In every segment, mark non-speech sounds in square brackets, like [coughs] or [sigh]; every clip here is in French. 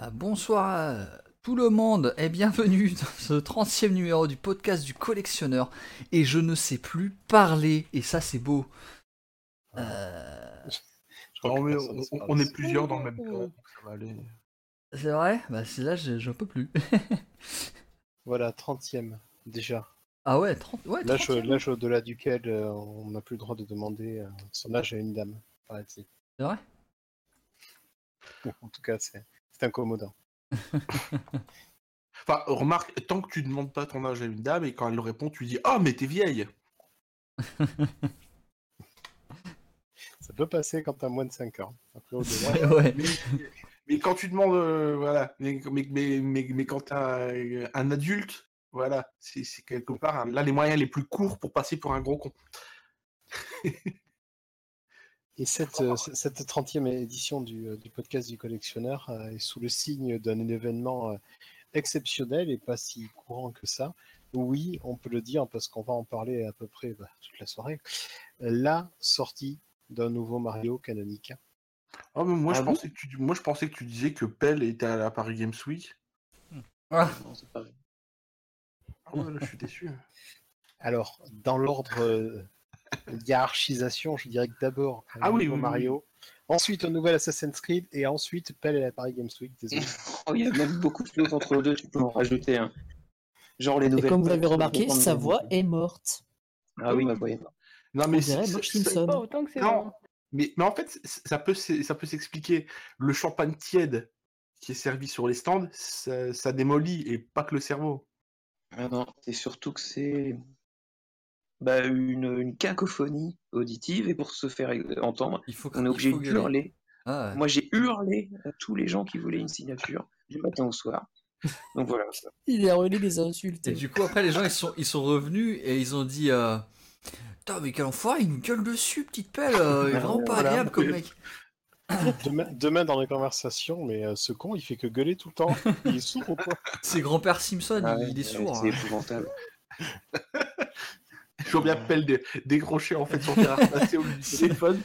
Ah, bonsoir à tout le monde et bienvenue [laughs] dans ce 30e numéro du podcast du collectionneur. Et je ne sais plus parler, et ça c'est beau. Euh, Je crois Non, que mais personne on, est plusieurs dans le même ça va aller. C'est vrai? Bah c'est là je- j'en peux plus. [laughs] Voilà, 30ème déjà. ah ouais, 30, ouais, L'âge 30e. l'âge au-delà duquel euh, on n'a plus le droit de demander euh, son âge à une dame, paraît-il. C'est vrai? [laughs] En tout cas, c'est c'est incommodant. [laughs] Enfin, remarque, tant que tu demandes pas ton âge à une dame et quand elle le répond, tu dis Ah, mais t'es vieille [laughs] Ça peut passer quand t'as moins de 5 ans. Après, au-delà, [laughs] Ouais. mais, mais quand tu demandes, euh, voilà, mais, quand t'as un, un adulte, voilà, c'est c'est quelque part hein, là les moyens les plus courts pour passer pour un gros con. Et cette, euh, cette 30e édition du, euh, du podcast du collectionneur euh, est sous le signe d'un événement exceptionnel et pas si courant que ça. Oui, on peut le dire parce qu'on va en parler à peu près bah, toute la soirée. La sortie d'un nouveau Mario canonique. Mais moi, Ah je bon? pensais que tu, moi je pensais que tu disais que Pell était à la Paris Games Week. Ah, Non, c'est pas vrai. Ah ouais, là, je suis déçu. Alors, dans l'ordre hiérarchisation, je dirais que d'abord un Ah oui, nouveau oui, oui. Mario, ensuite un nouvel Assassin's Creed et ensuite Pell et la Paris Games Week. Désolé. [laughs] Oh, il y a même beaucoup de choses entre les deux, tu peux en rajouter un. Genre les Et nouvelles. comme vous l'avez remarqué, sa voix est morte. Ah oui, ma voix est morte. Non, On mais c'est-. Pas autant que c'est Non. Mais, mais en fait, ça peut, ça peut s'expliquer. Le champagne tiède qui est servi sur les stands, ça, ça démolit et pas que le cerveau. Ah non, c'est surtout que c'est bah, une, une cacophonie auditive et pour se faire entendre, il faut on est obligé d'hurler. Ah, ouais. Moi j'ai hurlé à tous les gens qui voulaient une signature du matin au soir. [laughs] Donc voilà. Il a relé des insultes. Et du coup, après, les gens, ils sont, ils sont revenus et ils ont dit euh, Putain, mais quel enfoiré, il nous gueule dessus, petite pelle, euh, [laughs] il est vraiment pas Voilà. agréable comme mec. [laughs] Demain, demain, dans les conversations, mais euh, ce con, il fait que gueuler tout le temps. Il est sourd ou quoi? C'est grand-père Simpson, Ah il, ouais, il est sourd. C'est hein. épouvantable. Je vois bien Pell dé- décrocher en fait son au [laughs] téléphone.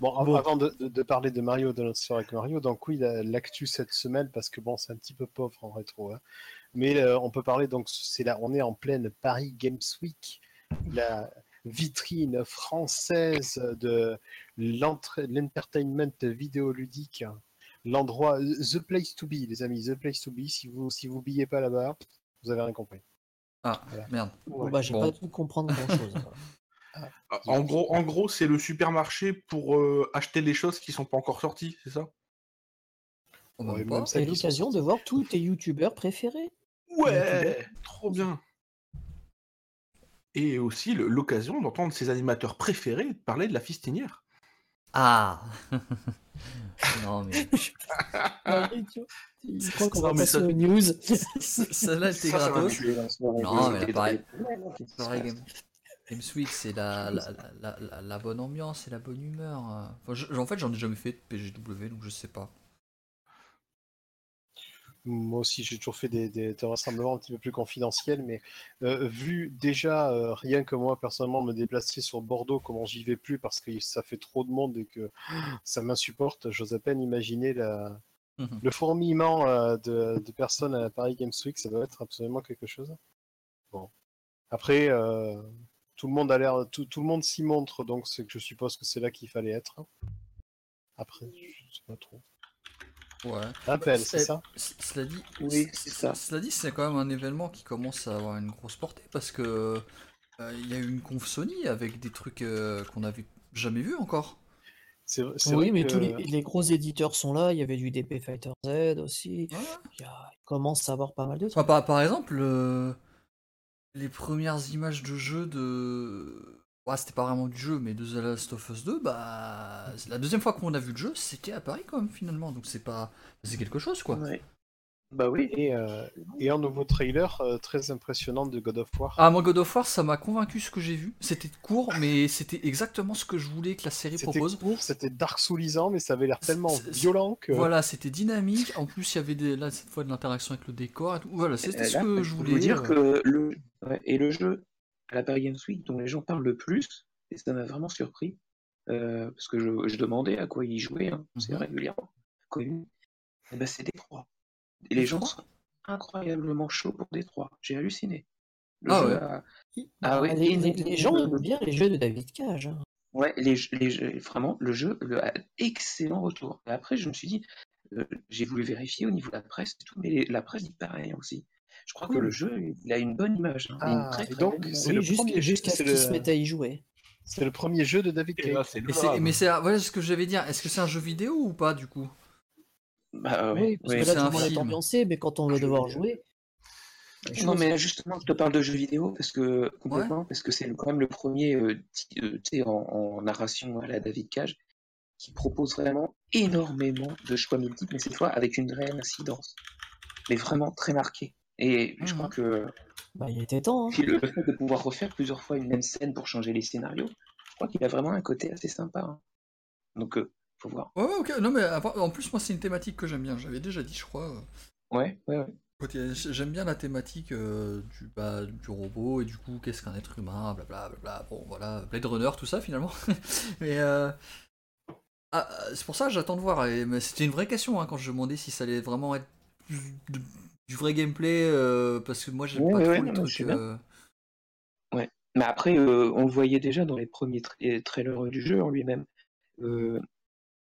Bon, av- Bon. avant de, de- de parler de Mario, de notre soirée avec Mario, donc oui, la- l'actu cette semaine, parce que bon, c'est un petit peu pauvre en rétro, hein. mais euh, on peut parler, donc c'est là, on est en pleine Paris Games Week, la vitrine française de l'entertainment vidéoludique, l'endroit, the place to be, les amis, the place to be, si vous si vous billez pas là-bas, vous avez rien compris. Ah, Voilà. merde. Bon, bah, j'ai Bon. pas pu comprendre grand chose. [laughs] En gros, en gros c'est le supermarché pour euh, acheter les choses qui sont pas encore sorties, c'est ça? Oh, Ouais, C'est l'occasion de voir tous tes youtubeurs préférés. Ouais Trop bien Et aussi l'occasion d'entendre ses animateurs préférés parler de la fistinière. Ah [laughs] Non, mais [laughs] Il croit qu'on va passer ça- aux news. ce- celle-là était gratos. Non, mais pareil. Games Week, c'est la, la, la, la- la bonne ambiance et la bonne humeur. je- en fait, j'en ai jamais fait de PGW, donc je sais pas. Moi aussi, j'ai toujours fait des, des- des rassemblements un petit peu plus confidentiels, mais euh, vu déjà, euh, rien que moi, personnellement, me déplacer sur Bordeaux, comment j'y vais plus parce que ça fait trop de monde et que ça m'insupporte, j'ose à peine imaginer la, Mhm. le fourmillement euh, de, de personnes à la Paris Games Week, ça doit être absolument quelque chose. Bon. Après, euh, tout le monde a l'air, tout, tout le monde s'y montre, donc c'est que je suppose que c'est là qu'il fallait être. Après, je sais pas trop. Ouais. Appel, c'est ça Cela dit, Oui, c'est ça. Cela dit, c'est quand même un événement qui commence à avoir une grosse portée parce que euh, il y a eu une conf Sony avec des trucs euh, qu'on n'avait jamais vus encore. Oui, mais que- tous les, les gros éditeurs sont là. Il y avait du DP Fighter Z aussi. Ouais. Il, y a- il commence à avoir pas mal de Enfin, trucs. par, par exemple, euh, les premières images de jeu de. Ouais, c'était pas vraiment du jeu, mais de The Last of Us 2, bah. La deuxième fois qu'on a vu le jeu, c'était à Paris quand même, finalement. Donc c'est pas. C'est quelque chose, quoi. Ouais. Bah oui. Et, euh, et un nouveau trailer euh, très impressionnant de God of War. Ah, moi, God of War, ça m'a convaincu ce que j'ai vu. C'était court, mais c'était exactement ce que je voulais que la série c'était propose. court, c'était Dark Soulisant, mais ça avait l'air tellement violent que. Voilà, c'était dynamique. En plus, il y avait des, là, cette fois de l'interaction avec le décor. Et tout. Voilà, c'était ce que je voulais. dire euh. que le ouais, et le jeu à la Paris Games Week dont les gens parlent le plus, et ça m'a vraiment surpris, euh, parce que je, je demandais à quoi il jouait, hein, c'est Mhm. régulièrement. connu, eh ben, c'est Détroit. Et les gens sont incroyablement chauds pour Détroit. J'ai halluciné. Le Ah ouais. a- Ah, Ah ouais, les, et- les- les gens aiment bien les jeux de David Cage. hein. Ouais, les, les, jeux- vraiment, le jeu le, a excellent retour. Et après, je me suis dit, euh, j'ai voulu vérifier au niveau de la presse et tout, mais la presse dit pareil aussi. Je crois que le jeu, il a une bonne image. hein, une Ah, très, et très donc. C'est Oui, le jusqu'- ce se mettent à y jouer. C'est le premier jeu de David Cage. c'est Mais c'est, voilà ce que j'allais dire. Est-ce que c'est un jeu vidéo ou pas du coup? Bah, ouais, Oui, parce que c'est là, tout un le monde est ambiancé, mais quand on va devoir jouer. Non, mais justement, je te parle de jeux vidéo parce que complètement, parce que c'est quand même le premier, euh, euh, en, en narration à la David Cage, qui propose vraiment énormément de choix multiples, mais cette fois avec une réelle incidence, mais vraiment très marquée. Et je Mhm. crois que Bah, il était temps. hein. le fait de pouvoir refaire plusieurs fois une même scène pour changer les scénarios, je crois qu'il a vraiment un côté assez sympa. hein. Donc, euh, faut voir. Ouais, ouais, ok. Non, mais en plus, moi, c'est une thématique que j'aime bien. J'avais déjà dit, je crois. euh, Ouais, ouais, ouais. J'aime bien la thématique euh, du, bah, du robot et du coup, qu'est-ce qu'un être humain, blablabla. Bla, bon, voilà, Blade Runner, tout ça finalement. [laughs] mais euh, ah, c'est pour ça que j'attends de voir. Et, mais c'était une vraie question hein, quand je me demandais si ça allait vraiment être du, vrai gameplay euh, parce que moi, j'aime Ouais, pas ouais, trop ouais, les non, mais euh, après, euh, on le voyait déjà dans les premiers tra- trailers du jeu en lui-même. Euh,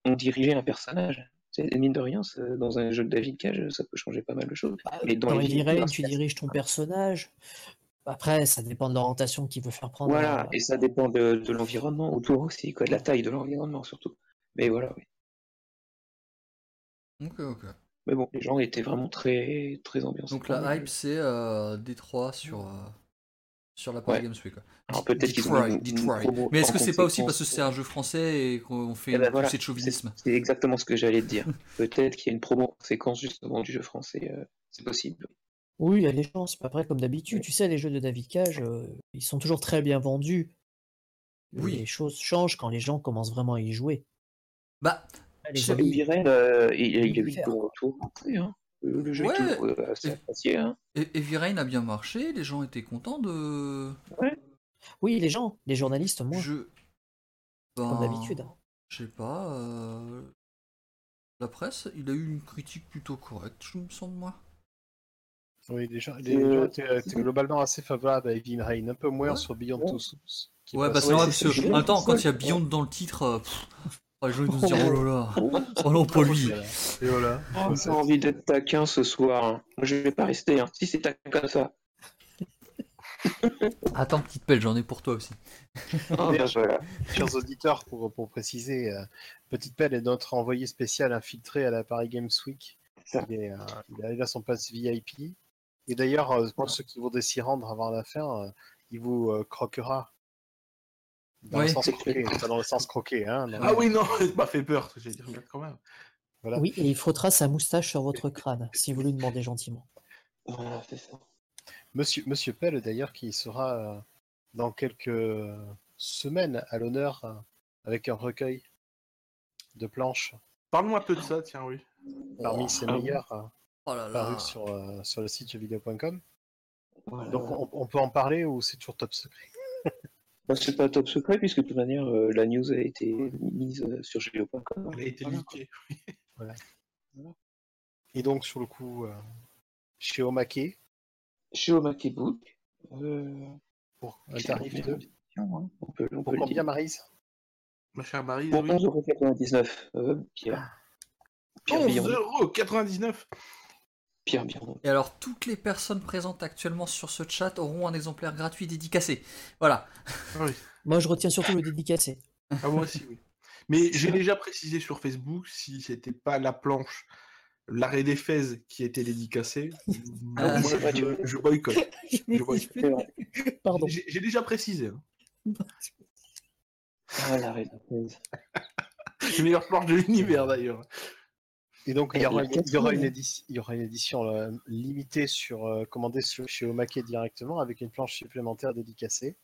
on dirigeait un personnage. Mine de rien, dans un jeu de David Cage, ça peut changer pas mal de choses. Bah, Mais dans dans les tu diriges ton personnage. Après, ça dépend de l'orientation qu'il veut faire prendre. Voilà, euh, et ça dépend de, de l'environnement autour aussi, quoi, de la taille de l'environnement surtout. Mais voilà, oui. Ok, ok. Mais bon, les gens étaient vraiment très, très ambiancés. Donc la hype, c'est euh, Détroit sur, euh, sur la Paris Ouais. Games Week. quoi. Alors peut-être qu'ils ont une- une Detroit. promo Mais est-ce que c'est pas aussi parce que c'est un jeu français et qu'on fait Eh une ben voilà, de chauvinisme C'est exactement ce que j'allais te dire. [laughs] Peut-être qu'il y a une promo en conséquence justement du jeu français. euh, c'est possible. Oui, il y a des chances. Après, comme d'habitude, tu sais, les jeux de David Cage, euh, ils sont toujours très bien vendus. Oui. Les choses changent quand les gens commencent vraiment à y jouer. Bah, Je euh, il, il a eu de retours après. Hein. Le, jeu Ouais. est toujours euh, assez Et- apprécié. Hein. E- Heavy Rain a bien marché, les gens étaient contents de. Oui, les gens, les journalistes, moins, Je... comme Ben, d'habitude. Je sais pas. euh, La presse, il a eu une critique plutôt correcte, je me semble, moi. Oui, les gens, les Euh, gens étaient, étaient globalement assez favorables à Heavy Rain, un peu moins Ouais. sur Beyond Ouais. Two Souls. Ouais, bah parce que sais. quand il y a Beyond dans le titre, euh, pff, oh, les gens ils vont se dire oh là là, oh non, pas lui. Et voilà. Oh, j'ai envie d'être taquin ce soir. hein. Moi, je vais pas rester. Hein. Si c'est taquin comme ça. [laughs] Attends, petite pelle, j'en ai pour toi aussi. Oh, bah. Chers auditeurs, pour, pour préciser, euh, Petite Pelle est notre envoyé spécial infiltré à la Paris Games Week. Ça. Il, est, euh, il arrive à son pass VIP. Et d'ailleurs, euh, pour ceux qui voudraient s'y rendre avant la fin, euh, il vous euh, croquera. Dans le Oui. sens croqué, pas dans le sens croqué. Hein, Ah oui, non, [laughs] ça m'a fait peur. J'ai dit, regarde quand même. voilà. Oui, et il frottera sa moustache sur votre crâne, si vous lui demandez gentiment. Voilà, c'est ça. Monsieur, Monsieur Pell, d'ailleurs, qui sera euh, dans quelques semaines à l'honneur euh, avec un recueil de planches Parle-moi un peu de ça, tiens, oui. parmi ses meilleurs euh, Oh là là. parus sur, euh, sur le site jeuxvideo.com. Voilà. Donc on, on peut en parler ou c'est toujours top secret? [laughs] Bah, c'est pas top secret puisque de toute manière euh, la news a été mise euh, sur géo.com. Elle a été Voilà. leakée. [laughs] Et donc sur le coup, euh, chez Omake, Chez Omakebook. Euh, pour un tarif de... hein, on peut, on Pour peut le combien. Marise Ma chère Marie, Pour oui. 11,99€, euh, Pierre. Pierre Billon. 11,99€. Pierre. Et alors, toutes les personnes présentes actuellement sur ce chat auront un exemplaire gratuit dédicacé. Voilà. Ah oui. Moi, je retiens surtout le dédicacé. Ah, moi aussi, oui. Mais j'ai déjà précisé sur Facebook si c'était pas la planche, l'arrêt des fèzes qui était dédicacé. Ah, moi, [laughs] je, je boycotte. Je. Pardon. J'ai déjà précisé. hein. Ah, l'arrêt de la thèse. Les meilleures planches de l'univers d'ailleurs. Et donc il y aura, une, il y aura une quatrième. édition, il y aura une édition euh, limitée sur euh, commandée chez Omake directement avec une planche supplémentaire dédicacée.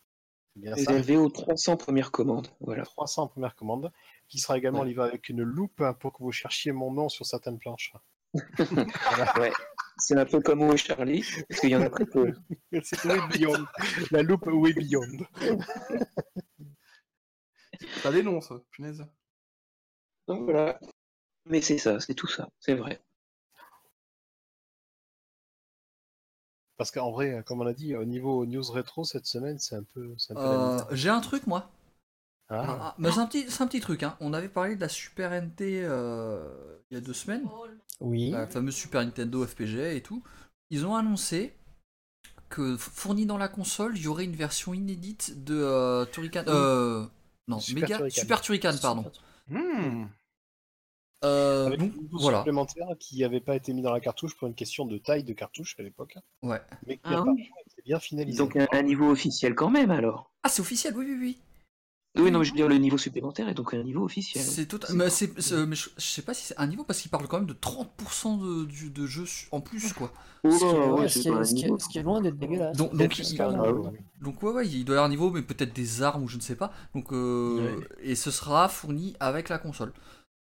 C'est bien ça. Réservé aux 300 premières commandes. Voilà. 300 en première commande, qui sera également Ouais. livré avec une loupe hein, pour que vous cherchiez mon nom sur certaines planches. [laughs] Ouais. C'est un peu comme où est Charlie, parce qu'il y en a très peu. [laughs] C'est Way Beyond. La loupe Way Beyond. Ça dénonce, punaise. Donc voilà. Mais c'est ça, c'est tout ça, c'est vrai. Parce qu'en vrai, comme on a dit, au niveau news rétro cette semaine, c'est un peu. Euh. J'ai un truc, moi. Ah. Ah, mais c'est un petit, c'est un petit truc. Hein. On avait parlé de la Super NT euh, il y a deux semaines, Oui. la fameuse Super Nintendo FPGA et tout. Ils ont annoncé que fourni dans la console, il y aurait une version inédite de euh, Turrican. Euh, non, Super Mega, Turrican. Super Turrican, pardon. Hmm. Euh, Avec donc un niveau voilà. supplémentaire qui n'avait pas été mis dans la cartouche pour une question de taille de cartouche à l'époque, Ouais. mais qui Ah oui. était bien finalisé. Donc un, un niveau officiel quand même alors. Ah, c'est officiel, oui, oui, oui. Oui, non, mais je veux dire le niveau supplémentaire est donc un niveau officiel. C'est tout... mais, je, je sais pas si c'est un niveau parce qu'il parle quand même de 30% de, du- de jeux su- en plus, quoi. Oh, Ce qui est- ouais, ce ce qui ce qui loin d'être dégueulasse. Donc- donc, il- Ah, niveau, ouais. oui. Donc ouais, ouais, il doit y avoir un niveau, mais peut-être des armes ou je ne sais pas. Donc euh, et ce sera fourni avec la console.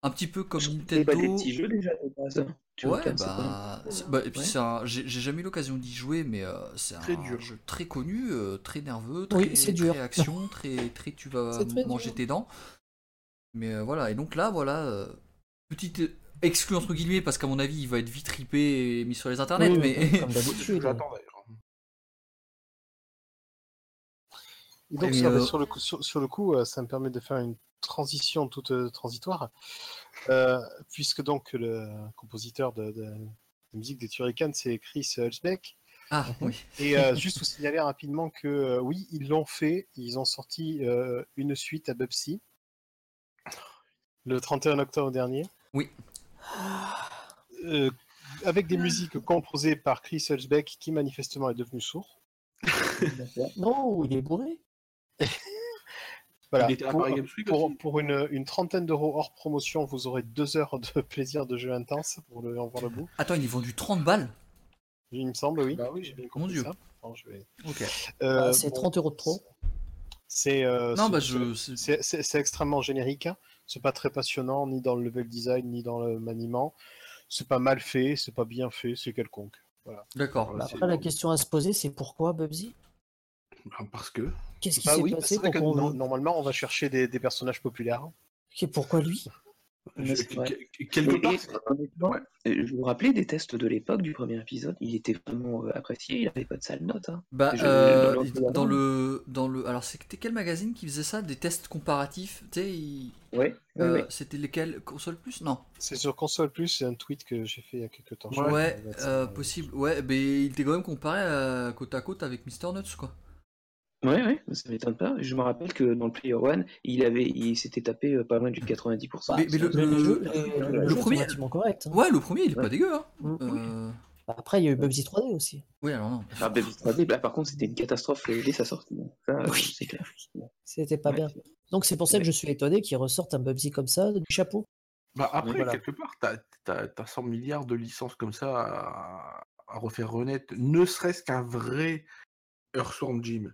Un petit peu comme pas des Nintendo. petits jeux déjà de base. hein. Tu Ouais, c'est bah, bah, et puis Ouais. c'est un, j'ai jamais eu l'occasion d'y jouer, mais euh, c'est un Très dur. jeu très connu, euh, très nerveux, très, Oui, dur. très action, très, très tu vas manger dur. tes dents. Mais euh, voilà, et donc là, voilà, euh, petite exclu entre guillemets, parce qu'à mon avis, il va être vite ripé et mis sur les internets, Oui, mais comme [laughs] d'habitude. J'attends Et donc, Et, sur, euh, sur le coup, sur, sur le coup, euh, ça me permet de faire une transition toute euh, transitoire, euh, puisque donc le compositeur de, de- de musique des Turrican, c'est Chris Hülsbeck. ah oui. Et euh, [laughs] juste vous signaler rapidement que euh, oui, ils l'ont fait. Ils ont sorti euh, une suite à Bubsy le 31 octobre dernier. Oui. Euh, avec des musiques composées par Chris Hülsbeck, qui manifestement est devenu sourd. [laughs] Non, il est bourré. [laughs] Voilà. Pour, une, une trentaine d'euros hors promotion, vous aurez deux heures de [laughs] plaisir de jeu intense pour le, en voir le bout. Attends, il est vendu 30 balles? Il me semble, oui. Bah oui. J'ai bien Mon Dieu. ça. Attends, je vais- Ok. Euh, Ah, c'est bon, 30 euros de trop. C'est euh, bah je. extrêmement générique. hein. C'est pas très passionnant, ni dans le level design, ni dans le maniement. C'est pas mal fait, c'est pas bien fait, c'est quelconque. D'accord. Après, la question à se poser, c'est pourquoi Bubsy? Parce que. Qu'est-ce qui Bah s'est oui, passé c'est vrai pour que no- normalement, on va chercher des, des personnages populaires. Qui- Pourquoi lui? Que- Quelque Et- part, et, c'est- honnêtement, Ouais. euh, vous vous rappelez des tests de l'époque du premier épisode Il était vraiment euh, apprécié, il avait pas de sale note. Hein. Bah, Je- euh, dans le- dans le, dans le, alors c'était quel magazine qui faisait ça, des tests comparatifs, tu sais, il- Ouais, euh, c'était lesquels, console plus, non C'est sur console plus, c'est un tweet que j'ai fait il y a quelques temps. je Ouais, euh, possible, ouais, mais il était quand même comparé à, côte à côte avec Mr Nuts, quoi. Ouais, ouais, ça m'étonne pas. Je me rappelle que dans le Player One, il avait, il s'était tapé euh, pas loin du 90%. Mais- mais le- les jeux, le jeux sont premier- relativement corrects. hein. Ouais, le premier, il est pas dégueu, hein. Mm. Euh, Après, il y a eu Bubsy 3D aussi. Oui, alors non. Ah, Baby 3D, bah, par contre, c'était une catastrophe euh, dès sa sortie. Ça, euh, Oui. c'est clair. C'était pas Ouais. bien. Donc c'est pour ça que Ouais. je suis étonné qu'ils ressortent un Bubsy comme ça, du chapeau. Bah après, Voilà. quelque part, t'as as, 100 milliards de licences comme ça à, à refaire renaître, ne serait-ce qu'un vrai Earthworm Jim.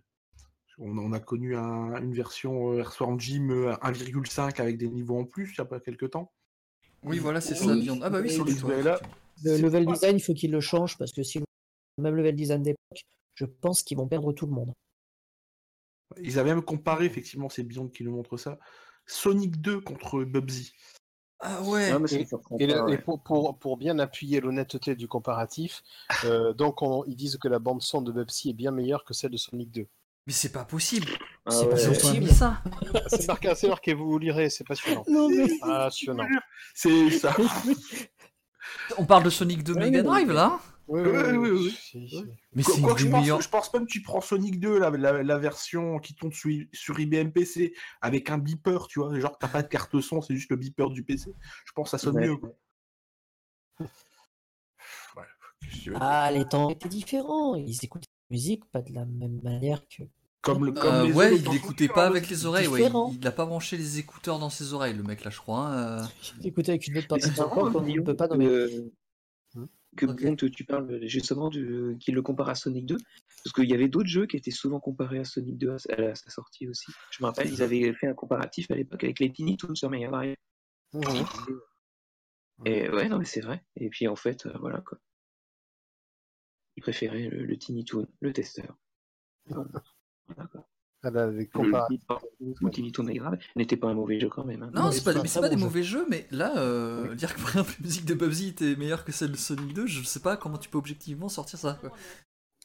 On, on a connu un- une version euh, Earthworm Jim euh, 1,5 avec des niveaux en plus il y a pas quelques temps. Oui, voilà, c'est ça, Oui. viande. Ah bah oui, c'est là- Le C'est level pas- design, il faut qu'ils le changent parce que si le même level design d'époque, je pense qu'ils vont perdre tout le monde. Ils avaient même comparé, effectivement, c'est Beyond qui nous montre ça, Sonic 2 contre Bubsy. Ah ouais. Non, Et- le- pas, pour, pour, pour bien appuyer l'honnêteté du comparatif, euh, donc on- ils disent que la bande son de Bubsy est bien meilleure que celle de Sonic 2. Mais c'est pas possible. Ah c'est pas ouais. possible. ça. [laughs] C'est marqué, c'est marqué, vous lirez, c'est passionnant. Non mais Passionnant. C'est ça. [laughs] On parle de Sonic 2 Ouais, Mega Drive là. Oui, oui, oui. Mais Quoi- c'est quoi une que je, pense, je pense même que tu prends Sonic 2, la, la, la version qui tourne sur, sur IBM PC, avec un beeper, tu vois, genre t'as pas de carte son, c'est juste le beeper du PC. Je pense que ça sonne Ouais. mieux. Quoi. Ouais, que ah les temps étaient différents. Ils écoutaient musique pas de la même manière que. Comme, le, comme Euh, les ouais, il Sonic, pas avec les oreilles, ouais. Il, il a pas branché les écouteurs dans ses oreilles, le mec là, je crois. hein, euh. Ils écoutaient avec une autre partie de corps qu'on ne peut pas nommer. que. Bond, tu parles justement du, qu'il le compare à Sonic 2, parce qu'il y avait d'autres jeux qui étaient souvent comparés à Sonic 2 à, sa- à sa sortie aussi. Je me rappelle, ils avaient fait un comparatif à l'époque avec les Tiny Toons sur Mega Drive. Mhm. Et ouais, non, mais c'est vrai. Et puis en fait, euh, voilà quoi. Ils préféraient le, le Tiny Toon, le testeur. Voilà, quoi. Elle avait Le comparé. Ultimito Grave n'était pas un mauvais jeu quand même. hein. Non, c'est pas, c'est mais pas bon des jeu. mauvais jeux, mais là, euh, dire que par exemple la musique de Bubsy était meilleure que celle de Sonic 2, je sais pas comment tu peux objectivement sortir ça. quoi.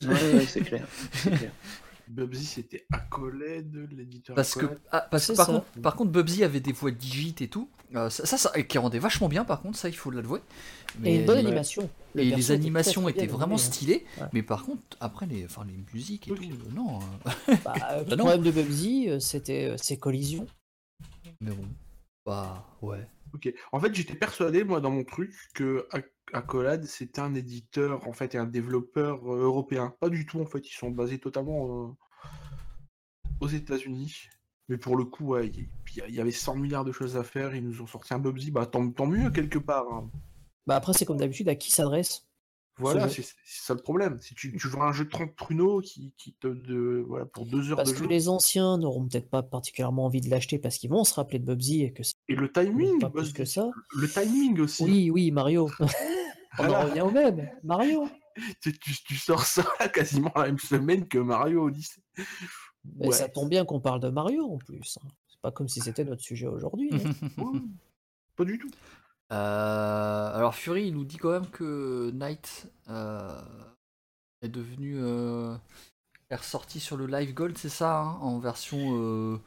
Ouais, ouais, c'est clair. c'est clair. [laughs] Bubsy, c'était Accolade, l'éditeur Parce que, ah, parce que par, contre, par contre, Bubsy avait des voix digit et tout, euh, ça, ça, ça- et qui rendait vachement bien par contre, ça il faut l'avouer. Et Mais- une bonne animation. Le Et les animations très, très étaient vraiment animé, hein. stylées, Ouais. mais par contre, après les, enfin, les musiques et tout, euh, non. euh, Bah, [laughs] le Bah non. problème de Bubsy, euh, c'était euh, ses collisions. mais bon, bah ouais. Ok. En fait, j'étais persuadé, moi, dans mon truc, que Accolade, c'était un éditeur, en fait, et un développeur euh, européen. Pas du tout, en fait. Ils sont basés totalement euh, aux États-Unis. Mais pour le coup, il y, avait 100 milliards de choses à faire. Ils nous ont sorti un Bubsy. Bah, tant, tant mieux, quelque part. hein. Bah après, c'est comme d'habitude à qui s'adresse? Voilà, Ce c'est ça le problème. Si tu, tu vois un jeu de 30 pruneaux qui, qui te. De, voilà, pour deux heures Parce de que les anciens n'auront peut-être pas particulièrement envie de l'acheter parce qu'ils vont se rappeler de Bubsy et que Et le timing, pas plus que ça. le timing aussi. Oui, oui, Mario. [laughs] [laughs] On Voilà. en revient au même. Mario. [laughs] Tu, tu- tu sors ça quasiment la même semaine que Mario Odyssey. Mais Ouais. ça tombe bien qu'on parle de Mario en plus. hein. C'est pas comme si c'était notre sujet aujourd'hui. hein. Ouais, Pas du tout. Euh, alors Fury, il nous dit quand même que Knight euh, est devenu euh, est ressorti sur le Live Gold, c'est ça, hein, en version. euh,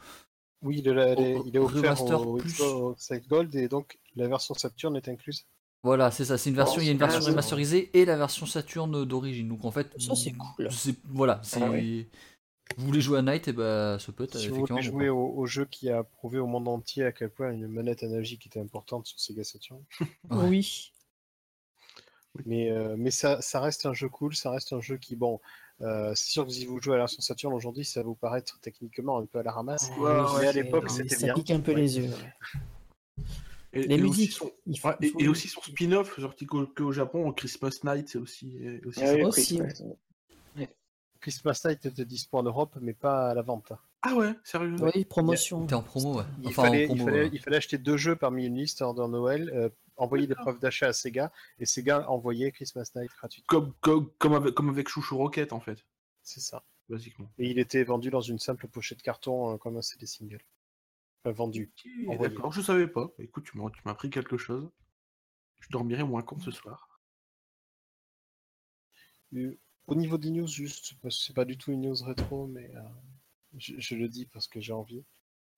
Oui, il est, il offert Remaster au plus. Xbox Gold et donc la version Saturn est incluse. Voilà, c'est ça. C'est une version. Il y a une c'est version remasterisée et la version Saturn d'origine. Donc en fait, Ça, c'est cool. c'est- Voilà, c'est. Ah ouais. Vous voulez jouer à Knight, et bah ça peut être Si vous voulez jouer au, au jeu qui a prouvé au monde entier à quel point une manette analogique était importante sur Sega Saturn. [laughs] Ouais. Oui. Mais, euh, mais ça, ça reste un jeu cool, ça reste un jeu qui, bon, euh, c'est sûr que si vous jouez à la version Saturn aujourd'hui, ça va vous paraître techniquement un peu à la ramasse. Ouais, mais ouais, à l'époque, ça pique un peu Ouais. les yeux. Et, Les et musiques. Aussi son, faut- et, faut- et aussi son spin-off sorti qu'au qu'au Japon, Christmas Night, c'est aussi, est aussi Ah Aussi, Christmas. Night était dispo en Europe, mais pas à la vente. Ah ouais, sérieux? Oui, promotion. T'es en promo, ouais. Il, Enfin, fallait, en promo. il, fallait, ouais. il fallait acheter deux jeux parmi une liste en Noël, euh, envoyer des preuves d'achat à Sega, et Sega envoyait Christmas Night gratuitement. Comme, comme, comme, avec, comme avec Chouchou Rocket, en fait, C'est ça. basiquement. Et il était vendu dans une simple pochette carton, euh, comme un CD single. Enfin, vendu. Ok, Envoyé. D'accord, je savais pas. Écoute, tu m'as tu m'as appris quelque chose. Je dormirai moins con ce soir. Au niveau des news, juste, parce que c'est pas du tout une news rétro, mais euh, je, je le dis parce que j'ai envie.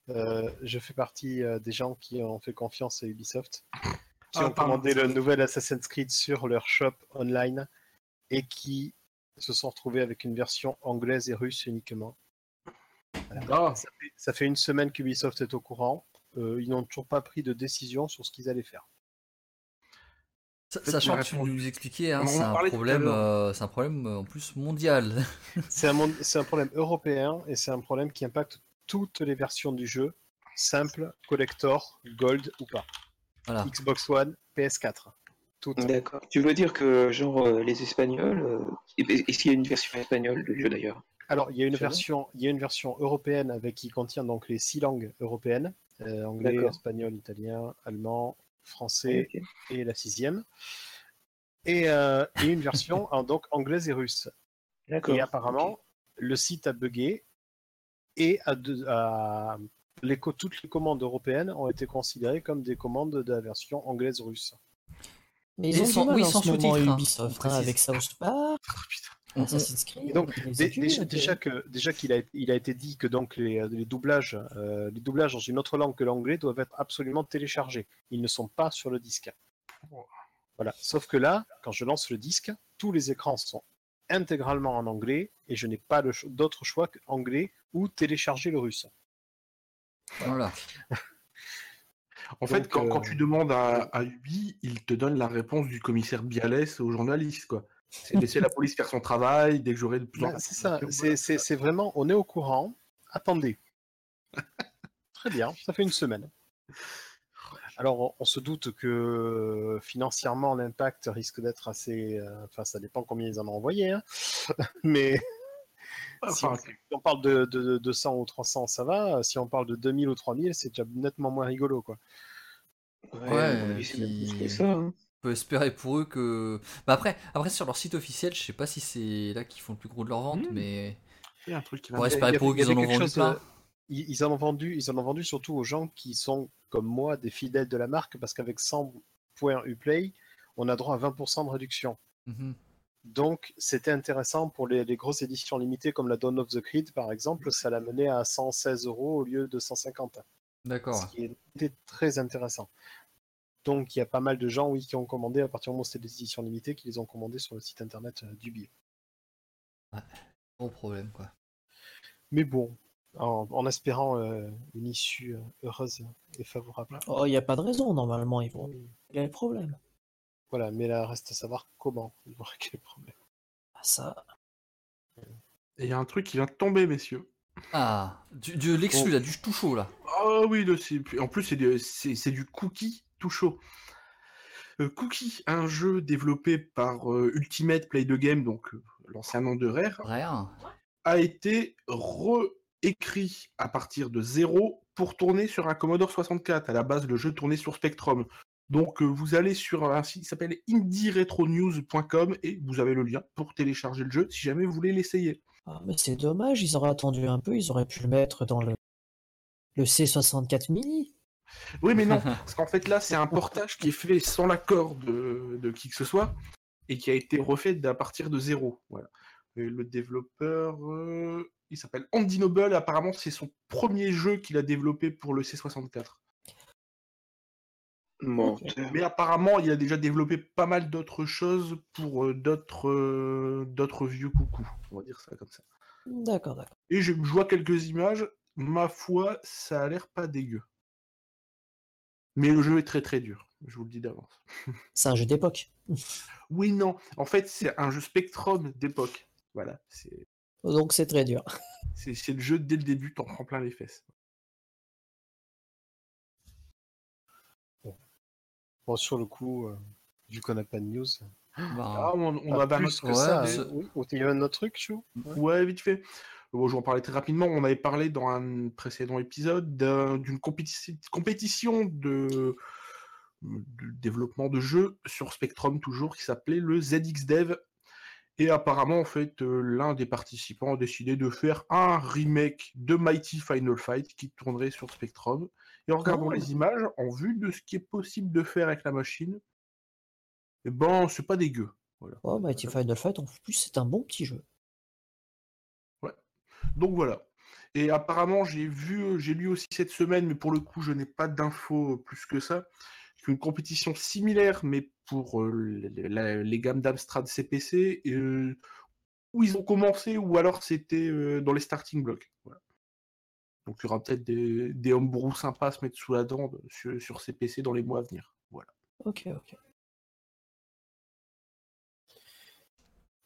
Euh, je fais partie euh, des gens qui ont fait confiance à Ubisoft, qui Ah, ont pardon. commandé le nouvel Assassin's Creed sur leur shop online et qui se sont retrouvés avec une version anglaise et russe uniquement. Ah, Ça fait, ça fait une semaine qu'Ubisoft est au courant. Ils n'ont toujours pas pris de décision sur ce qu'ils allaient faire. Sachant que tu nous expliquais, hein, en c'est un problème, euh, c'est un problème euh, en plus mondial. [laughs] C'est un, monde- c'est un problème européen et c'est un problème qui impacte toutes les versions du jeu, simple, collector, gold ou pas. Voilà. Xbox One, PS4. Toutes. D'accord. Tu veux dire que, genre, euh, les Espagnols. euh, Est-ce qu'il y a une version espagnole du jeu d'ailleurs? Alors, il y a une version, il y a une version européenne avec qui contient donc les six langues européennes euh, anglais, espagnol, italien, allemand, français et la sixième. Et, euh, et une version [laughs] en, donc anglaise et russe. Et apparemment, le site a bugué et a de- a- les co- toutes les commandes européennes ont été considérées comme des commandes de la version anglaise-russe. Mais ils ont mal oui, en sans ce moment sous-titres, hein, hein, avec South Park, oh, Assassin's Creed. Et donc, déjà, que déjà qu'il a, il a été dit que donc les, les doublages, euh, les doublages dans une autre langue que l'anglais doivent être absolument téléchargés. Ils ne sont pas sur le disque. Voilà. Sauf que là, quand je lance le disque, tous les écrans sont intégralement en anglais et je n'ai pas d'autre choix qu'anglais ou télécharger le russe. Voilà. [laughs] En fait, Donc, quand, quand euh, tu demandes à, à Ubi, il te donne la réponse du commissaire Bialès aux journalistes, quoi. C'est laisser la police faire son travail dès que j'aurai de plus en plus c'est ça, c'est- vraiment, on est au courant, attendez. [laughs] Très bien, ça fait une semaine. Alors, on- se doute que euh, financièrement, l'impact risque d'être assez. euh, Enfin, ça dépend combien ils en ont envoyé, hein. [laughs] mais si, on, Enfin, si on parle de, de, de 200 ou 300, ça va. Si on parle de 2000 ou 3000, c'est déjà nettement moins rigolo, quoi. Ouais, Ouais, à mon avis, c'est même puis- plus que ça. hein. Peut espérer pour eux que. Bah après, après sur leur site officiel, je sais pas si c'est là qu'ils font le plus gros de leur vente, Mm. mais Il y a un truc qui On va espérer pour eux qu'ils en ont vendu plein. euh, Ils, en ont vendu, ils en ont vendu surtout aux gens qui sont comme moi des fidèles de la marque parce qu'avec 100 points Uplay, on a droit à 20% de réduction. Mhm. Donc c'était intéressant pour les, les grosses éditions limitées comme la Dawn of the Creed par exemple, ça l'a mené à 116 euros au lieu de 150. D'accord. Ce qui était très intéressant. Donc il y a pas mal de gens oui, qui ont commandé à partir du moment où c'était des éditions limitées, qui les ont commandées sur le site internet euh, du billet. Gros problème, quoi. Mais bon, en, en espérant euh, une issue euh, heureuse et favorable. Oh, il n'y a pas de raison, normalement, ils vont régler le problème. Voilà, mais là reste à savoir comment ils vont [laughs] régler le problème. Ah, ça. Et il y a un truc qui vient de tomber, messieurs. Ah, du, du l'exclu, Bon. là, du tout chaud, là. Ah oui, le- c'est- en plus, c'est du, c'est- c'est du cookie tout chaud. Euh, cookie, un jeu développé par euh, Ultimate Play the Game, donc euh, l'ancien nom de Rare, a été réécrit à partir de zéro pour tourner sur un Commodore 64. À la base, le jeu tournait sur Spectrum. Donc, euh, vous allez sur un site qui s'appelle indieretronews.com et vous avez le lien pour télécharger le jeu si jamais vous voulez l'essayer. Ah, mais c'est dommage, ils auraient attendu un peu, ils auraient pu le mettre dans le, le C64 mini. Oui, mais non, [laughs] parce qu'en fait là, c'est un portage qui est fait sans l'accord de, de qui que ce soit et qui a été refait à partir de zéro. Voilà. Et le développeur, euh, il s'appelle Andy Noble. Apparemment, c'est son premier jeu qu'il a développé pour le C64. Menteur. Mais apparemment, il a déjà développé pas mal d'autres choses pour euh, d'autres euh, d'autres vieux coucous. On va dire ça comme ça. D'accord, d'accord. Et je, je vois quelques images. Ma foi, ça a l'air pas dégueu. Mais le jeu est très très dur. Je vous le dis d'avance. [laughs] C'est un jeu d'époque. [laughs] Oui, non. En fait, c'est un jeu Spectrum d'époque. Voilà. C'est Donc c'est très dur. [laughs] c'est- c'est le jeu dès le début, t'en prends plein les fesses. Bon, sur le coup, euh, vu qu'on n'a pas de news. [gasps] Ben, Ah, on, on un plus que ouais, ça. mais- hein. Oui, il y a un autre truc, Chou? Ouais, vite fait. Bon, je vais en parler très rapidement. On avait parlé dans un précédent épisode d'un- d'une compétition, compétition de, de développement de jeux sur Spectrum toujours qui s'appelait le ZXDev. Et apparemment, en fait, euh, l'un des participants a décidé de faire un remake de Mighty Final Fight qui tournerait sur Spectrum. Et en regardant Oh. les images, en vue de ce qui est possible de faire avec la machine, eh ben, c'est pas dégueu. Voilà. Oh, Mighty Final Fight, en plus, c'est un bon petit jeu. Donc voilà. Et apparemment, j'ai vu, j'ai lu aussi cette semaine, mais pour le coup, je n'ai pas d'infos plus que ça, qu'une compétition similaire, mais pour euh, les, la- les gammes d'Amstrad CPC, euh, où ils ont commencé, ou alors c'était euh, dans les starting blocks. Voilà. Donc il y aura peut-être des, des homebrew sympas à se mettre sous la dent de- sur, sur CPC dans les mois à venir. Voilà. Ok, ok.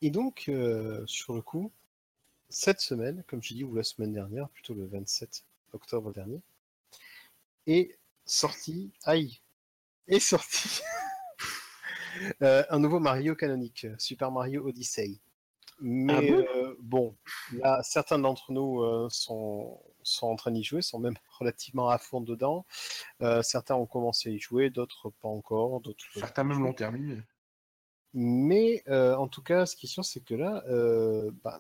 Et donc, euh, sur le coup, cette semaine, comme j'ai dit, ou la semaine dernière, plutôt le 27 octobre dernier, est sorti, aïe, est sorti [laughs] euh, un nouveau Mario canonique, Super Mario Odyssey. Mais Ah bon? euh, bon, là, certains d'entre nous euh, sont, sont en train d'y jouer, sont même [laughs] relativement à fond dedans. Certains ont commencé à y jouer, d'autres pas encore, d'autres Certains même l'ont terminé. mais en tout cas, ce qui est sûr, c'est que là, bah,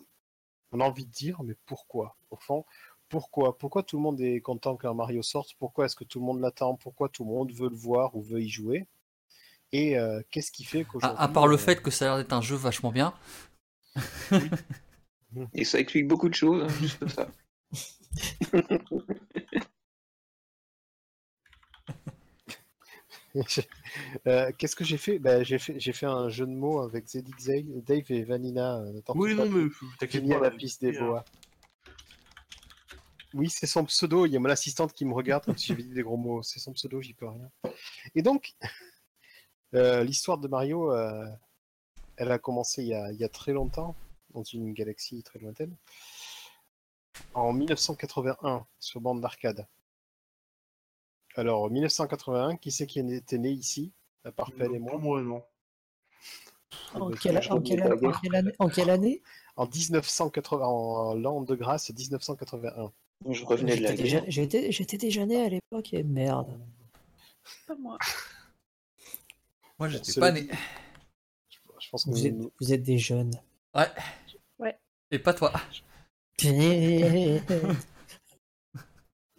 on a envie de dire, mais pourquoi? Au fond, pourquoi? Pourquoi tout le monde est content qu'un Mario sorte? Pourquoi est-ce que tout le monde l'attend? Pourquoi tout le monde veut le voir ou veut y jouer? Et euh, qu'est-ce qui fait qu'aujourd'hui... à, à part le euh, fait que ça a l'air d'être un jeu vachement bien. Et ça explique beaucoup de choses, hein, juste ça. [laughs] [laughs] [laughs] euh, Qu'est-ce que j'ai fait? Bah, J'ai fait, fait un jeu de mots avec ZXL, Dave et Vanina. euh, Oui, non, mais t'inquiète pas. la piste des bois. Oui, c'est son pseudo. Il y a mon assistante qui me regarde comme si j'avais dit des gros mots. C'est son pseudo, j'y peux rien. Et donc, [laughs] euh, l'histoire de Mario, euh, elle a commencé il y a, il y a très longtemps, dans une galaxie très lointaine, en 1981, sur bande d'arcade. Alors, 1981, qui c'est qui était né ici, à part Pell et moi? moi, non. En quelle, année, en quelle année? En 1980, en l'an de grâce 1981. Je revenais de la J'étais guerre. déjà, j'étais, j'étais déjà né à l'époque et merde. Pas moi. Moi, j'étais pas né. Je pense que Vous êtes, vous êtes des jeunes. Ouais. Ouais. Et pas toi.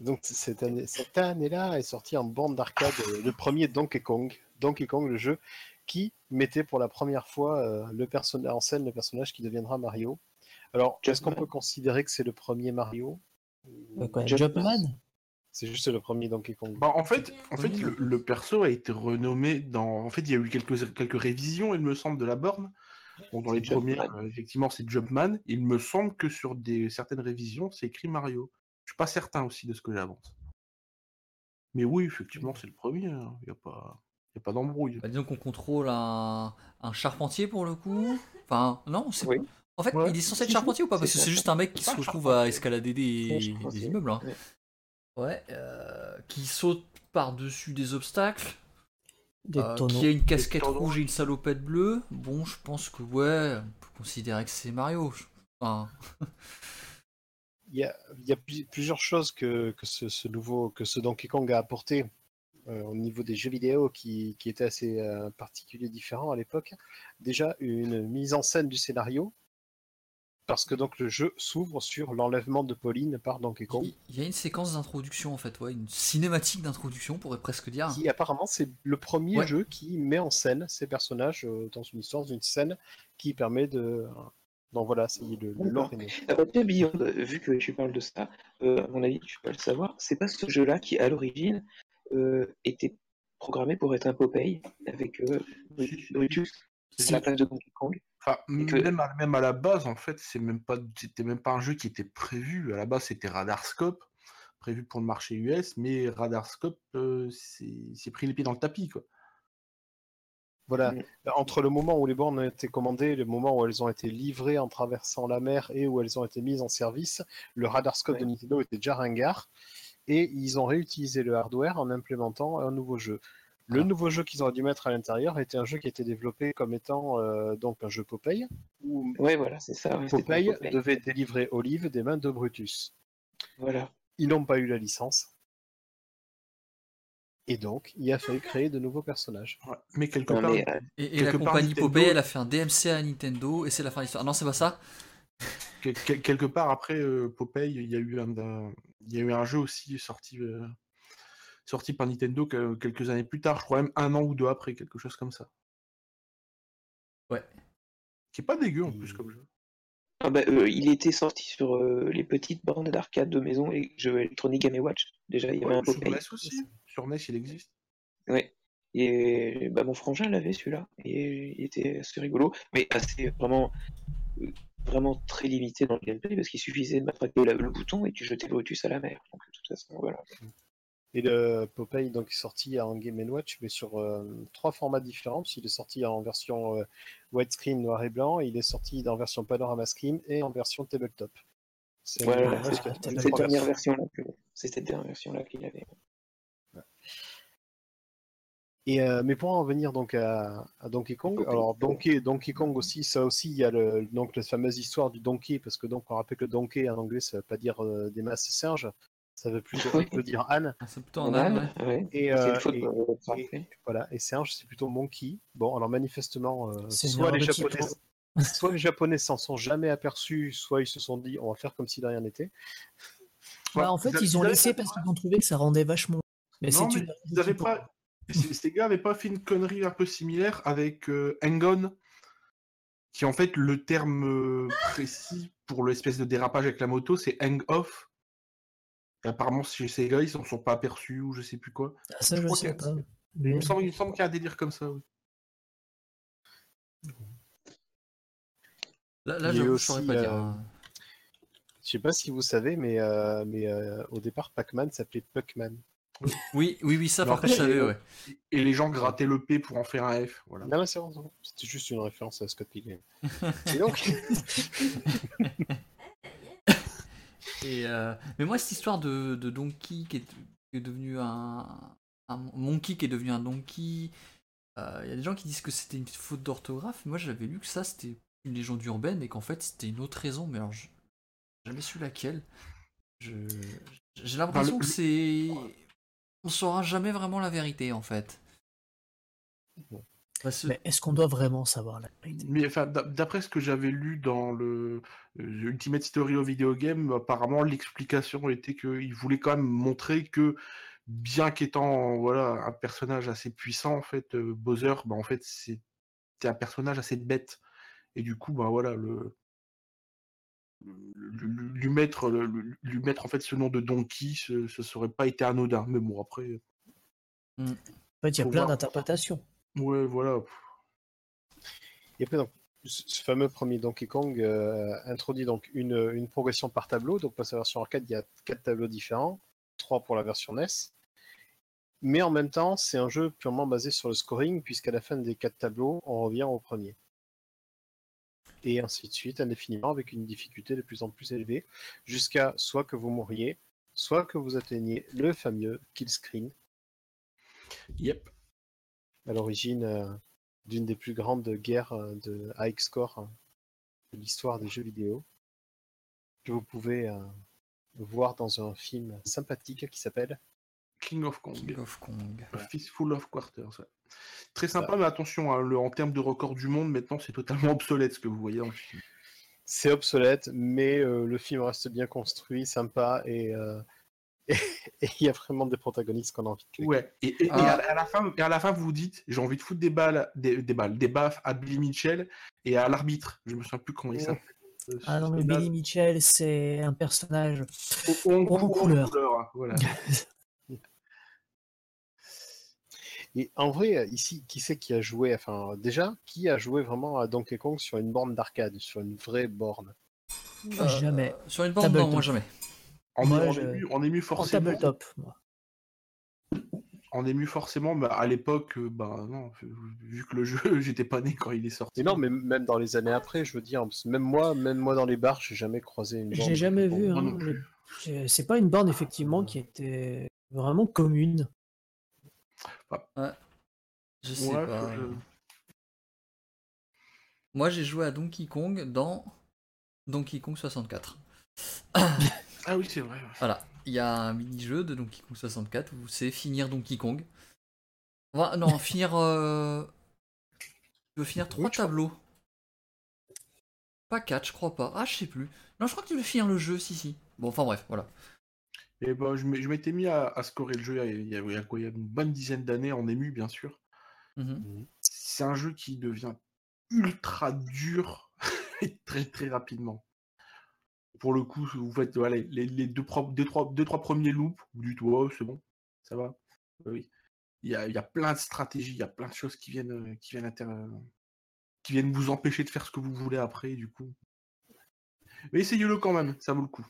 Donc cette année, cette année-là est sorti en bande d'arcade euh, le premier Donkey Kong. Donkey Kong, le jeu qui mettait pour la première fois euh, le personnage en scène le personnage qui deviendra Mario. Alors, est-ce qu'on peut considérer que c'est le premier Mario Euh, quoi, Jumpman. C'est juste le premier Donkey Kong. Bah, en fait, en fait le, le perso a été renommé dans. En fait, il y a eu quelques, quelques révisions, il me semble, de la borne. Bon, dans les Jumpman. premières, euh, effectivement, c'est Jumpman. Il me semble que sur des, certaines révisions, c'est écrit Mario. Je suis pas certain aussi de ce que j'avance. Mais oui, effectivement, c'est le premier. hein. Il n'y a pas, il y a pas d'embrouille. Bah, disons qu'on contrôle un, un charpentier pour le coup. Enfin, non, c'est. Oui. En fait, Ouais. il est censé être [laughs] charpentier ou pas? Parce que c'est juste un mec qui se retrouve à escalader des, immeubles. hein. Ouais. Ouais, euh, qui saute par-dessus des obstacles. Des euh, qui a une casquette rouge et une salopette bleue. Bon, je pense que ouais, on peut considérer que c'est Mario. Enfin, [laughs] y a, il y a plu- plusieurs choses que, que ce, ce nouveau que ce Donkey Kong a apporté euh, au niveau des jeux vidéo qui, qui étaient assez euh, particuliers, différents à l'époque. Déjà une mise en scène du scénario parce que donc le jeu s'ouvre sur l'enlèvement de Pauline par Donkey Kong. il y a une séquence d'introduction en fait, ouais, une cinématique d'introduction, on pourrait presque dire. qui apparemment c'est le premier Ouais. jeu qui met en scène ces personnages euh, dans une histoire, une scène qui permet de. Donc voilà, c'est le, le lore est né. Ah bah, tiens, Beyond, vu que tu parles de ça, euh, à mon avis, tu peux le savoir, c'est pas ce jeu-là qui, à l'origine, euh, était programmé pour être un Popeye avec euh, Brutus Si. la place de Donkey Kong. Enfin, que- même, à, même à la base, en fait, c'est même pas, c'était même pas un jeu qui était prévu. À la base, c'était Radarscope, prévu pour le marché US, mais Radarscope euh, s'est pris les pieds dans le tapis, quoi. Voilà. Mm. Entre le moment où les bornes ont été commandées le moment où elles ont été livrées en traversant la mer et où elles ont été mises en service, le radarscope de Ouais. Nintendo était déjà ringard et ils ont réutilisé le hardware en implémentant un nouveau jeu. Le Ah. nouveau jeu qu'ils auraient dû mettre à l'intérieur était un jeu qui était développé comme étant euh, donc un jeu Popeye où Ouais, voilà, c'est ça. ouais, Popeye Popeye. devait délivrer Olive des mains de Brutus. Voilà. Ils n'ont pas eu la licence. Et donc, il a fallu créer de nouveaux personnages. Ouais. Mais quelque part, mais, euh, Et, et la Quelque compagnie Nintendo- Popeye, elle a fait un DMC à Nintendo et c'est la fin de l'histoire. Non, c'est pas ça quel- quel- quelque part après euh, Popeye, il y a eu un, un- il y a eu un jeu aussi sorti, euh, sorti par Nintendo que- quelques années plus tard, je crois même un an ou deux après, quelque chose comme ça. Ouais. Qui est pas dégueu en plus Mm. comme jeu. ah bah, euh, il était sorti sur euh, les petites bornes d'arcade de maison et jeux électroniques Game Watch. Déjà, il y avait Ouais, un sur Popeye. NES aussi. Sur NES, il existe? Ouais. Et bah, mon frangin l'avait celui-là. Et il était assez rigolo, mais assez vraiment, euh, vraiment très limité dans le gameplay parce qu'il suffisait de matraquer le bouton et tu jetais Brutus à la mer. Donc de toute façon, voilà. Et le Popeye donc, est sorti en Game Watch, mais sur euh, trois formats différents. parce qu'il est sorti en version euh, widescreen noir et blanc, il est sorti en version panorama screen et en version tabletop. C'est Voilà, Cette dernière que- c'est cette dernière version-là qu'il avait. Et, euh, mais pour en venir donc à, à Donkey Kong, Popeye. alors Donkey, Donkey Kong aussi, ça aussi, il y a le, donc la fameuse histoire du Donkey, parce que donc on rappelle que Donkey en anglais ça veut pas dire euh, des masses singes, ça veut plutôt veut dire âne. Ah, C'est plutôt un ouais. ouais. Et, euh, et- et- voilà, et singe c'est plutôt monkey. Bon, alors manifestement, euh, soit les japonais, [laughs] soit les japonais s'en sont jamais aperçus, soit ils se sont dit on va faire comme si de rien n'était. Bah, en fait, ils ont laissé parce qu'ils ont trouvé que ça rendait vachement. Mais Non, c'est mais une. ils avaient pas. Gars n'avaient pas fait une connerie un peu similaire avec euh, Hang-On, qui en fait le terme euh, précis pour l'espèce de dérapage avec la moto, c'est hang-off. Et apparemment, chez ces gars, ils s'en sont pas aperçus ou je sais plus quoi. Ah, ça, je je crois sais pas. Il Mais- me semble, il me semble qu'il y a un délire comme ça. oui. Là, je saurais aussi, pas dire. euh. Je sais pas si vous savez, mais, euh, mais euh, au départ Pac-Man s'appelait Puckman. Oui, oui, oui, ça, Alors par contre, je savais, ouais. Et les gens grattaient le P pour en faire un F. Voilà. Non, mais c'est bon, c'est bon. C'était juste une référence à Scott Pilgrim. [laughs] Et donc, [laughs] Et, euh, Mais moi, cette histoire de, de Donkey qui est, qui est devenu un, un Monkey qui est devenu un Donkey, euh, il y a des gens qui disent que c'était une faute d'orthographe. Moi, j'avais lu que ça, c'était une légende urbaine et qu'en fait, c'était une autre raison. Mais alors, j'ai jamais su laquelle. Je... J'ai l'impression le- que c'est. On saura jamais vraiment la vérité, en fait. Mais est-ce qu'on doit vraiment savoir la vérité? Mais enfin, d'a- d'après ce que j'avais lu dans le euh, Ultimate Story of Video Game, apparemment l'explication était qu'il voulait quand même montrer que, bien qu'étant voilà un personnage assez puissant, en fait, euh, Bowser, bah, en fait, c'était un personnage assez bête. Et du coup, bah voilà, le lui, mettre lui, en fait ce nom de Donkey, ce, ce serait pas été anodin. Mais bon, après, En fait, il y a plein d'interprétations. ouais, voilà. Et après, donc, ce ce fameux premier Donkey Kong euh, introduit donc une, une progression par tableau. Donc, pour sa version arcade, il y a quatre tableaux différents, trois pour la version NES. Mais en même temps, c'est un jeu purement basé sur le scoring, puisqu'à la fin des quatre tableaux, on revient au premier. Et ainsi de suite, indéfiniment, avec une difficulté de plus en plus élevée, jusqu'à soit que vous mouriez, soit que vous atteigniez le fameux kill screen, Yep. à l'origine euh, d'une des plus grandes guerres euh, de high score euh, de l'histoire des jeux vidéo, que vous pouvez euh, voir dans un film sympathique qui s'appelle King of Kong. King of Kong. Fistful of Quarters. ouais. Très sympa, mais attention, hein, le- en termes de record du monde, maintenant, c'est totalement [laughs] obsolète ce que vous voyez dans le film. C'est obsolète, mais euh, le film reste bien construit, sympa, et euh, [laughs] et il y a vraiment des protagonistes qu'on a envie de. Ouais. Et, et- et Ah. à, la- à la fin, et à la fin, vous vous dites, j'ai envie de foutre des balles, des, des balles, des baffes à Billy Mitchell et à l'arbitre. Je me souviens plus comment il s'appelle. Euh, Ah non, mais Billy Mitchell, c'est un personnage. En- en en couleur. hein, voilà. [laughs] Et en vrai, euh, ici, qui c'est qui a joué, enfin, déjà, qui a joué vraiment à Donkey Kong sur une borne d'arcade, sur une vraie borne? Euh, Jamais. Sur une bande, non, moi jamais. En, Moi, en je- ému, en ému En forcément. tabletop, moi. En ému forcément, mais à l'époque, euh, bah non, vu que le jeu, [laughs] j'étais pas né quand il est sorti. Et non, mais même dans les années après, je veux dire, même moi, même moi dans les bars, j'ai jamais croisé une borne. J'ai jamais Bon, vu. hein, C'est pas une borne, effectivement, qui était vraiment commune. Je sais Ouais, pas. je- Moi, j'ai joué à Donkey Kong dans Donkey Kong 64. [coughs] [coughs] Ah oui, c'est vrai. ouais. Voilà, il y a un mini-jeu de Donkey Kong 64 où c'est finir Donkey Kong. Enfin, non, [coughs] finir. Euh... Tu veux finir trois Oui, tableaux. Pas quatre, je crois pas. Ah, je sais plus. Non, je crois que tu veux finir le jeu, si, si. Bon, enfin bref, voilà. Et ben, je m'étais mis à, à scorer le jeu il y a, il y a quoi, il y a une bonne dizaine d'années en ému, bien sûr. Mhm. C'est un jeu qui devient ultra dur [laughs] et très très rapidement. Pour le coup, vous faites voilà, les, les deux, deux, trois, deux, trois premiers loops, vous dites c'est bon, ça va. Oui. Il y a, il y a plein de stratégies, il y a plein de choses qui viennent, euh, qui viennent, inter- qui viennent vous empêcher de faire ce que vous voulez après, du coup. Mais essayez-le quand même, ça vaut le coup.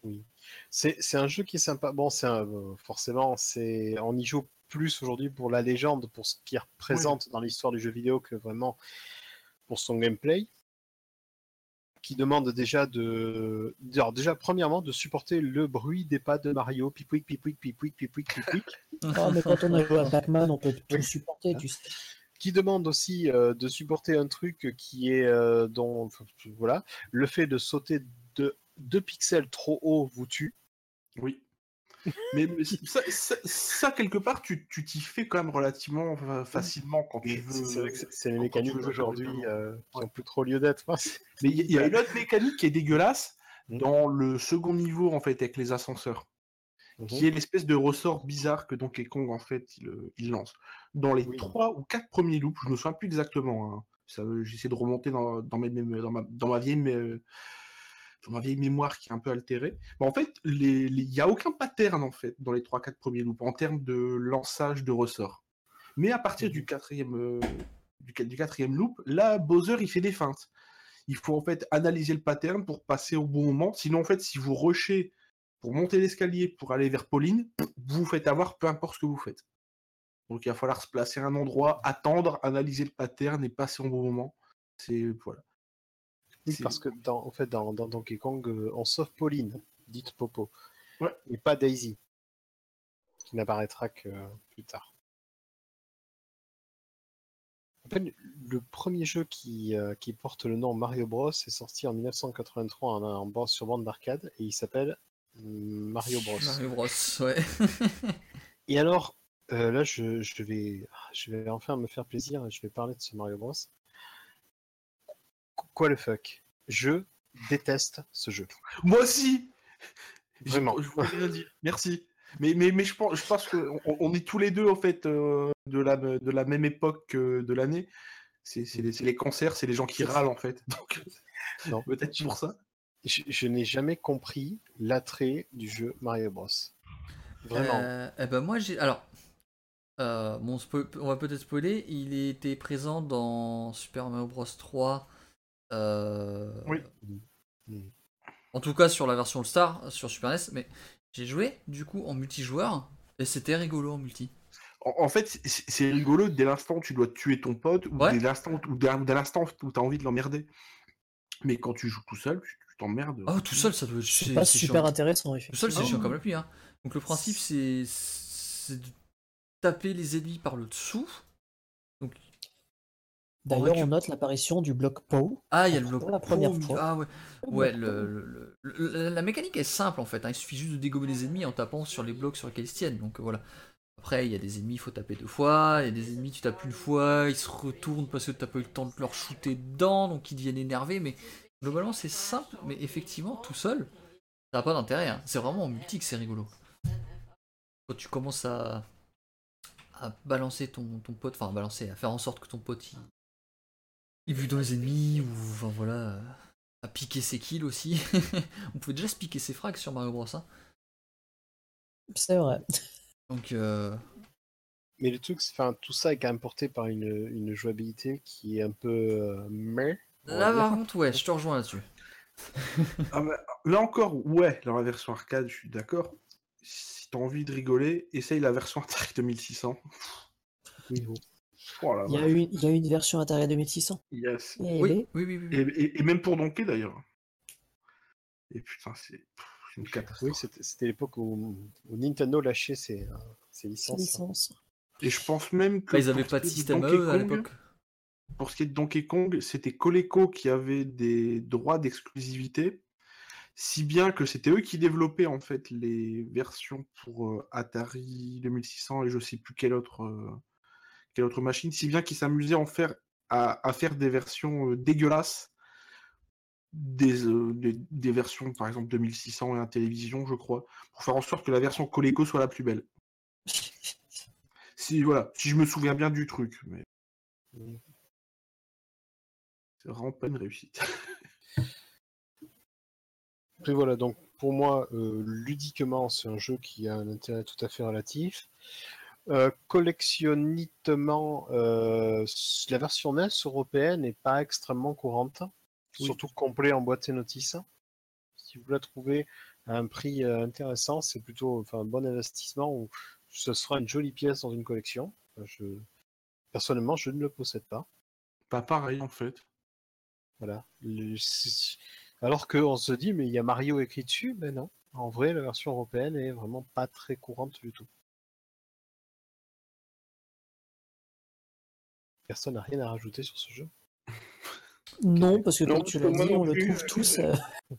C'est c'est un jeu qui est sympa. Bon, c'est un- euh, forcément, c'est on y joue plus aujourd'hui pour la légende, pour ce qui représente dans l'histoire du jeu vidéo que vraiment pour son gameplay, qui demande déjà de, alors déjà premièrement de supporter le bruit des pas de Mario, pipouic, pipouic, pipouic, pipouic, pipouic, [laughs] Ah, mais quand on a joué à Pac-Man, on peut tout supporter, tu sais. qui demande aussi euh, de supporter un truc qui est euh, dont voilà, le fait de sauter de 2 pixels trop haut vous tue. Oui. Mais, mais ça, ça- ça, quelque part, tu tu t'y fais quand même relativement euh, facilement quand tu veux. c'est vrai que c'est- c'est les mécaniques d'aujourd'hui euh, qui Ouais. ont plus trop lieu d'être. hein. Mais il y, a une autre mécanique qui est dégueulasse Mhm. dans le second niveau, en fait, avec les ascenseurs, qui est l'espèce de ressort bizarre que Donkey Kong, en fait, il, euh, il lance. Dans les trois ou quatre premiers loops, je me souviens plus exactement, hein, ça, j'essaie de remonter dans, dans, mes, mé- dans, ma, dans, ma vieille, dans ma vieille mémoire qui est un peu altérée. Mais en fait, les- il n'y a aucun pattern, en fait, dans les trois, quatre premiers loops, en termes de lançage de ressort. Mais à partir Mhm. du quatrième, euh, du quatrième loop, là, Bowser, il fait des feintes. Il faut en fait analyser le pattern pour passer au bon moment. Sinon, en fait, si vous rushez pour monter l'escalier pour aller vers Pauline, vous vous faites avoir peu importe ce que vous faites. Donc il va falloir se placer à un endroit, attendre, analyser le pattern et passer au bon moment. C'est voilà. Oui, parce que dans, en fait, dans, dans Donkey Kong, euh, on sauve Pauline, dite Popo, Ouais. et pas Daisy, qui n'apparaîtra que plus tard. En fait, le premier jeu qui, euh, qui porte le nom Mario Bros est sorti en 1983 en, sur bande d'arcade et il s'appelle mm, Mario Bros. Mario Bros, ouais. [laughs] Et alors, Euh, là, je, je vais, je vais enfin me faire plaisir et je vais parler de ce Mario Bros. Qu- Quoi le fuck? Je déteste ce jeu. Moi aussi Vraiment. Je, je voulais rien dire. Merci. Mais, mais, mais je pense, je pense qu'on on est tous les deux, en fait, euh, de, la, de la même époque euh, de l'année. C'est c'est les, c'est les cancers, c'est les gens qui râlent, en fait. [laughs] Donc, Non. peut-être pour ça. Je, je n'ai jamais compris l'attrait du jeu Mario Bros. Vraiment. Euh, eh ben moi j'ai. Alors. euh, bon, on va peut-être spoiler. Il était présent dans Super Mario Bros 3. Euh, Oui. Mm. En tout cas sur la version All Star sur Super NES. Mais j'ai joué du coup en multijoueur. Et c'était rigolo en multi. En, en fait, c'est rigolo dès l'instant où tu dois tuer ton pote, ou Ouais. dès l'instant où, dès, dès l'instant où tu as envie de l'emmerder. Mais quand tu joues tout seul, tu tu t'emmerdes. Oh, tout seul ça doit être. C'est pas super chiant. intéressant, Tout seul c'est Ah. chiant comme la pluie. Hein. Donc le principe c'est. C'est de taper les ennemis par le dessous. Donc D'ailleurs, on note l'apparition du bloc POW. Ah, il y a le bloc la première fois. Ah ouais. Ouais, le, le- le- le- la mécanique est simple en fait. hein. Il suffit juste de dégommer les ennemis en tapant sur les blocs sur lesquels ils se tiennent. Donc voilà. Après, il y a des ennemis, il faut taper deux fois. Il y a des ennemis, tu tapes une fois, ils se retournent parce que t'as pas eu le temps de leur shooter dedans, donc ils deviennent énervés. Mais globalement, c'est simple, mais effectivement, tout seul, ça n'a pas d'intérêt. hein. C'est vraiment en multi que c'est rigolo. Quand tu commences à, à balancer ton, ton pote, enfin à balancer, à faire en sorte que ton pote il, il bute dans les ennemis, ou enfin voilà, euh, à piquer ses kills aussi. [laughs] On pouvait déjà se piquer ses frags sur Mario Bros. hein. C'est vrai. Donc, euh, Mais le truc, c'est, enfin, tout ça est quand même porté par une, une jouabilité qui est un peu euh, là par contre, ouais, je te rejoins là-dessus. Ah bah, là encore, ouais, dans la version arcade, je suis d'accord. Si t'as envie de rigoler, essaye la version Atari 2600. Oui, oui. Oh Il y, a une, il y a une version Atari 2600. Yes. Et Oui, est- oui, oui, oui. Et, oui. et- et même pour Donkey d'ailleurs. Et putain, c'est une Oui, catastrophe. c'était, c'était l'époque où, où Nintendo lâchait ses, euh, ses licences. licence. Et je pense même que. Bah, ils avaient pour pas de système à Donkey eux à l'époque. Pour ce qui est de Donkey Kong, c'était Coleco qui avait des droits d'exclusivité, si bien que c'était eux qui développaient en fait les versions pour euh, Atari 2600 et je sais plus quelle autre, euh, quelle autre machine, si bien qu'ils s'amusaient en faire, à, faire des versions euh, dégueulasses, des, euh, des, versions par exemple 2600 et un télévision, je crois, pour faire en sorte que la version Coleco soit la plus belle. Si voilà, si je me souviens bien du truc, mais c'est vraiment pas une réussite. [laughs] Après voilà, donc pour moi, euh, ludiquement, c'est un jeu qui a un intérêt tout à fait relatif. Euh, collectionnitement, euh, la version NES européenne n'est pas extrêmement courante, Oui. surtout complet en boîte et notice. Si vous la trouvez à un prix euh, intéressant, c'est plutôt enfin, un bon investissement ou ce sera une jolie pièce dans une collection. Je... Personnellement, je ne le possède pas. Pas pareil en fait. Voilà. Le- Alors qu'on se dit, mais il y a Mario écrit dessus, mais non. En vrai, la version européenne est vraiment pas très courante du tout. Personne n'a rien à rajouter sur ce jeu. Non, [laughs] parce que Non, comme tu l'as dit, on le trouve euh, tous. euh, [laughs]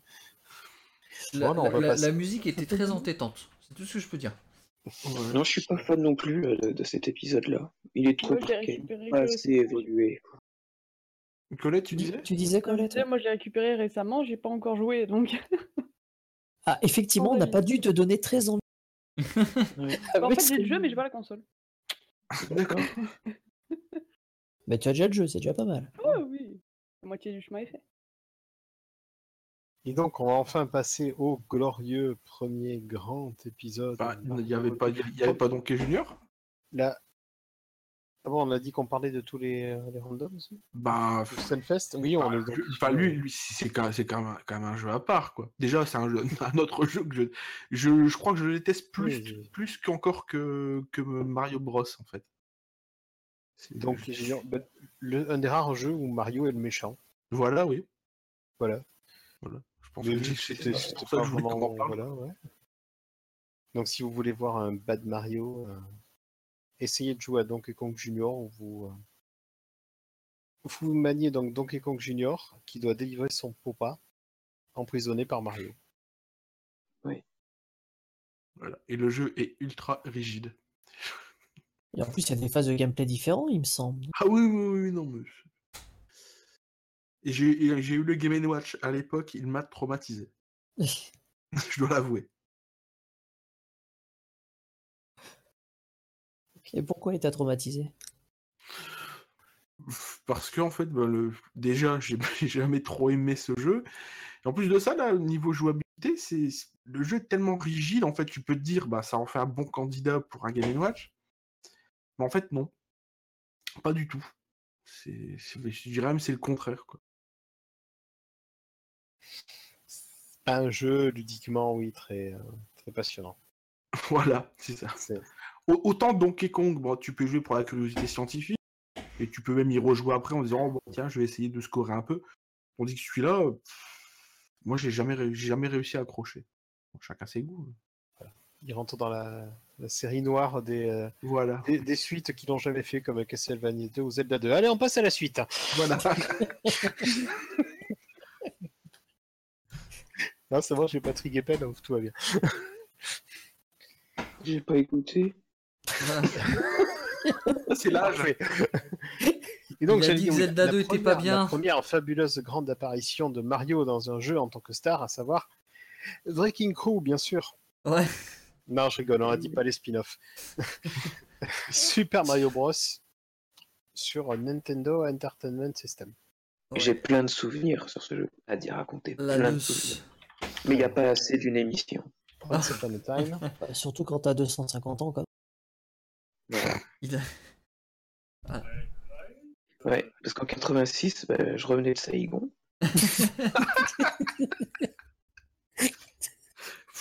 La, Bon, non, on la- la- musique était très entêtante. C'est tout ce que je peux dire. Non, je suis pas fan non plus euh, de, de cet épisode-là. Il est trop récupéré pas assez évolué. Colette, tu disais Tu disais Colette moi, je l'ai récupéré récemment, j'ai pas encore joué, donc. [laughs] Ah, effectivement, on n'a pas dû te donner très envie. en Avec fait, j'ai le jeu, mais j'ai pas la console. D'accord. Mais tu as déjà le jeu, c'est déjà pas mal. Oh oui, la moitié du chemin est fait. Et donc, on va enfin passer au glorieux premier grand épisode. Bah, Il Mario n'y avait, pas- il y avait pas Donkey Junior? Là. Ah bon, on a dit qu'on parlait de tous les, euh, les randoms aussi? Bah. Le Sunfest? Oui, on bah, est donc. lui- lui, lui c'est quand, même, quand même un jeu à part, quoi. Déjà, c'est un, jeu, [laughs] un autre jeu que je, je. Je crois que je le déteste plus, Oui, oui. plus qu'encore que, que Mario Bros, en fait. C'est- Donc, bah, le- un des rares jeux où Mario est le méchant. Voilà, oui. Voilà. Je pense Mais que c'était pas vraiment. Voilà, ouais. Donc, si vous voulez voir un bad Mario, euh, essayez de jouer à Donkey Kong Junior où vous. euh, Vous maniez donc Donkey Kong Junior qui doit délivrer son popa emprisonné par Mario. Voilà. Et le jeu est ultra rigide. Et en plus, il y a des phases de gameplay différents, il me semble. Ah oui, oui, oui, non, mais. Et j'ai eu le Game Watch à l'époque, il m'a traumatisé. [laughs] [laughs] Je dois l'avouer. Et pourquoi il t'a traumatisé? Parce que en fait, bah, le... déjà, [laughs] j'ai jamais trop aimé ce jeu. Et en plus de ça, là, au niveau jouabilité, c'est le jeu est tellement rigide. En fait, tu peux te dire, bah, ça en fait un bon candidat pour un Game Watch. Mais en fait, non, pas du tout. C'est, je dirais même c'est le contraire. Quoi. C'est pas un jeu ludiquement, oui, très, euh, très passionnant. [laughs] Voilà, c'est ça. Autant Donkey Kong, bon, tu peux jouer pour la curiosité scientifique, et tu peux même y rejouer après en disant, oh, bon, tiens, je vais essayer de scorer un peu. Tandis que celui-là, moi, j'ai jamais, jamais réussi à accrocher. Bon, chacun ses goûts. Il rentre dans la, la série noire des, euh, Voilà. des, des suites qui l'ont jamais fait, comme Castlevania 2 ou Zelda 2. Allez, on passe à la suite. Voilà. [laughs] Non, c'est bon, j'ai Patrick Epel, donc tout va bien. [laughs] J'ai pas écouté. [laughs] C'est. Parfait. Et a j'allais dit que Zelda la 2 était pas bien. La première fabuleuse grande apparition de Mario dans un jeu en tant que star, à savoir Breaking Crew, bien sûr. Ouais. Non, je rigole, on a dit pas les spin-offs. [laughs] Super Mario Bros. sur Nintendo Entertainment System. Ouais. J'ai plein de souvenirs sur ce jeu à dire raconter. La plein de leçon. souvenirs. Mais il n'y a pas assez d'une émission. Once Upon a Time. Bah, Surtout quand t'as 250 ans, quoi. Voilà. Il a- Ouais, parce qu'en 86, bah, je revenais de Saïgon. [laughs]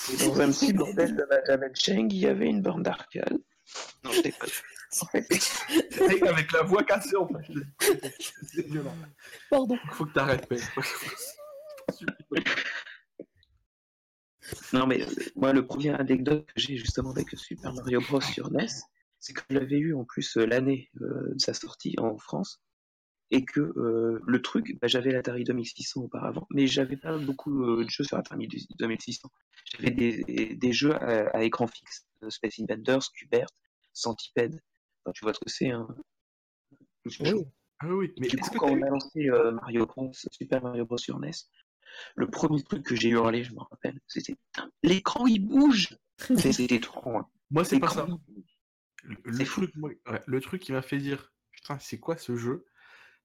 Et dans un petit bordel de Benjamin Cheng, il y avait une borne d'arcade. Non, je déconne. Ouais. [laughs] Avec la voix cassée, en fait. C'est violent. Pardon. Faut que t'arrêtes, mec. Non, mais euh, moi, le premier anecdote que j'ai justement avec Super Mario Bros. sur NES, c'est que je l'avais eu en plus euh, l'année euh, de sa sortie en France. Et que euh, le truc, bah, j'avais l'Atari 2600 auparavant, mais j'avais pas beaucoup euh, de jeux sur l'Atari 2600. J'avais des, des jeux à, à écran fixe, euh, Space Invaders, Qbert, Centipede. Enfin, tu vois ce que c'est, hein. Oui. Ah oui, mais du est-ce coup, que quand on a lancé euh, Mario Bros, Super Mario Bros sur NES, le premier truc que j'ai hurlé, je me rappelle, c'était l'écran il bouge. [laughs] C'est- C'était trop. Hein. Moi, c'est pas ça. Le, le C'est fou. truc, moi, ouais, le truc qui m'a fait dire putain, c'est quoi ce jeu?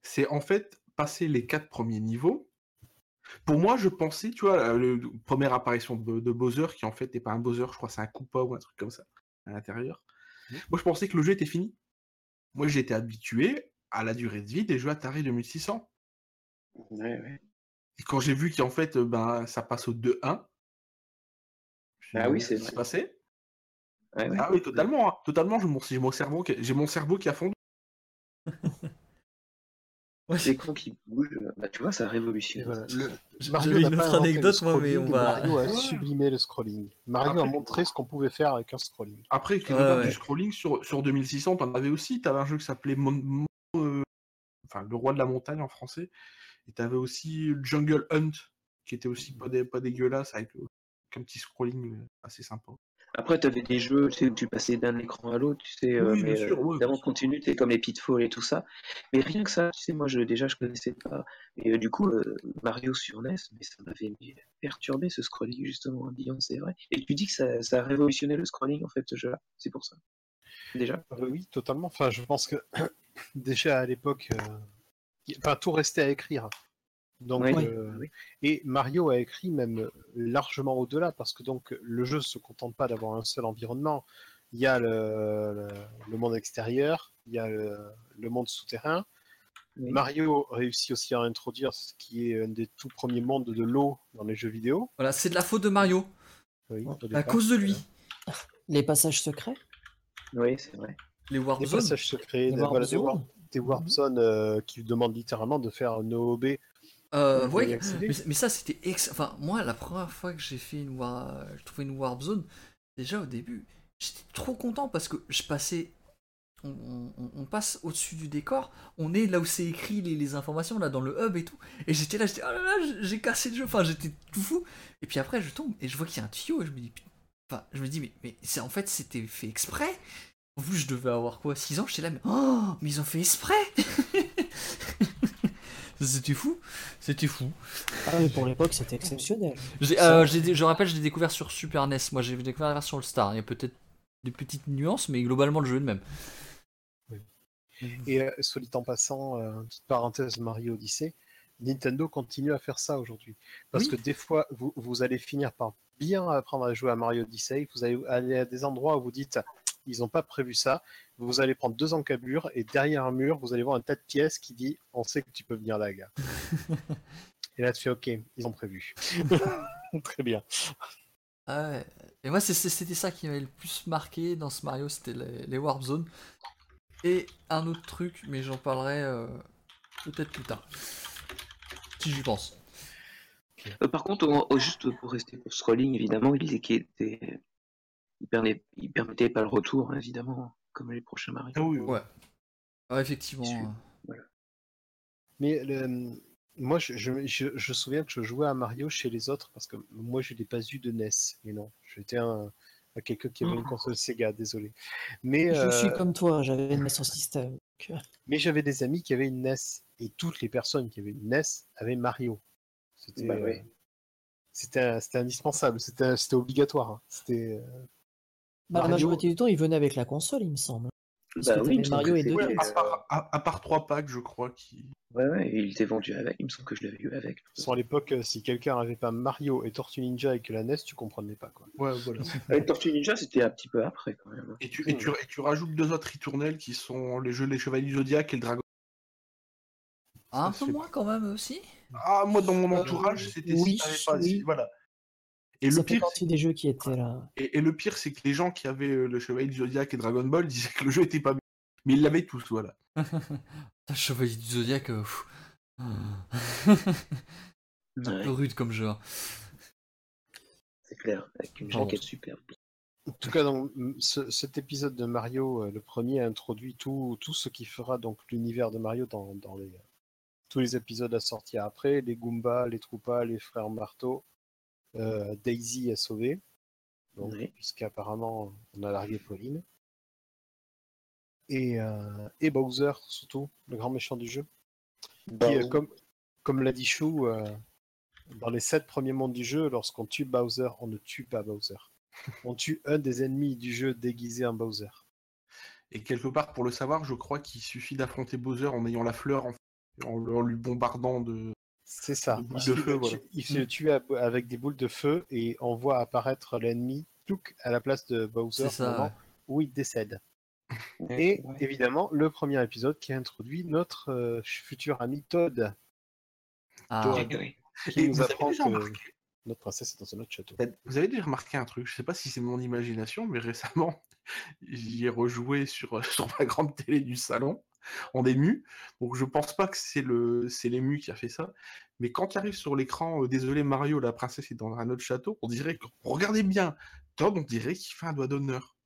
C'est en fait passer les quatre premiers niveaux. Pour moi, je pensais, tu vois, la première apparition de, de Bowser, qui en fait n'est pas un Bowser, je crois que c'est un Koopa ou un truc comme ça à l'intérieur. Moi, je pensais que le jeu était fini. Moi, j'étais habitué à la durée de vie des jeux Atari 2600. Ouais, ouais. Et quand j'ai vu qu'en fait, euh, ben, ça passe au 2-1, je me suis Ah oui, c'est qui Ouais, ouais. Ah oui, totalement. hein. Totalement, j'ai mon, j'ai mon cerveau, qui- j'ai mon cerveau qui a fondu. [laughs] Ouais. L'écran qui bouge, bah, tu vois, ça révolutionne. voilà, le- Mario une autre anecdote, moi, mais scrolling, on va. Mario a sublimé le scrolling. Mario a montré ce qu'on pouvait faire avec un scrolling. Après, Ouais, ouais. du scrolling sur, sur 2600, t'en avais aussi. T'avais un jeu qui s'appelait Mon- Mon- euh, enfin, Le Roi de la Montagne en français. Et t'avais aussi Jungle Hunt, qui était aussi pas, dé- pas dégueulasse, avec, euh, avec un petit scrolling euh, assez sympa. Après, tu avais des jeux tu sais, où tu passais d'un écran à l'autre, tu sais, euh, Oui, bien mais sûr, euh, ouais, évidemment bien sûr. continu, tu sais, comme les Pitfall et tout ça. Mais rien que ça, tu sais, moi, je, déjà, je connaissais pas. Et euh, du coup, euh, Mario sur NES, mais ça m'avait perturbé ce scrolling, justement, en disant, c'est vrai. Et tu dis que ça, ça a révolutionné le scrolling, en fait, ce jeu-là. C'est pour ça. Déjà. Euh, oui, totalement. Enfin, je pense que [coughs] déjà à l'époque, euh, enfin, tout restait à écrire. Donc, Oui. euh, Oui. Et Mario a écrit même largement au-delà, parce que donc le jeu se contente pas d'avoir un seul environnement. Il y a le, le- le monde extérieur, il y a le, le monde souterrain. Oui. Mario réussit aussi à introduire ce qui est un des tout premiers mondes de l'eau dans les jeux vidéo. Voilà, c'est de la faute de Mario. Oui, À départ. cause de lui. Les passages secrets? Oui, c'est vrai. Les Warp Des passages secrets, Les des, warp voilà, des zones. warp, des warp zones euh, qui demandent littéralement de faire un OOB. Euh, ouais, mais, mais ça c'était ex... Enfin, moi, la première fois que j'ai fait une war... je trouvais une Warp Zone, déjà au début, j'étais trop content parce que je passais. On, on- on passe au-dessus du décor, on est là où c'est écrit les, les informations, là dans le hub et tout. Et j'étais là, j'étais, oh là là, j'ai- cassé le jeu, enfin j'étais tout fou. Et puis après, je tombe et je vois qu'il y a un tuyau et je me dis. Enfin, je me dis, mais, mais c'est en fait, c'était fait exprès. En plus, je devais avoir quoi 6 ans, j'étais là, mais. Oh, mais ils ont fait exprès [laughs] C'était fou. C'était fou. Ah, mais pour l'époque, c'était exceptionnel. Euh, je rappelle, je l'ai découvert sur Super NES. Moi, j'ai découvert la version All-Star. Il y a peut-être des petites nuances, mais globalement, le jeu est le même. Et euh, soit dit en passant, euh, petite parenthèse Mario Odyssey, Nintendo continue à faire ça aujourd'hui. Parce Oui. que des fois, vous, vous allez finir par bien apprendre à jouer à Mario Odyssey. Vous allez aller à des endroits où vous dites, ils n'ont pas prévu ça. Vous allez prendre deux encablures et derrière un mur, vous allez voir un tas de pièces qui dit, on sait que tu peux venir là, gars. [laughs] et là, tu fais, ok, ils ont prévu. [laughs] Très bien. Ah ouais. Et moi, c'était ça qui m'avait le plus marqué dans ce Mario, c'était les, les Warp Zones. Et un autre truc, mais j'en parlerai euh, peut-être plus tard. Si j'y pense. Euh, par contre, on- oh, juste pour rester pour scrolling, évidemment, il était, il permettait, il permettait pas le retour, évidemment, comme les prochains Mario. Ah oui, Ouais. Ah, effectivement. Mais le- moi, je, je, je, je me souviens que je jouais à Mario chez les autres parce que moi, je n'ai pas eu de NES. Mais non, j'étais un, quelqu'un qui avait une console Sega, désolé. Mais, Je suis euh, comme toi, j'avais une NES en système. mais j'avais des amis qui avaient une NES et toutes les personnes qui avaient une NES avaient Mario. C'était Bah oui. c'était c'était indispensable, c'était c'était obligatoire. hein. C'était euh, bah, La Mario- majorité du temps, il venait avec la console, il me semble. Parce Bah que oui, me Mario et deux Ouais, à, part, à, à part trois packs, je crois, qui. Ouais, ouais, il était vendu avec, il me semble que je l'avais eu avec. sur l'époque, euh, si quelqu'un n'avait pas Mario et Tortue Ninja et que la NES, tu comprenais pas quoi. Ouais, voilà. [laughs] Avec Tortue Ninja, c'était un petit peu après quand même. Et tu, et, tu, et tu rajoutes deux autres ritournelles qui sont les jeux Les Chevaliers du Zodiac et le Dragon. Un peu moins quand même aussi. Ah, moi, dans mon Euh, entourage, c'était oui, si t'avais pas. si- oui. voilà. Et ça le, pire, partie des jeux qui étaient là. et, et le pire, c'est que les gens qui avaient euh, le Chevalier du Zodiac et Dragon Ball [laughs] disaient que le jeu était pas bien. Mais ils l'avaient tous, voilà. [laughs] Chevalier du Zodiac. euh, pff. [laughs] Un Ouais, peu rude comme jeu. hein. c'est clair, avec une jaquette superbe. En tout cas, donc, m- ce- cet épisode de Mario, euh, le premier, introduit tout, tout ce qui fera donc l'univers de Mario dans, dans les, tous les épisodes à sortir après, les Goombas, les Troopas, les frères Marteau, Daisy à sauver, donc, Ouais. puisqu'apparemment on a largué Pauline, et, euh, et Bowser surtout, le grand méchant du jeu, Bah, qui, euh, comme, comme l'a dit Chou, euh, dans les sept premiers mondes du jeu, lorsqu'on tue Bowser, on ne tue pas Bowser. On tue un des ennemis du jeu déguisé en Bowser. Et quelque part, pour le savoir, je crois qu'il suffit d'affronter Bowser en ayant la fleur, en, en, en lui bombardant de. C'est ça. Il feu, voilà. se tue à- avec des boules de feu et on voit apparaître l'ennemi à la place de Bowser C'est ça. au moment ouais. où il décède. Et ouais. évidemment, le premier épisode qui introduit notre euh, futur ami Todd, Ah, Todd. Ouais. qui Et nous vous avez apprend déjà que remarqué- notre princesse est dans un autre château. Vous avez déjà remarqué un truc, je sais pas si c'est mon imagination, mais récemment, [laughs] j'y ai rejoué sur, [laughs] sur ma grande télé du salon, en ému. Donc je pense pas que c'est le c'est l'ému qui a fait ça. Mais quand il arrive sur l'écran, euh, désolé Mario, la princesse est dans un autre château, on dirait que, regardez bien, Todd, on dirait qu'il fait un doigt d'honneur.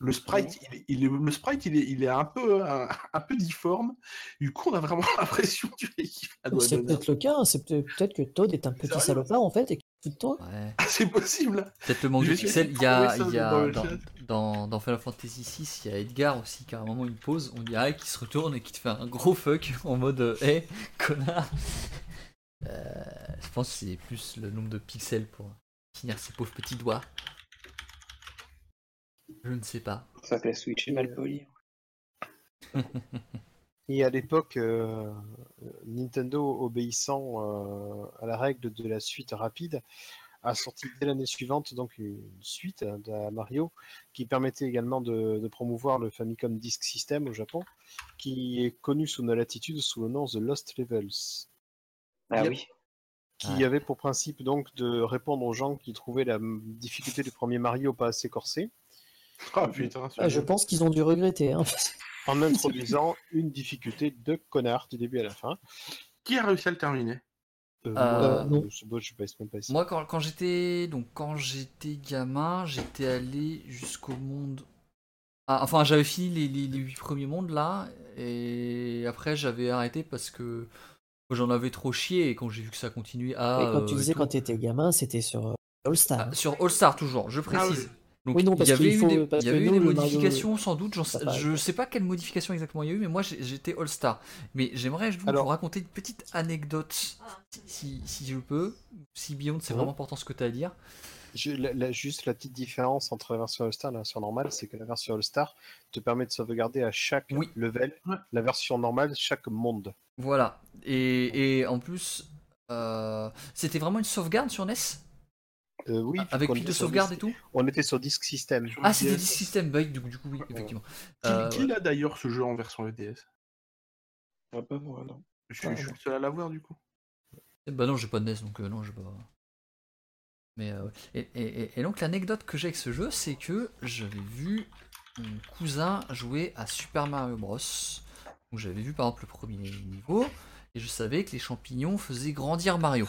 Le sprite, il est, il est- le sprite, il est, il est un peu, un, un peu difforme. Du coup, on a vraiment [laughs] l'impression qu'il fait un doigt C'est d'honneur. peut-être le cas, hein, c'est peut- peut-être que Todd est un petit salopard en fait et toi. ouais. Ah, c'est possible. Peut-être le manque de pixels. Il y a, il y dans le dans, chat. dans, dans Final Fantasy VI, il y a Edgar aussi qui à un moment une pause, on dirait qu'il se retourne et qui te fait un gros fuck en mode euh, Hé, [laughs] connard Euh, Je pense que c'est plus le nombre de pixels pour finir ses pauvres petits doigts. Je ne sais pas. Ça que la Switch est mal polie. [laughs] Et à l'époque, euh, Nintendo, obéissant euh, à la règle de la suite rapide, a sorti dès l'année suivante donc une suite de Mario qui permettait également de, de promouvoir le Famicom Disk System au Japon, qui est connu sous nos latitudes sous le nom The Lost Levels, Ah oui. qui avait pour principe donc de répondre aux gens qui trouvaient la difficulté du premier Mario pas assez corsé, Ah putain, Ah, je pense qu'ils ont dû regretter. hein. En introduisant une difficulté de connard du début à la fin. Qui a réussi à le terminer? Euh, Euh, moi, non. je sais pas, je sais même pas ici. Moi, quand, quand j'étais donc quand j'étais gamin, j'étais allé jusqu'au monde. Ah, enfin, j'avais fini les, les, les 8 premiers mondes là, et après j'avais arrêté parce que j'en avais trop chié et quand j'ai vu que ça continuait à. Et quand tu euh, disais tout- quand tu étais gamin, c'était sur euh, All Star. Ah, sur All Star toujours, je précise. Ah Donc, Oui, non, il y avait eu des, parce il y que avait eu nous, des le Mario- modifications sans doute. je pas. sais pas quelle modification exactement il y a eu, mais moi j'étais All-Star. Mais j'aimerais vous, Alors- vous raconter une petite anecdote, si, si je peux. Si Beyond, c'est Mhm. vraiment important ce que tu as à dire. Je- la- la- juste la petite différence entre la version All-Star et la version normale, c'est que la version All-Star te permet de sauvegarder à chaque Oui. level. Ouais. La version normale, chaque monde. Voilà. Et, et en plus, euh, c'était vraiment une sauvegarde sur NES Euh, oui, Avec pile de sauvegarde et tout On était sur Disk System. Ah, c'était des systèmes. Bah, du, coup- du coup, oui, effectivement. Qui, Euh, qui l'a d'ailleurs ce jeu en version EDS Ah, pas moi, non. je, suis- Ah, je suis le seul à l'avoir du coup. Bah non, j'ai pas de NES, donc euh, non, j'ai pas. Mais euh, et, et- et- donc l'anecdote que j'ai avec ce jeu, c'est que j'avais vu mon cousin jouer à Super Mario Bros. Donc j'avais vu par exemple le premier niveau, et je savais que les champignons faisaient grandir Mario.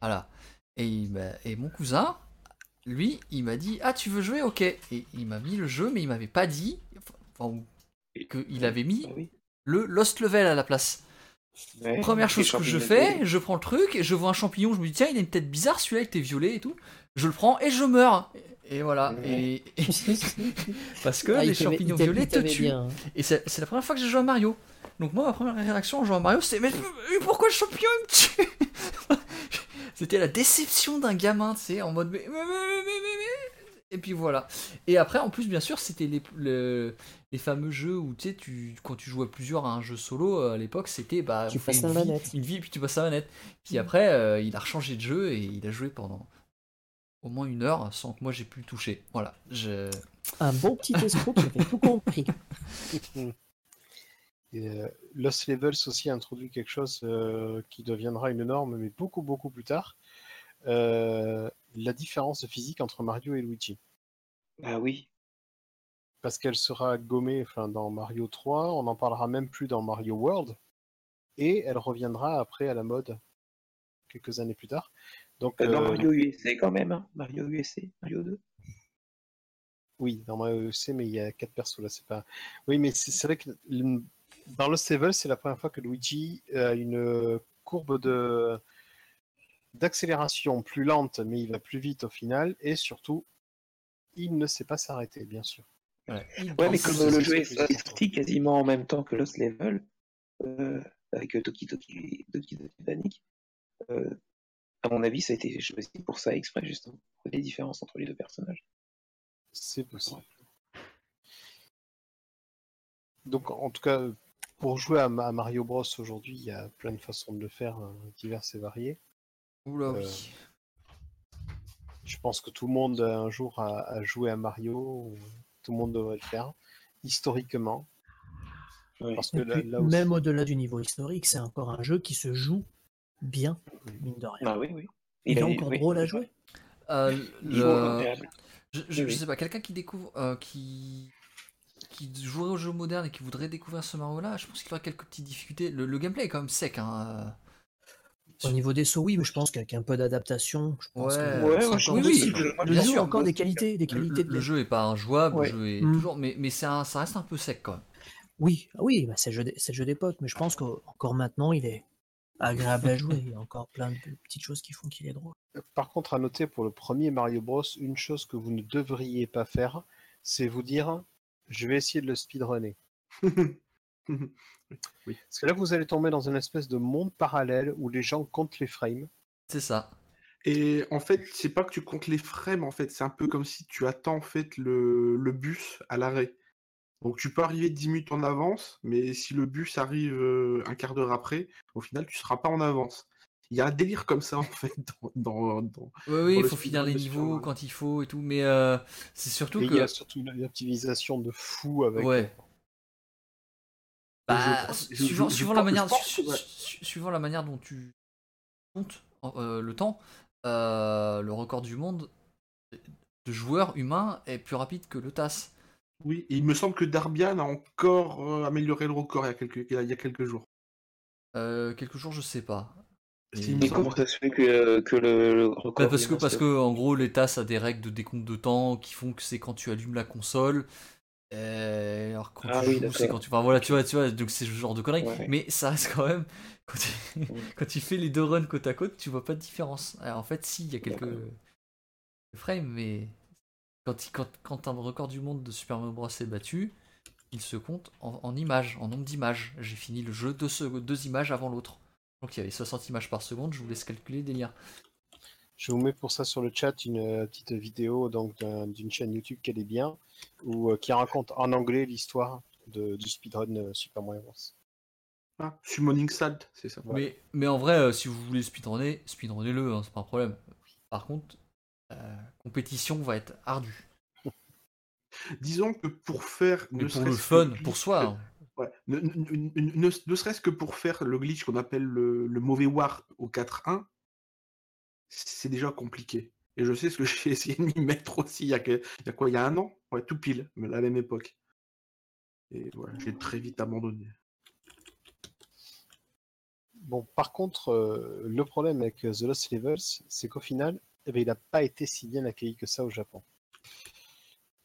Voilà. Et, il m'a- et mon cousin, lui, il m'a dit Ah, tu veux jouer? Ok. Et il m'a mis le jeu, mais il m'avait pas dit enfin, qu'il avait mis Ah oui. le Lost Level à la place. Ouais, Première chose que je fais, je prends le truc, et je vois un champignon, je me dis tiens, il a une tête bizarre, celui-là il était violet et tout. Je le prends et je meurs. Et voilà. Ouais. Et, et- [laughs] parce que Ah, il les t'aimait- champignons il t'a- violets te t'aimait tuent. bien, hein. Et c'est c'est la première fois que j'ai joué à Mario. Donc moi, ma première réaction en jouant à Mario, c'est mais, mais pourquoi le champignon il me tue? C'était la déception d'un gamin, tu sais, en mode mais, mais, mais, mais, mais, mais, mais. Et puis voilà. Et après, en plus, bien sûr, c'était les, le- les fameux jeux où tu sais, tu, quand tu jouais à plusieurs à un jeu solo euh, à l'époque, c'était bah, Tu on fait passes une vie, une vie et puis tu passes la manette. Puis après, euh, il a rechangé de jeu et il a joué pendant au moins une heure sans que moi j'ai pu le toucher. Voilà. Je... Un bon petit escroc qui avait tout compris. [laughs] Et, euh, Lost Levels aussi a introduit quelque chose euh, qui deviendra une norme, mais beaucoup, beaucoup plus tard. Euh, la différence de physique entre Mario et Luigi. Ah oui. Parce qu'elle sera gommée enfin, dans Mario 3, on n'en parlera même plus dans Mario World, et elle reviendra après à la mode quelques années plus tard. Donc, Euh, Dans Mario USA quand même, hein. Mario USA, Mario 2. Oui, dans Mario EC, mais il y a quatre persos là, c'est pas. Oui, mais c'est vrai que dans Lost Level, c'est la première fois que Luigi a une courbe de d'accélération plus lente, mais il va plus vite au final, et surtout, il ne sait pas s'arrêter, bien sûr. Ouais, mais comme le jeu est sorti quasiment en même temps que Lost Level, euh, avec Toki Toki Toki Toki Panic, euh, à mon avis, ça a été choisi pour ça exprès, justement, pour les différences entre les deux personnages. C'est possible. Donc, en tout cas, pour jouer à, Ma- à Mario Bros aujourd'hui, il y a plein de façons de le faire, euh, diverses et variées. Oula, oui. Euh, Je pense que tout le monde un jour a, a joué à Mario, tout le monde devrait le faire, historiquement. Parce que Et là, puis, là aussi, même au-delà du niveau historique, c'est encore un jeu qui se joue bien, mine de rien. Ah oui, oui. Il est a- encore oui, drôle à jouer. Euh, le-. Je, je, sais pas, quelqu'un qui découvre, euh, qui, qui jouerait au jeu moderne et qui voudrait découvrir ce Mario-là, je pense qu'il y aura quelques petites difficultés. Le, le gameplay est quand même sec. Hein. Au niveau des sauts, oui, mais je pense qu'avec un peu d'adaptation, je pense Ouais. que Ouais, c'est ouais, je encore oui, oui, Le bien jeu sûr. a encore des qualités, des Le, qualités le- de le jeu est pas injouable, Ouais. le jeu est Mm. toujours, mais, mais c'est un- ça reste un peu sec quand même. Oui, oui, bah, c'est le jeu des- le jeu d'époque, mais je pense qu'encore maintenant, il est agréable à jouer. Il y a encore plein de petites choses qui font qu'il est drôle. Par contre, à noter pour le premier Mario Bros, une chose que vous ne devriez pas faire, c'est vous dire je vais essayer de le speedrunner. [laughs] Oui. Parce que là, vous allez tomber dans une espèce de monde parallèle où les gens comptent les frames. C'est ça. Et en fait, c'est pas que tu comptes les frames, en fait, c'est un peu comme si tu attends en fait le, le bus à l'arrêt. Donc tu peux arriver 10 minutes en avance, mais si le bus arrive euh, un quart d'heure après, au final, tu seras pas en avance. Il y a un délire comme ça, en fait, [laughs] dans... dans- dans- Oui, il le faut finir les niveaux quand il faut et tout, mais euh, c'est surtout Et il y a surtout une, optimisation de fou avec. Ouais. Bah, je- suivant, je- suivant la manière, pense su- que, ouais. su- suivant la manière dont tu comptes euh, le temps, euh, le record du monde de joueurs humains est plus rapide que le TAS. Oui, et il me semble que Darbian a encore euh, amélioré le record il y a quelques, il y a- il y a quelques jours. Euh, quelques jours, je sais pas. Si, Mais comment ça se fait que, que le, le record Bah, parce que parce que en gros les TAS a des règles de décompte de temps qui font que c'est quand tu allumes la console. euh, alors quand Ah tu oui, joues, c'est quand tu. Enfin voilà, tu vois, tu vois, donc c'est ce genre de conneries. Ouais. Mais ça reste quand même. Quand tu... Ouais. [laughs] quand tu fais les deux runs côte à côte, tu vois pas de différence. Alors, en fait, si, il y a quelques frames, mais quand, il- quand, quand un record du monde de Super Mario Bros est battu, il se compte en, en images, en nombre d'images. J'ai fini le jeu deux, deux images avant l'autre. Donc il y avait 60 images par seconde, je vous laisse calculer des liens. Je vous mets pour ça sur le chat une euh, petite vidéo donc d'une chaîne YouTube qu'elle est bien, ou euh, qui raconte en anglais l'histoire du speedrun euh, Super Mario Bros. Ah, Summoning Salt, c'est ça. Ouais. Mais, mais en vrai, euh, si vous voulez speedrunner, speedrunnez-le, hein, c'est pas un problème. Par contre, la compétition va être ardue. [laughs] Disons que pour faire. Mais ne pour le fun, pour soi. hein. Ouais, ne, ne- ne- ne- ne serait-ce que pour faire le glitch qu'on appelle le, le mauvais warp au 4-1, c'est déjà compliqué. Et je sais ce que [laughs] j'ai essayé de m'y mettre aussi il y, a que- il y a quoi Il y a un an? Ouais, tout pile, mais à la même époque. Et voilà, j'ai très vite abandonné. Bon, par contre, euh, le problème avec euh, The Lost Levels, c'est qu'au final, eh ben, il n'a pas été si bien accueilli que ça au Japon.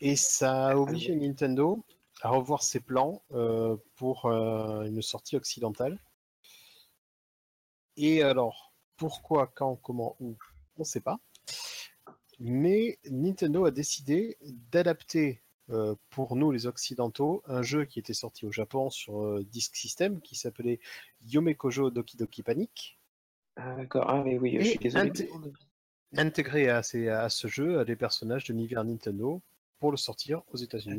Et ça a obligé Nintendo à revoir ses plans euh, pour euh, une sortie occidentale. Et alors, pourquoi, quand, comment, où, on ne sait pas. Mais Nintendo a décidé d'adapter euh, pour nous les Occidentaux un jeu qui était sorti au Japon sur Disk System qui s'appelait Yomekojo Doki Doki Panic, Ah, d'accord. Ah, mais oui, je suis désolé. inté- intégré à, ces- à ce jeu à des personnages de l'univers Nintendo pour le sortir aux États-Unis.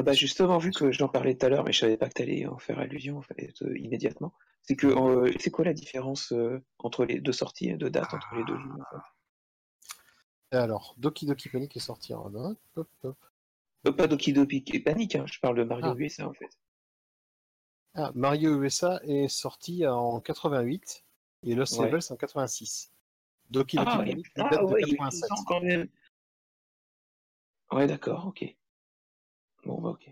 Ah bah justement, vu que j'en parlais tout à l'heure, mais je savais pas que tu allais en faire allusion en fait, euh, immédiatement, c'est que euh, c'est quoi la différence euh, entre les deux sorties, de date entre les deux jeux en fait? Alors, Doki Doki Panic est sorti en hop, hop, hop. Pas Doki Doki Panic, hein, je parle de Mario Ah. USA en fait. Ah, Mario USA est sorti en 88 et Lost Ouais. Levels en 86. Doki Doki Ah, Panic ah, date de ouais, il est 87. récent quand même. Ouais, d'accord, ok. Bon, bah ok.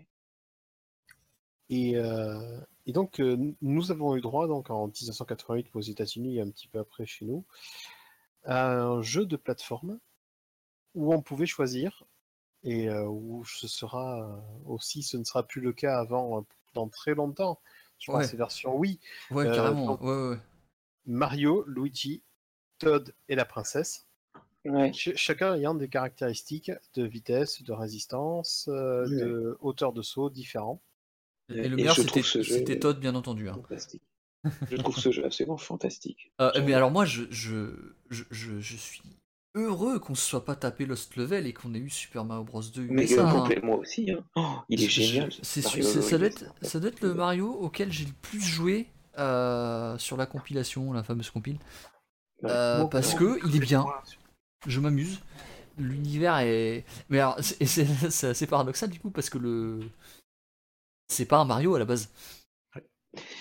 Et, euh, et donc, euh, nous avons eu droit, donc, en 1988 aux États-Unis et un petit peu après chez nous, à un jeu de plateforme où on pouvait choisir et euh, où ce sera aussi, ce ne sera plus le cas avant dans très longtemps. Je pense Ouais. que c'est version oui. Ouais, Euh, carrément. donc- Ouais, ouais, ouais. Mario, Luigi, Todd et la princesse. Ouais. Ch- chacun ayant des caractéristiques de vitesse, de résistance, euh, Ouais. de hauteur de saut différents. Et le meilleur, c'était jeu- Todd, bien entendu. hein. Je trouve ce jeu absolument fantastique. Euh, J'aime mais alors moi, je, je, je, je, je suis heureux qu'on se soit pas tapé Lost Level et qu'on ait eu Super Mario Bros 2 Mais euh, hein. moi aussi, hein. Oh, il est génial. c'est ça, doit être, ça doit être le Mario auquel j'ai le plus joué euh, sur la compilation, la fameuse compile. Euh, parce que il est bien, je m'amuse. L'univers est. Mais alors, c'est- et c'est [laughs] c'est assez paradoxal du coup parce que le. C'est pas un Mario à la base.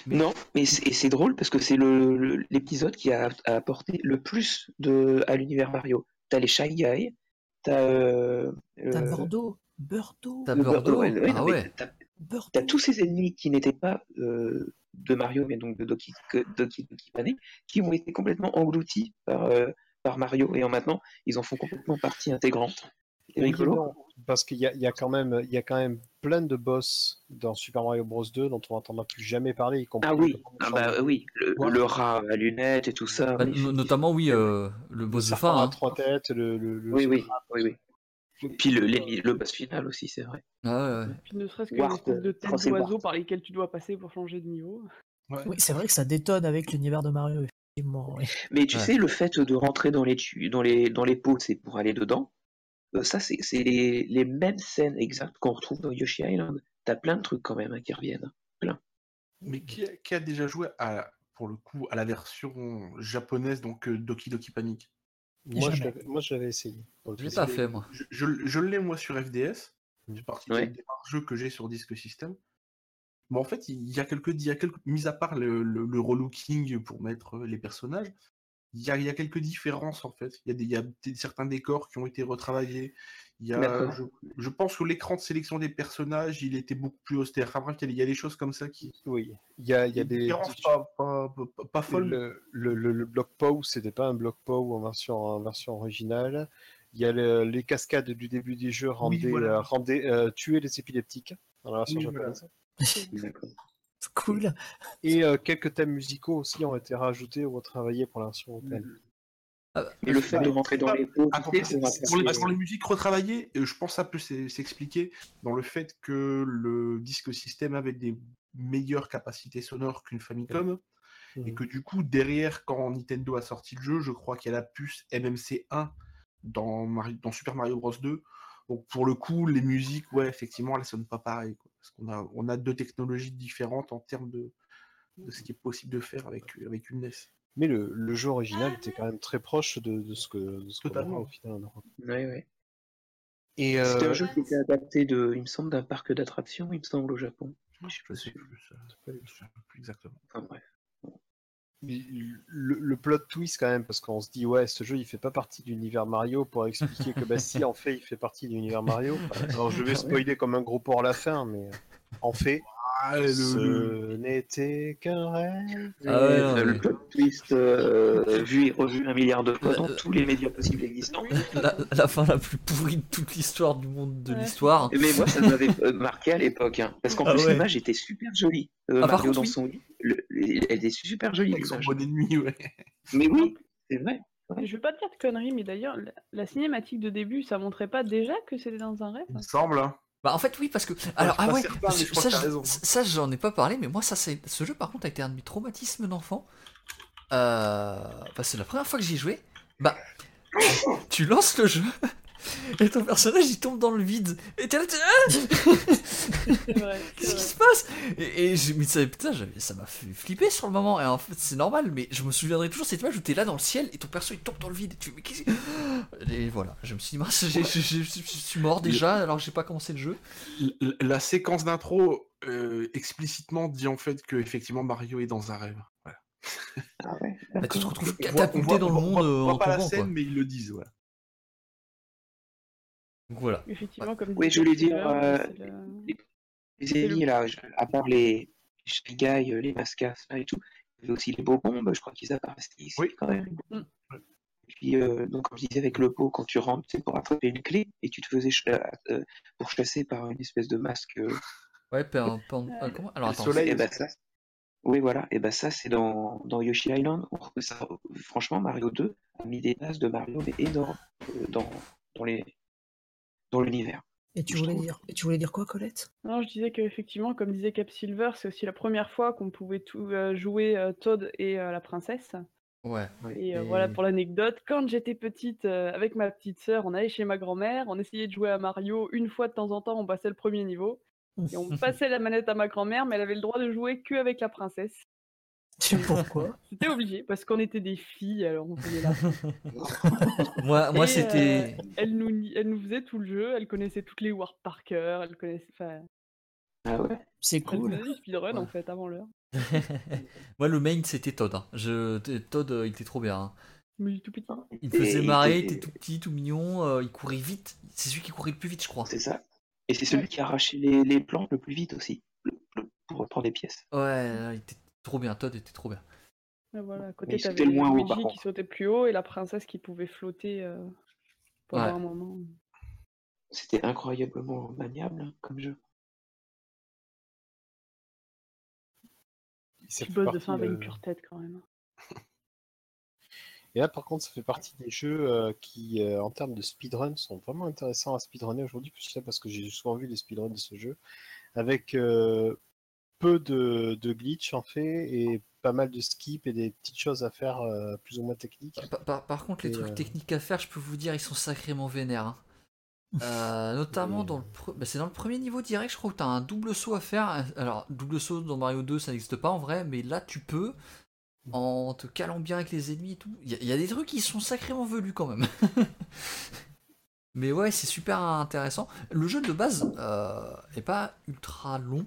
Non, mais c'est drôle parce que c'est le- le- l'épisode qui a, a apporté le plus de, à l'univers Mario. T'as les Shy Guys, t'as euh, T'as euh, Bordeaux, Bordeaux, T'as le Bordeaux. ouais, ouais, Ah ouais. t'as- Bordeaux. T'as tous ces ennemis qui n'étaient pas euh, de Mario, mais donc de Doki, Doki, Doki Panic, qui ont été complètement engloutis par, euh, par Mario, et en maintenant, ils en font complètement partie intégrante. C'est rigolo. parce qu'il y a, il y a quand même, il y a quand même plein de boss dans Super Mario Bros 2 dont on n'entendra plus jamais parler, y compris Ah oui, le ah bah oui, le, Ouais. le rat à lunettes et tout ça. Bah, oui, notamment, oui, euh, le boss de à hein. trois têtes, le, le, le- Oui, oui, oui, oui. Puis le, boss final aussi, c'est vrai. Ah ouais. Puis ne serait-ce que Warp, l'espèce de tête français d'oiseau Warp. par lesquelles tu dois passer pour changer de niveau. Oui, c'est vrai que ça détonne avec l'univers de Mario. Oui. Mais tu Ouais. sais, le fait de rentrer dans les, dans les, dans les pots, c'est pour aller dedans. Euh, ça, c'est c'est les, les mêmes scènes exactes qu'on retrouve dans Yoshi Island. T'as plein de trucs quand même hein, qui reviennent. Mais qui a, qui a déjà joué à, pour le coup à la version japonaise, donc euh, Doki Doki Panic? Moi, je Jamais. l'avais- moi, je l'avais essayé. Je pas fait, moi. Je, je, je l'ai moi sur FDS. C'est partie Ouais. des rares jeux que j'ai sur Disque System. Mais en fait, il y a quelques, il y a quelques, mis à part le, le, le relooking pour mettre euh, les personnages, il y a, il y a quelques différences en fait. Il y a, des, il y a des- certains décors qui ont été retravaillés. Il y a, je, je pense que l'écran de sélection des personnages, il était beaucoup plus austère. Bref, il y a, il y a des choses comme ça qui. Oui, il y a, il y a des. différences pas, pas, pas, pas folles. Le, le, le, le bloc POW, c'était pas un bloc POW en version, en version originale. Il y a le- les cascades du début du jeu rendaient, voilà. euh, rendaient, euh, tuaient les épileptiques dans la version Oui, japonaise. [laughs] C'est cool. Et euh, quelques thèmes musicaux aussi ont été rajoutés ou retravaillés pour la version européenne. Ah bah, Mais le fait de rentrer dans les pots, c'est- pour les, apporter- pour les musiques retravaillées, euh, je pense que ça peut s'e- s'expliquer dans le fait que le disque système avait des meilleures capacités sonores qu'une Famicom, et que du coup, derrière, quand Nintendo a sorti le jeu, je crois qu'il y a la puce MMC1 dans, dans Super Mario Bros 2. Donc pour le coup, les musiques, ouais, effectivement, elles sonnent pas pareil. Parce qu'on a, on a deux technologies différentes en termes de, de ce qui est possible de faire avec, avec une NES. Mais le, le jeu original était quand même très proche de, de ce que de ce Totalement. au final en Europe. Ouais. Et C'était euh, un jeu qui était adapté de, il me semble, d'un parc d'attractions, il me semble, au Japon. Je sais Je pas sais si- plus, ça, je sais plus exactement. Enfin bref. Le, le plot twist quand même, parce qu'on se dit ouais, ce jeu il fait pas partie de l'univers Mario pour expliquer que bah [laughs] si en fait il fait partie de l'univers Mario. Alors je vais spoiler comme un gros porc à la fin, mais en fait Ah, le- ce n'était qu'un rêve. Ah ouais, Et, non, mais- Le plot twist euh, vu et revu un milliard de fois dans Euh, tous les médias possibles existants. [laughs] la, la fin la plus pourrie de toute l'histoire du monde de Ouais. l'histoire. Mais moi, ça m'avait euh, marqué à l'époque. hein, parce qu'en Ah plus, ouais. l'image était super jolie. Euh, Ah, par Mario contre, dans son lit. le- elle était super jolie, avec son bon ennemi, ouais. Mais oui, c'est vrai. Je vais pas te dire de conneries, mais d'ailleurs, la, la cinématique de début, ça montrait pas déjà que c'était dans un rêve? Il me semble. hein. Bah en fait oui parce que alors ah ouais je ça, j'en ai pas parlé mais moi ça c'est ce jeu par contre a été un de mes traumatismes d'enfant. Euh, bah, c'est la première fois que j'y ai joué. Bah tu lances le jeu et ton personnage il tombe dans le vide et t'es là t'es- Ah Qu'est-ce qui se passe? Et, et je me disais, putain, j'avais- ça m'a fait flipper sur le moment. Et en fait, c'est normal, mais je me souviendrai toujours cette image où t'es là dans le ciel et ton perso il tombe dans le vide. Et tu mais qu'est-ce que- Et voilà, je me suis dit, mince, je suis mort déjà alors que j'ai pas commencé le jeu. La séquence d'intro euh, explicitement dit en fait que effectivement Mario est dans un rêve. Voilà. Ah ouais, Bah, tu te retrouves catapulté dans le on monde voit- on voit en pas la scène, quoi. mais ils le disent. Voilà. Donc voilà. Effectivement, comme Oui, je voulais dire, euh, le- Les ennemis, là, à part les Shy Guy, euh, les Mascas là, et tout, il y avait aussi les beaux bombes, je crois qu'ils apparaissent ici Oui. quand même. Mm. Et puis, euh, donc, comme je disais, avec le pot, quand tu rentres, c'est pour attraper une clé, et tu te faisais ch- euh, euh, pour chasser par une espèce de masque. euh, Ouais, pan- pan- ah, comment? Alors attends. soleil. et bah, ça, oui, voilà, et bah ça, c'est dans, dans Yoshi Island. Ça, franchement, Mario 2 a mis des bases de Mario, mais énormes, euh, dans, dans les dans l'univers. Et tu voulais dire, et tu voulais dire quoi, Colette? Non, je disais qu'effectivement, comme disait Cap Silver, c'est aussi la première fois qu'on pouvait tout euh, jouer euh, Todd et euh, la princesse. Ouais. Et euh, Et- voilà pour l'anecdote. Quand j'étais petite, euh, avec ma petite sœur, on allait chez ma grand-mère, on essayait de jouer à Mario. Une fois de temps en temps, on passait le premier niveau. Et on passait la manette à ma grand-mère, mais elle avait le droit de jouer que avec la princesse. Tu sais pourquoi? C'était obligé, parce qu'on était des filles, alors on faisait la [laughs] Moi, moi c'était. euh, elle, nous, elle nous faisait tout le jeu, elle connaissait toutes les warp par cœur, elle connaissait. Enfin, Ah ouais C'est elle cool. faisait du speedrun Ouais. en fait avant l'heure. [laughs] moi le main c'était Todd. hein. Je... Todd euh, il était trop bien. hein. Mais il est tout petit. Il me faisait Et- marrer, il était tout petit, tout mignon, euh, il courait vite. C'est celui qui courait le plus vite, je crois. C'est ça. Et c'est celui qui a arraché les, les planches le plus vite aussi, le- le- pour prendre des pièces. Ouais, il était trop bien. Todd était trop bien. Ah, voilà, à côté, c'était t'avais le moins haut, Luigi qui sautait plus haut et la princesse qui pouvait flotter euh, pendant Ouais. un moment. C'était incroyablement maniable hein, comme jeu. Tu bosses de fin avec une pure tête quand même. Et là, par contre, ça fait partie des jeux euh, qui, euh, en termes de speedrun, sont vraiment intéressants à speedrunner aujourd'hui, parce que j'ai souvent vu des speedruns de ce jeu, avec euh, peu de, de glitch en fait, et pas mal de skip et des petites choses à faire euh, plus ou moins techniques. Par, par- par contre, les Et, trucs euh, techniques à faire, je peux vous dire, ils sont sacrément vénères. hein. [laughs] Euh, notamment Et- dans le, pre- bah, c'est dans le premier niveau direct, je crois que tu as un double saut à faire. Alors, double saut dans Mario 2, ça n'existe pas en vrai, mais là tu peux, en te calant bien avec les ennemis et tout. Il y, y a des trucs qui sont sacrément velus quand même. [laughs] mais ouais, c'est super intéressant. Le jeu de base euh, est pas ultra long.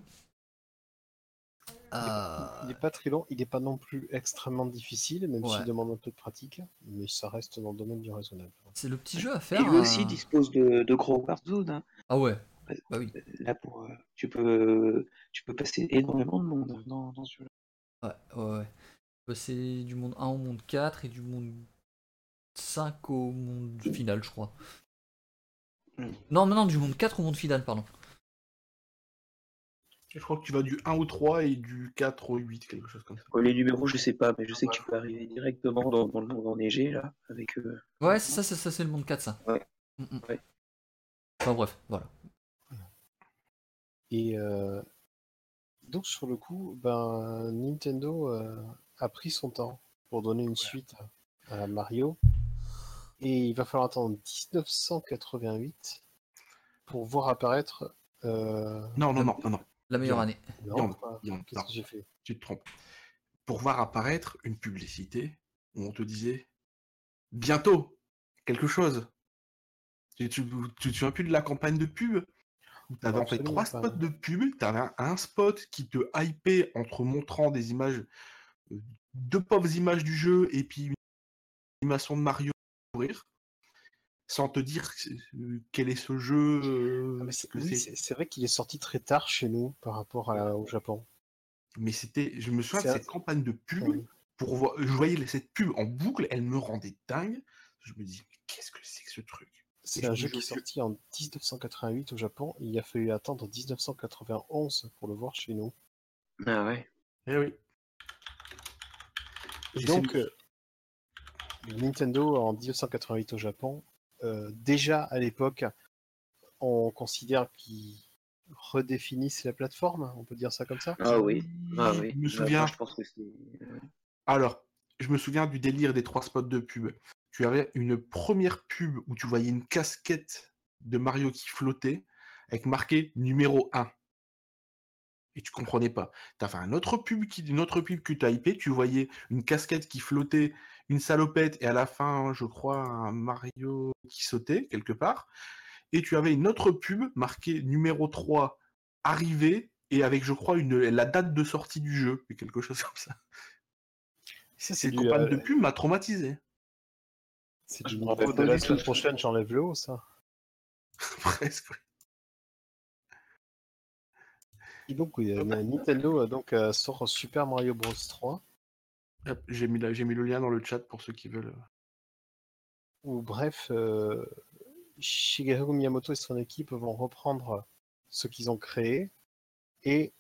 Euh, Il n'est pas très long, il n'est pas non plus extrêmement difficile, même Ouais. s'il demande un peu de pratique, mais ça reste dans le domaine du raisonnable. c'est le petit jeu à Et faire. lui aussi euh. dispose de, de gros war zones. hein. Ah ouais, bah oui. Là, pour, euh, tu, peux, tu peux passer énormément de monde hein, dans, dans ce jeu. Ouais, ouais, ouais. C'est du monde 1 au monde 4 et du monde 5 au monde final, je crois. Mm. Non, mais non, du monde 4 au monde final, pardon. Je crois que tu vas du 1 au 3 et du 4 au 8, quelque chose comme ça. Oh, les numéros, je sais pas, mais je sais que tu peux arriver directement dans, dans le monde enneigé, là, avec... euh, Ouais, c'est ça, c'est ça, c'est le monde 4, ça. Ouais. Mm, mm. Ouais. Enfin bref, voilà. Et euh, donc sur le coup, ben, Nintendo euh, a pris son temps pour donner une suite à Mario. Et il va falloir attendre 1988 pour voir apparaître... euh, Non, non, non, non, non, La meilleure année. non, Qu'est-ce que j'ai fait? Tu te trompes. Pour voir apparaître une publicité où on te disait bientôt quelque chose. Tu, tu, tu te souviens plus de la campagne de pub? Où tu avais en fait trois pas. spots de pub, tu avais un, un spot qui te hypait en te montrant des images, euh, deux pauvres images du jeu et puis une animation de Mario courir, sans te dire euh, quel est ce jeu. euh, Ah, ce c'est oui, vrai qu'il est sorti très tard chez nous par rapport à- au Japon. Mais c'était, je me souviens de cette campagne de pub. Ouais. pour voir, je voyais cette pub en boucle, elle me rendait dingue. Je me dis, mais qu'est-ce que c'est que ce truc? C'est un jeu qui est sorti en 1988 au Japon. et Il a fallu attendre 1991 pour le voir chez nous. Ah ouais. Eh oui. Et donc, euh, Nintendo en 1988 au Japon, euh, déjà à l'époque, on considère qu'ils redéfinissent la plateforme, on peut dire ça comme ça? Ah oui. Ah oui. Je me souviens. moi, je pense que c'est... Alors, je me souviens du délire des trois spots de pub. Tu avais une première pub où tu voyais une casquette de Mario qui flottait avec marqué numéro 1. Et tu comprenais pas. Tu avais un autre pub qui, une autre pub que tu as hypé, tu voyais une casquette qui flottait, une salopette, et à la fin, je crois, un Mario qui sautait quelque part. Et tu avais une autre pub marquée numéro 3 arrivé, et avec, je crois, une, la date de sortie du jeu, et quelque chose comme ça. Ça, Cette campagne euh, de pub m'a traumatisé. c'est du rappelle de la semaine prochaine, j'enlève le haut, ça. [laughs] Presque. oui. Et donc, oui, euh, Nintendo euh, donc, euh, sort Super Mario Bros 3, Hop, J'ai mis, la- j'ai mis le lien dans le chat pour ceux qui veulent. où, bref, euh, Shigeru Miyamoto et son équipe vont reprendre ce qu'ils ont créé et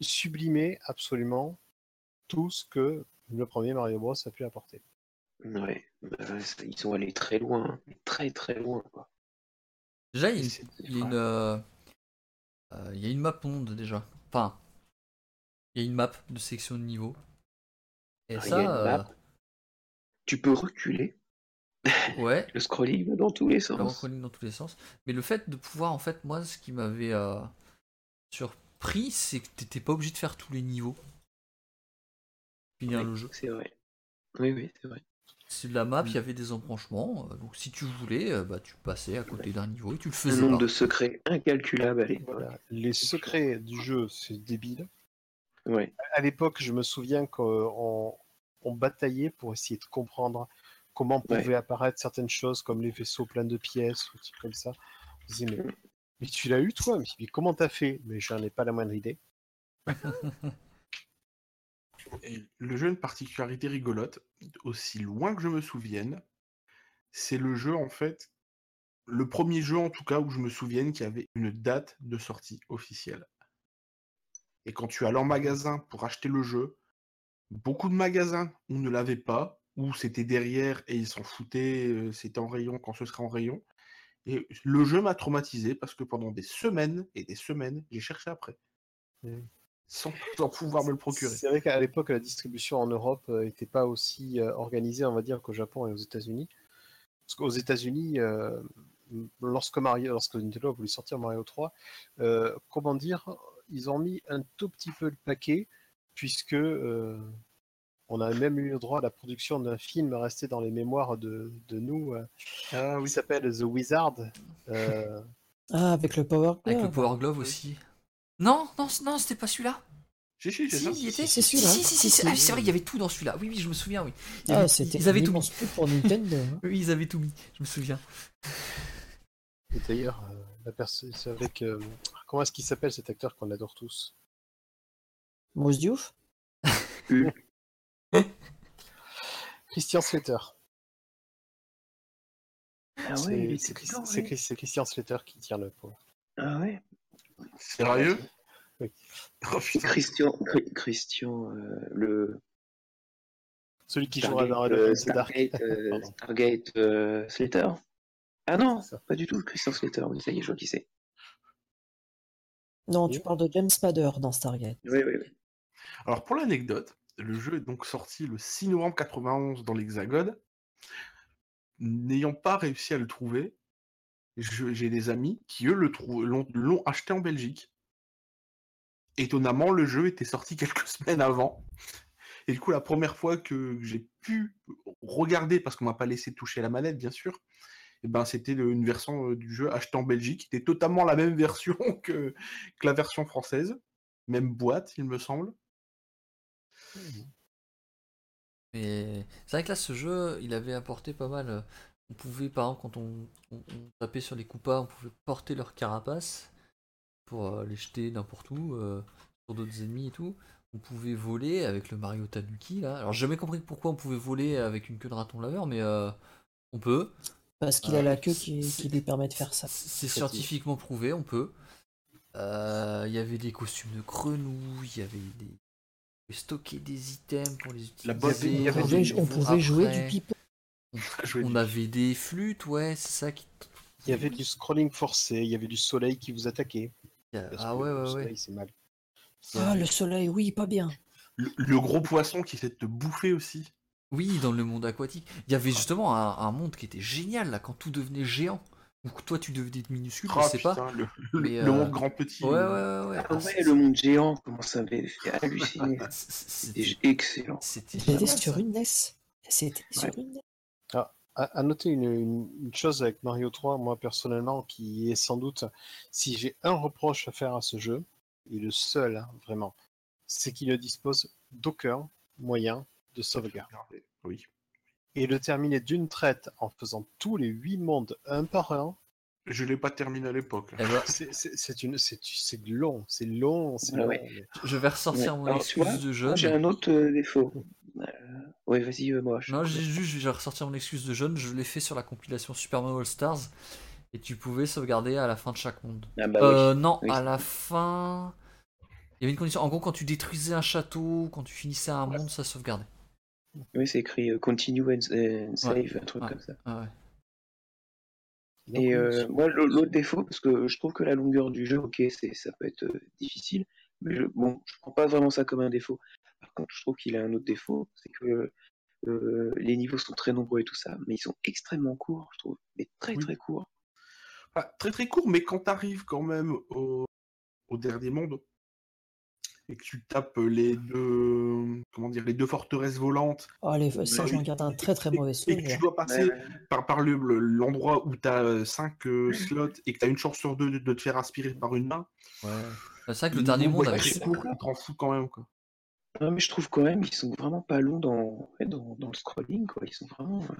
sublimer absolument tout ce que le premier Mario Bros a pu apporter. Ouais. Bah, ils sont allés très loin. Très très loin. Quoi. Déjà, il y a une, C'est- il y a une, euh, euh, il y a une map monde déjà. Enfin, il y a une map de section de niveau. Et Ah, il y ça, a une map. Tu peux reculer. euh, [laughs] ouais, Le scrolling va dans tous les le sens. recalling dans tous les sens. Mais le fait de pouvoir, en fait, moi, ce qui m'avait euh, surpris, c'est que t'étais pas obligé de faire tous les niveaux. Finir Oui, le jeu. C'est vrai. Oui, oui, c'est vrai. C'est de la map, il y avait des embranchements. euh, Donc si tu voulais, euh, bah, tu passais à côté d'un niveau et tu le Un faisais nombre pas. de secrets l'époque. Voilà. Les secrets du jeu, c'est débile. Ouais. À l'époque, je me souviens qu'on on bataillait pour essayer de comprendre comment Ouais. pouvaient apparaître certaines choses comme les vaisseaux pleins de pièces ou des trucs comme ça. On se disait, mais, Mm. mais tu l'as eu toi? Mais, mais comment t'as fait? Mais j'en ai pas la moindre idée. Et le jeu a une particularité rigolote, aussi loin que je me souvienne, c'est le jeu en fait, le premier jeu en tout cas où je me souvienne qu'il y avait une date de sortie officielle. Et quand tu allais en magasin pour acheter le jeu, beaucoup de magasins on ne l'avait pas, ou c'était derrière et ils s'en foutaient, euh, c'était en rayon quand ce serait en rayon. Et le jeu m'a traumatisé parce que pendant des semaines et des semaines, j'ai cherché après. Mm. Sans, sans pouvoir me le procurer. C'est vrai qu'à l'époque, la distribution en Europe n'était pas aussi euh, organisée, on va dire, qu'au Japon et aux États-Unis. Parce qu'aux États-Unis, euh, lorsque, Mario, lorsque Nintendo a voulu sortir Mario 3, euh, comment dire, ils ont mis un tout petit peu le paquet, puisque euh, on a même eu le droit à la production d'un film resté dans les mémoires de, de nous, euh, Ah qui s'appelle The Wizard. euh, [laughs] Ah, avec le Power Avec le Glove. Power Glove aussi. Non, non, non, c'était pas celui-là. Si, si, c'est Si, était. C'est celui-là. Si, si, si, Si, si. si. Ah, c'est vrai, il y avait tout dans celui-là. Oui, oui, je me souviens, oui. Il Ah, avait- c'était ils avaient tout mis. pour Nintendo. hein. Oui, ils avaient tout mis. Je me souviens. Et d'ailleurs, euh, c'est avec. euh, comment est-ce qu'il s'appelle cet acteur qu'on adore tous? Mousse Diouf? [laughs] Christian Slater. Ah C'est- Christian Slater qui tient le pot. Ah ouais. Sérieux? Oh, putain. Christian, Chri- Christian, euh, le Celui qui jouera Stargate, dans Red euh, Dark. Stargate, euh. [laughs] Stargate euh, Slater? Ah non, pas du tout, Christian Slater. Oui, ça y est, je vois qui c'est. Non, tu parles de James Spader dans Stargate. Oui, oui, oui. Alors pour l'anecdote, le jeu est donc sorti le 6 novembre 91 dans l'Hexagone. N'ayant pas réussi à le trouver, j'ai des amis qui eux l'ont l'ont acheté en Belgique. Étonnamment, le jeu était sorti [laughs] quelques semaines avant. Et du coup, la première fois que j'ai pu regarder, parce qu'on m'a pas laissé toucher à la manette, bien sûr, eh ben, c'était une version euh, du jeu achetée en Belgique, qui était totalement la même [laughs] version que, la version française. Même boîte, il me semble. Mais c'est vrai que là, ce jeu, il avait apporté pas mal. euh, On pouvait, par exemple, quand on, tapait sur les coupas, on pouvait porter leur carapace pour euh, les jeter n'importe où, sur d'autres ennemis et tout. On pouvait voler avec le Mario Tanuki, là. Alors, j'ai jamais compris pourquoi on pouvait voler avec une queue de raton laveur, mais on peut. Parce qu'il Euh, a la queue qui, lui permet de faire ça. C'est scientifiquement prouvé, on peut. Euh, Il y avait des costumes de grenouilles, il y avait des. On pouvait stocker des items pour les utiliser. La bonne- il y On avait pouvait, des on pouvait jouer après. [laughs] du pipeau. Jouer On du- avait des flûtes, ouais, c'est ça qui. Il y avait du scrolling forcé, il y avait du soleil qui vous attaquait. Ah que ouais, le ouais, ouais. soleil, c'est mal. Ah, le soleil, oui, pas bien. Le, le gros poisson qui essaie de te bouffer aussi. Oui, dans le monde aquatique. Il y avait justement un, un monde qui était génial, là, quand tout devenait géant. Ou que toi, tu devenais minuscule, Oh, je sais pas. putain, le, le- mais, le euh, monde grand petit. Ouais, ouais, euh, ouais. ouais. Ah ouais, le monde géant, comment ça m'avait fait halluciner. [laughs] C'était excellent. c'était sur une NES. C'était sur une NES. À, à noter une, une- une chose avec Mario 3, moi personnellement, qui est sans doute, si j'ai un reproche à faire à ce jeu, et le seul, hein, vraiment, c'est qu'il ne dispose d'aucun moyen de sauvegarde. Oui. Et le terminer d'une traite en faisant tous les huit mondes un par un, Je l'ai pas terminé à l'époque. Eh ben, c'est- une- c'est- c'est long, c'est long, c'est Ouais, long. ouais. mais- je vais ressortir Ouais, mon alors, excuse de jeune. J'ai un autre défaut. Euh, ouais, vas-y, euh, moi. je- Non, j'ai juste, je vais ressortir mon excuse de jeune. Je l'ai fait sur la compilation Super Mario All Stars. Et tu pouvais sauvegarder à la fin de chaque monde. Ah bah Euh, oui. non, Oui. à la fin. Il y avait une condition. En gros, quand tu détruisais un château, quand tu finissais un monde, ça sauvegardait. Oui, c'est écrit euh, continue and, and save, un truc Ouais. comme ça. Ah ouais. Donc, Et euh, moi, l'au- l'autre défaut, parce que je trouve que la longueur du jeu, ok, c'est, ça peut être euh, difficile, mais je, bon, je prends pas vraiment ça comme un défaut. Par contre, je trouve qu'il a un autre défaut, c'est que euh, les niveaux sont très nombreux et tout ça, mais ils sont extrêmement courts, je trouve, mais très Oui. très courts. Enfin, très très court, mais quand tu arrives quand même au, au dernier monde et que tu tapes les deux, comment dire, les deux forteresses volantes Oh, les... Ça, j'en garde un très très mauvais et que tu souvenir. dois passer Ouais, ouais. par, par le- le- l'endroit où tu as 5 slots et que tu as une chance sur deux de, de te faire aspirer par une main. Ouais. C'est vrai que le dernier monde avec. très court, tu t'en fous quand même. Quoi. Non, mais je trouve quand même qu'ils sont vraiment pas longs dans, dans, dans le scrolling, quoi. Ils sont vraiment euh,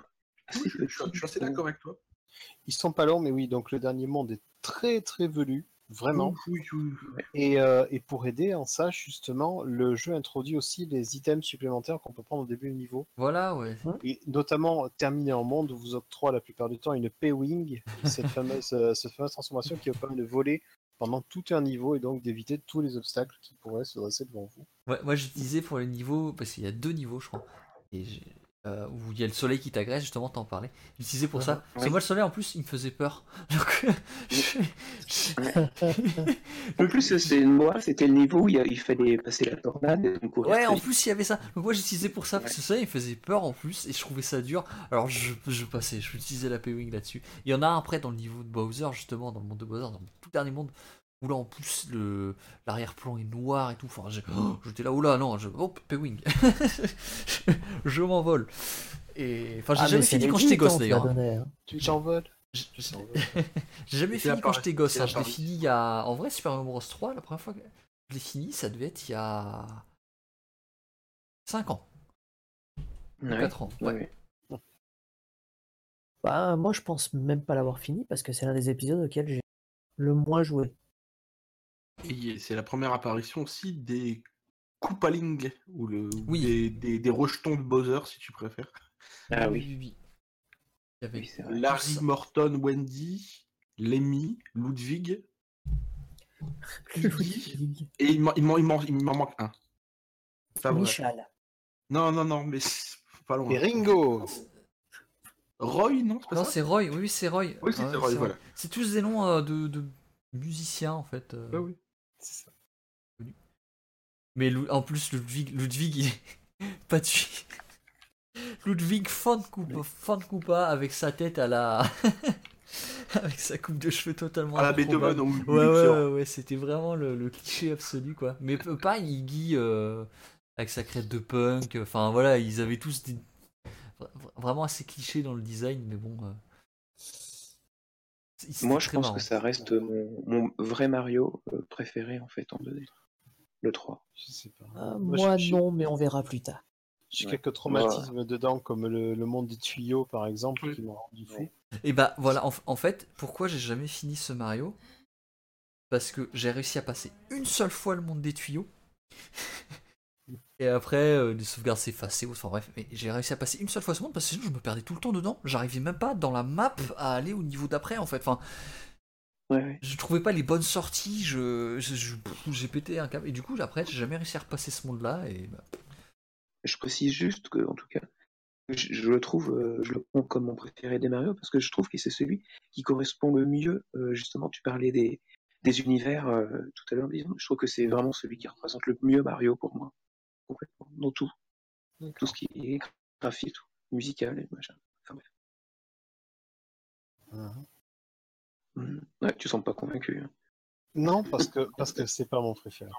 assez Oui, je, je- je petits. suis assez d'accord avec toi. Ils sont pas longs, mais oui, donc le dernier monde est très très velu, vraiment. Oui, oui, oui. Et, euh, et pour aider en ça, justement, le jeu introduit aussi les items supplémentaires qu'on peut prendre au début du niveau. Voilà, ouais. Et notamment, terminé en monde vous octroie la plupart du temps une P-Wing, [laughs] cette fameuse, euh, cette fameuse transformation qui vous permet de voler pendant tout un niveau et donc d'éviter tous les obstacles qui pourraient se dresser devant vous. Ouais, moi j'utilisais pour les niveaux, parce qu'il y a deux niveaux je crois, et j'ai- euh, où il y a le soleil qui t'agresse, justement t'en parlais. J'utilisais pour ça. Parce que moi le soleil en plus il me faisait peur. [laughs] Donc, je- je- En plus, c'est moi, c'était le niveau où il, fallait passer la tornade et donc Ouais, en plus il y avait ça. Donc moi j'utilisais pour ça, parce que Ouais. ça il me faisait peur en plus, et je trouvais ça dur. Alors je, je passais, je utilisais la P-Wing là-dessus. Il y en a un après dans le niveau de Bowser, justement, dans le monde de Bowser, dans le tout dernier monde, où là en plus le l'arrière-plan est noir et tout. Enfin, j'ai- oh, j'étais là, oula, non, je, oh, P-Wing. je, [laughs] je m'envole. Et enfin, j'ai Ah, mais jamais fini quand j'étais gosse hein, d'ailleurs. donné, hein. Tu t'envoles J'ai [laughs] j'ai jamais fini quand j'étais gosse. hein. Je l'ai fini il y a. En vrai, Super Mario Bros 3, la première fois que je l'ai fini, ça devait être il y a. 5 ans. ou Ouais, 4 ans. Ouais. ouais, ouais. Bah, moi, je pense même pas l'avoir fini parce que c'est l'un des épisodes auxquels j'ai le moins joué. Et c'est la première apparition aussi des Koopaling, ou le, ou Oui. des, des, des rejetons de Bowser, si tu préfères. Ah oui, oui, oui. Il y avait oui, c'est vrai. Larry Morton, Wendy, Lemmy, Ludwig. Luigi, et il m'en il m'en- il m'en- il m'en manque un. Pas vrai. Michal. Non, non, non, mais pas loin. Et Ringo Roy, non Non, c'est Roy, oui, oui, c'est Roy. Oui, c'est Ouais, Roy, voilà. C'est tous des noms euh, de, de musiciens en fait. euh. Ah oui. C'est ça. Mais en plus, Ludwig, Ludwig il est [laughs] pas de. Ludwig von Koopa, von Koopa avec sa tête à la. [laughs] avec sa coupe de cheveux totalement. À la. Beethoven, Ouais, ouais, ouais, ouais, c'était vraiment le, le cliché absolu quoi. Mais pas Iggy euh, avec sa crête de punk. Enfin voilà, ils avaient tous des. vra- Vraiment assez clichés dans le design, mais bon. euh, Moi, je pense marrant. que ça reste mon, mon vrai Mario euh, préféré en fait en 2D. Le 3. Je sais pas. Ah, Moi, moi, je- je- non, mais on verra plus tard. J'ai Ouais. quelques traumatismes dedans, comme le, le monde des tuyaux, par exemple, Oui. qui m'ont rendu fou. Ouais. Et bah voilà, en, en fait, pourquoi j'ai jamais fini ce Mario? Parce que j'ai réussi à passer une seule fois le monde des tuyaux. [laughs] Et après, euh, les sauvegardes s'effaçaient, enfin bref, mais j'ai réussi à passer une seule fois ce monde parce que sinon je me perdais tout le temps dedans. J'arrivais même pas dans la map à aller au niveau d'après en fait. Enfin, Ouais, ouais. je trouvais pas les bonnes sorties, je, j'ai pété un câble. Et du coup, après, j'ai jamais réussi à repasser ce monde-là. Et bah, Je précise juste que, en tout cas, je, je le trouve, euh, je le prends comme mon préféré des Mario parce que je trouve que c'est celui qui correspond le mieux. euh, justement, tu parlais des, des univers tout à l'heure, disons. Je trouve que c'est vraiment celui qui représente le mieux Mario pour moi. Complètement. Dans tout. Tout ce qui est graphique, tout, musical et machin. Enfin bref. Mhm. Ouais, tu sembles pas convaincu. hein. Non, parce que parce que c'est pas mon préféré.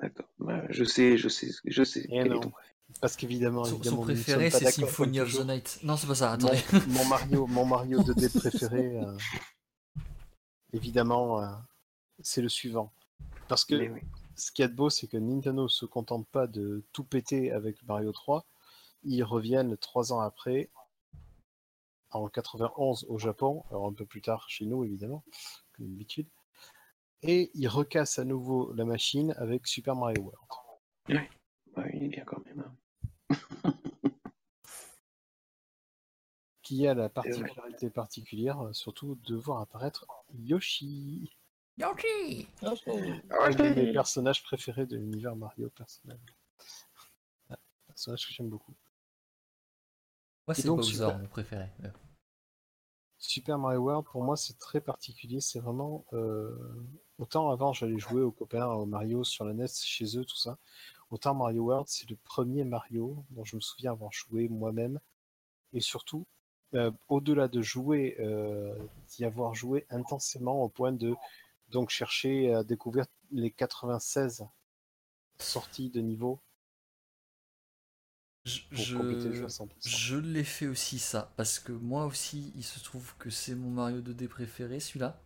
D'accord. Ouais, je sais, je sais, je sais. Eh quel est ton préféré. Parce qu'évidemment, son, évidemment, son préféré, c'est Symphony of the. Night. Non, c'est pas ça, Mon, attendez. mon Mario, mon Mario 2D [laughs] préféré, euh, évidemment, euh, c'est le suivant. Parce que oui. Ce qu'il y a de beau, c'est que Nintendo se contente pas de tout péter avec Mario 3. Ils reviennent trois ans après, en 91 au Japon, alors un peu plus tard chez nous, évidemment, comme d'habitude. Et ils recassent à nouveau la machine avec Super Mario World. Ouais, il est bien quand même. hein. Qui a la particularité particulière, surtout de voir apparaître Yoshi. Yoshi Un de mes personnages préférés de l'univers Mario personnel. Ouais, personnage que j'aime beaucoup. Moi, c'est donc, Bowser, super. mon préféré. Ouais. Super Mario World, pour moi, c'est très particulier. C'est vraiment. euh, Autant avant, j'allais jouer aux copains, au Mario sur la NES, chez eux, tout ça. Autant Mario World, c'est le premier Mario dont je me souviens avoir joué moi-même. Et surtout, euh, au-delà de jouer, euh, d'y avoir joué intensément au point de donc chercher à découvrir les 96 sorties de niveau Je, pour je- compléter le jeu à 100%. je l'ai fait aussi ça, parce que moi aussi, il se trouve que c'est mon Mario 2D préféré, celui-là.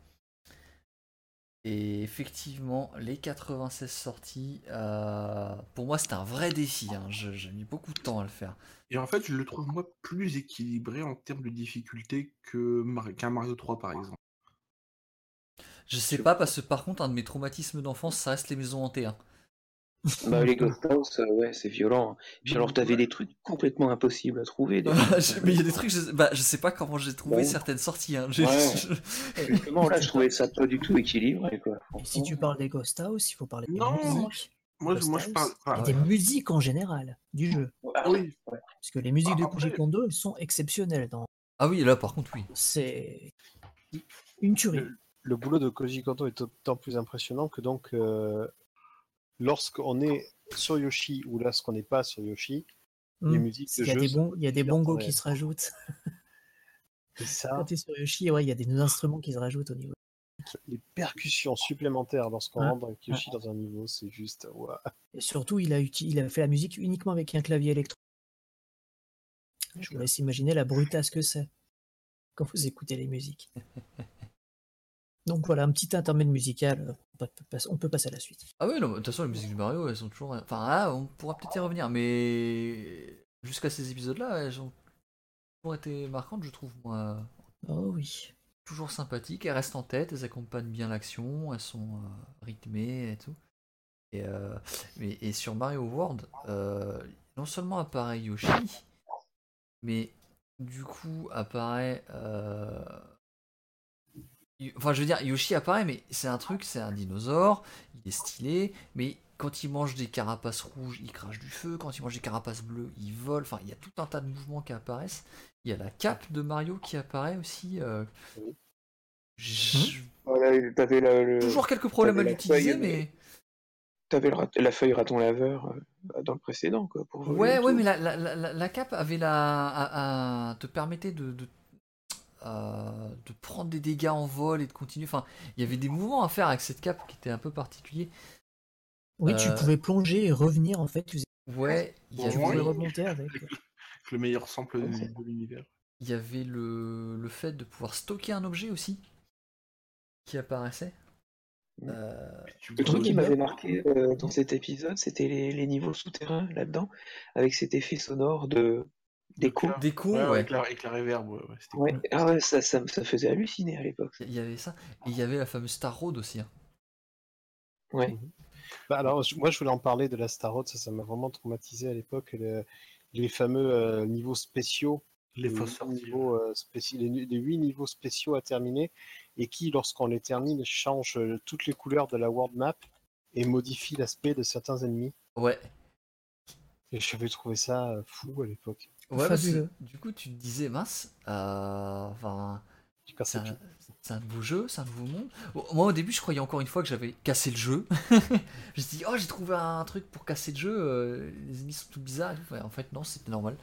Et effectivement, les 96 sorties, euh, pour moi, c'était un vrai défi. hein. Je- J'ai mis beaucoup de temps à le faire. Et en fait, je le trouve moi plus équilibré en termes de difficulté que Mar- qu'un Mario 3 par exemple. Je sais pas, parce que par contre, un de mes traumatismes d'enfance, ça reste les maisons hantées. hein. Bah, les Ghost House, euh, ouais, c'est violent. hein. Puis alors, t'avais des trucs complètement impossibles à trouver. des- [laughs] Mais il y a des trucs, je, bah, je sais pas comment j'ai trouvé Bon. certaines sorties. hein. Ouais. [laughs] Justement, là, je trouvais ça pas du tout équilibré, quoi. Et si tu parles des Ghost House, il faut parler des Non, musiques. Moi, je- Ghost moi je House, parle. enfin, et des musiques en général du jeu. Ah, oui, Parce que les musiques de Ah, après- Koji Kondo, elles sont exceptionnelles. Dans... Ah oui, là par contre, oui. C'est une tuerie. Le, le boulot de Koji Kondo est d'autant plus impressionnant que donc euh, lorsqu'on est sur Yoshi ou lorsqu'on n'est pas sur Yoshi, les Hmm. musiques de Il y a jeu des, bons, il y a des bongos qui se rajoutent. [laughs] Et ça, Quand t'es sur Yoshi, ouais, il y a des instruments qui se rajoutent au niveau. les percussions supplémentaires lorsqu'on Ouais. rentre avec Yoshi dans un niveau, c'est juste. Et surtout, il a, il a fait la musique uniquement avec un clavier électro. Je vous laisse imaginer la brutasse que c'est quand vous écoutez les musiques. [laughs] Donc voilà, un petit intermède musical. euh, On peut, passer- à la suite. Ah oui, de toute façon, les musiques du Mario, elles sont toujours. Enfin, ah, on pourra peut-être y revenir, mais jusqu'à ces épisodes-là, elles ont toujours été marquantes, je trouve, moi. Oh oui. Toujours sympathiques, elles restent en tête, elles accompagnent bien l'action, elles sont euh, rythmées et tout. Et, euh, mais, et sur Mario World, euh, non seulement apparaît Yoshi, mais du coup apparaît. Euh, Enfin, je veux dire, Yoshi apparaît, mais c'est un truc, c'est un dinosaure, il est stylé, mais quand il mange des carapaces rouges, il crache du feu, quand il mange des carapaces bleues, il vole, enfin, il y a tout un tas de mouvements qui apparaissent. Il y a la cape de Mario qui apparaît aussi. Euh... Voilà, le... Toujours quelques problèmes à l'utiliser, mais... T'avais la feuille raton laveur euh, dans le précédent, quoi. Pour ouais, ouais, mais la, la, la, la, cape avait la... À, te permettait de, de euh, de prendre des dégâts en vol et de continuer. Enfin, il y avait des mouvements à faire avec cette cape qui était un peu particulier. Oui, tu euh, pouvais plonger et revenir en fait. Tu Ouais, il y avait... tu pouvais remonter avec. Le meilleur sample de, l'univers. Il y avait le... le fait de pouvoir stocker un objet aussi qui apparaissait. Euh... Le truc qui m'avait marqué euh, dans cet épisode, c'était les, les, niveaux souterrains là-dedans, avec cet effet sonore de, Déco. Déco, ouais. ouais. Avec, la, avec la réverb, ouais. ouais. Cool. Ah ouais, ça, ça, ça, faisait halluciner à l'époque. Il y avait ça. Et il y avait la fameuse Star Road aussi. Hein. Ouais. Mmh. Bah alors, moi, je voulais en parler de la Star Road. Ça, ça m'a vraiment traumatisé à l'époque. Le, les fameux euh, niveaux spéciaux. Les fausses niveaux, euh, les, les 8 niveaux spéciaux à terminer. Et qui, lorsqu'on les termine, changent euh, toutes les couleurs de la world map et modifient l'aspect de certains ennemis. Ouais. Et j'avais trouvé ça fou à l'époque. Ouais, du coup, tu te disais, mince, euh, c'est un, un, nouveau jeu, c'est un nouveau monde. Moi, au début, je croyais encore une fois que j'avais cassé le jeu. [laughs] je me suis dit, oh, j'ai trouvé un truc pour casser le jeu, euh, les ennemis sont tout bizarres. en fait, non, c'était normal.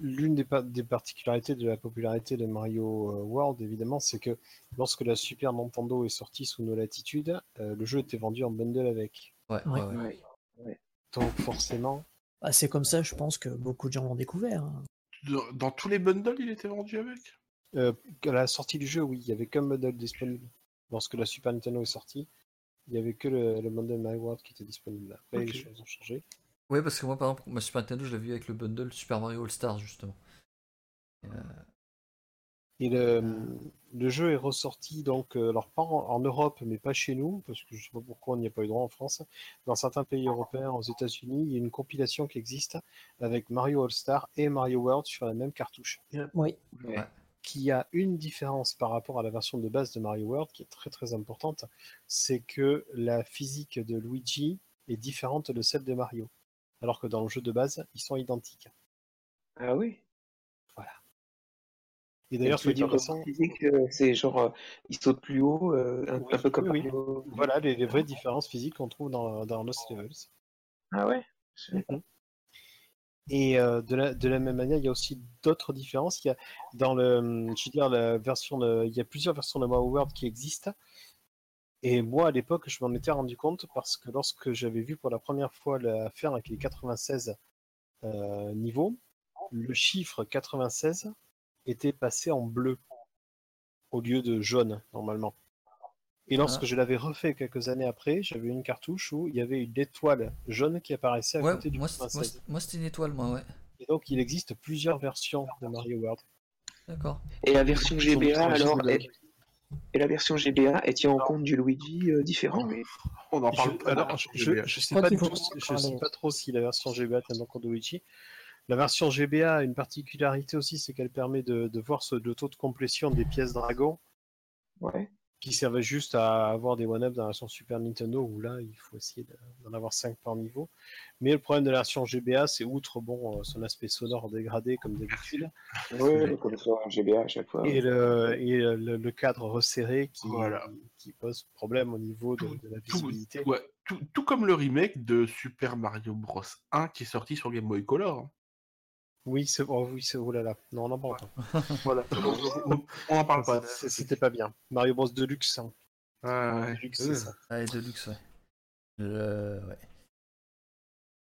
L'une des, des, particularités de la popularité de Mario World, évidemment, c'est que lorsque la Super Nintendo est sortie sous nos latitudes, euh, le jeu était vendu en bundle avec. Ouais, ouais, ouais. ouais. Donc forcément. Bah, c'est comme ça, je pense que beaucoup de gens l'ont découvert. Hein. Dans, dans, tous les bundles, il était vendu avec? Euh, À la sortie du jeu, oui, il y avait qu'un bundle disponible. Lorsque la Super Nintendo est sortie, il n'y avait que le, le bundle My World qui était disponible. Après, okay. les choses ont changé. Oui, parce que moi, par exemple, ma Super Nintendo, je l'ai vu avec le bundle Super Mario All Stars, justement. Euh... Et le, le, jeu est ressorti, donc, euh, alors pas en, en, Europe, mais pas chez nous, parce que je sais pas pourquoi on n'y a pas eu droit en France. Dans certains pays européens, aux États-Unis, il y a une compilation qui existe avec Mario All Star et Mario World sur la même cartouche. Oui. Ouais. Qui a une différence par rapport à la version de base de Mario World, qui est très très importante, c'est que la physique de Luigi est différente de celle de Mario alors que dans le jeu de base, ils sont identiques. Ah oui? Et d'ailleurs, soit dit passant... physique, c'est genre, euh, il saute plus haut, euh, un, oui, un, peu comme oui, oui. Voilà les, les, vraies différences physiques qu'on trouve dans, dans Lost Levels. Ah ouais mm -hmm. Et euh, de, la, de la même manière, il y a aussi d'autres différences. Il y a dans le, je veux dire, la version de, il y a plusieurs versions de Mario World qui existent. Et moi, à l'époque, je m'en étais rendu compte parce que lorsque j'avais vu pour la première fois l'affaire avec les 96 euh, niveaux, le chiffre 96 était passé en bleu au lieu de jaune, normalement. Et lorsque ah. je l'avais refait quelques années après, j'avais une cartouche où il y avait une étoile jaune qui apparaissait à ouais, côté du moi, 96. Moi, c'était une étoile, moi, ouais. Et donc, il existe plusieurs versions de Mario World. D'accord. Et la version GBA, alors, est... Et la version GBA, elle tient en compte du Luigi euh, différent? Mais... On en parle je, alors, je, je, sais pas, trop, je sais pas trop si la version GBA tient en compte de Luigi. La version GBA a une particularité aussi, c'est qu'elle permet de, de voir ce, le taux de complétion des pièces dragon. Ouais. Qui servait juste à avoir des one-up dans la version Super Nintendo, où là, il faut essayer d'en avoir 5 par niveau. Mais le problème de la version GBA, c'est outre bon, son aspect sonore dégradé, comme d'habitude. Oui, comme ça, en GBA à chaque fois. Et, le, et le, le, cadre resserré qui, voilà. qui, pose problème au niveau de, de la visibilité. Tout, ouais, tout, tout, comme le remake de Super Mario Bros 1 qui est sorti sur Game Boy Color. Oui, c'est oh, oui, c'est oh là là. Non, on en parle pas. [laughs] voilà. on en parle pas. C'était pas bien. Mario Bros Deluxe. Hein. Ah, ouais. Deluxe, c'est ça. Ah, Deluxe, ouais. Ouais.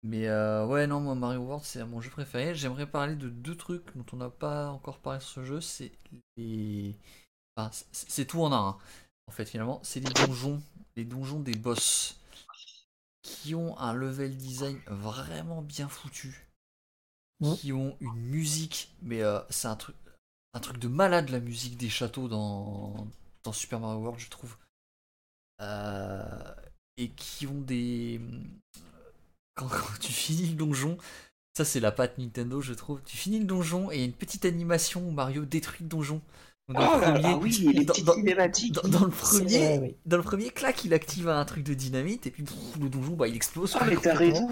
Mais euh, ouais, non, moi Mario World c'est mon jeu préféré. J'aimerais parler de deux trucs dont on n'a pas encore parlé sur ce jeu. C'est les. Enfin, c'est tout en un. Hein. En fait, finalement, c'est les donjons. Les donjons des boss. Qui ont un level design vraiment bien foutu qui ont une musique, mais euh, c'est un truc, un truc de malade la musique des châteaux dans, dans Super Mario World, je trouve. Euh, et qui ont des. Quand, quand, tu finis le donjon, Ça, c'est la patte Nintendo, je trouve. Tu finis le donjon et il y a une petite animation où Mario détruit le donjon. Dans le Ah, premier, ah oui, les dans- petites dans- cinématiques. dans- dans le premier, vrai, oui. dans le premier, clac, il active un truc de dynamite et puis pff, le donjon, bah, il explose. Ah, mais t'as raison.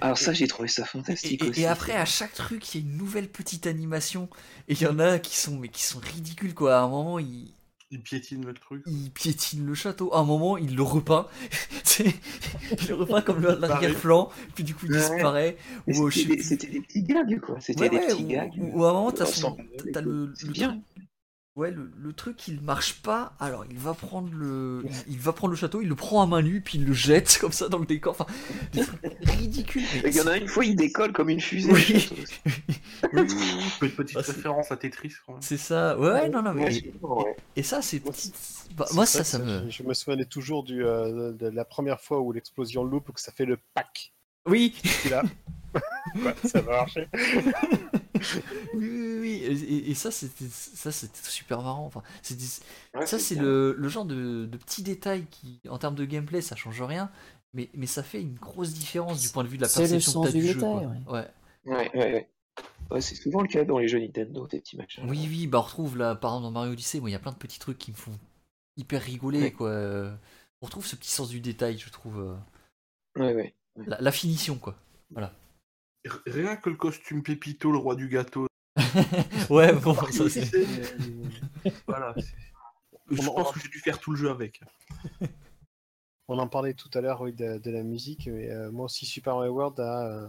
Alors ça, j'ai trouvé ça fantastique et- aussi. et après, à chaque truc, il y a une nouvelle petite animation. Et il y en a qui sont, mais qui sont ridicules, quoi. À un moment, il, Il piétine le truc. il piétine le château. À un moment, il le repeint. [laughs] Il le repeint comme l'arrière-plan. Puis du coup, il Ouais. disparaît. Ou, C'était des, petits gags, quoi. C'était Ouais, des ouais, petits ou, gags. ou- ou à un moment, t'as le, le Ouais, le, le truc, il marche pas. Alors, il va prendre le, il, il va prendre le château, il le prend à main nue, puis il le jette [laughs] comme ça dans le décor. Enfin, mais [laughs] Il y en a une fois, il décolle comme une fusée. Oui. [laughs] Une petite Ah, référence à Tetris. C'est ça. Ouais, ouais, non, non, mais Ouais, et ça, c'est Moi, petit. Bah, moi, ça, ça me. Je, je me souvenais toujours du, euh, de la première fois où l'explosion loupe, que ça fait le pack. Oui. Là, [laughs] quoi, ça va marcher. [laughs] Oui, oui, oui. Et, ça, c'était, ça, c'était super marrant. Enfin, c'est des- Ouais, ça, c'est le, le genre de, de petits détails qui, en termes de gameplay, ça change rien. Mais, mais ça fait une grosse différence du point de vue de la C'est le perception sens que t'as du du jeu. détail, quoi. ouais. Ouais. Ouais, ouais, ouais. Ouais, c'est souvent le cas dans les jeux Nintendo, des petits machins. Oui, oui, bah on retrouve là, par exemple dans Mario Odyssey, moi il y a plein de petits trucs qui me font hyper rigoler, Ouais. quoi. On retrouve ce petit sens du détail, je trouve. euh, Ouais, ouais. La, la finition, quoi. R- Rien que le costume Pépito, le roi du gâteau. [laughs] ouais, bon, ça c'est. [laughs] Voilà. Je On- pense que j'ai dû faire tout le jeu avec. [laughs] On en parlait tout à l'heure oui, de, de la musique, mais euh, moi aussi Super Mario World a euh,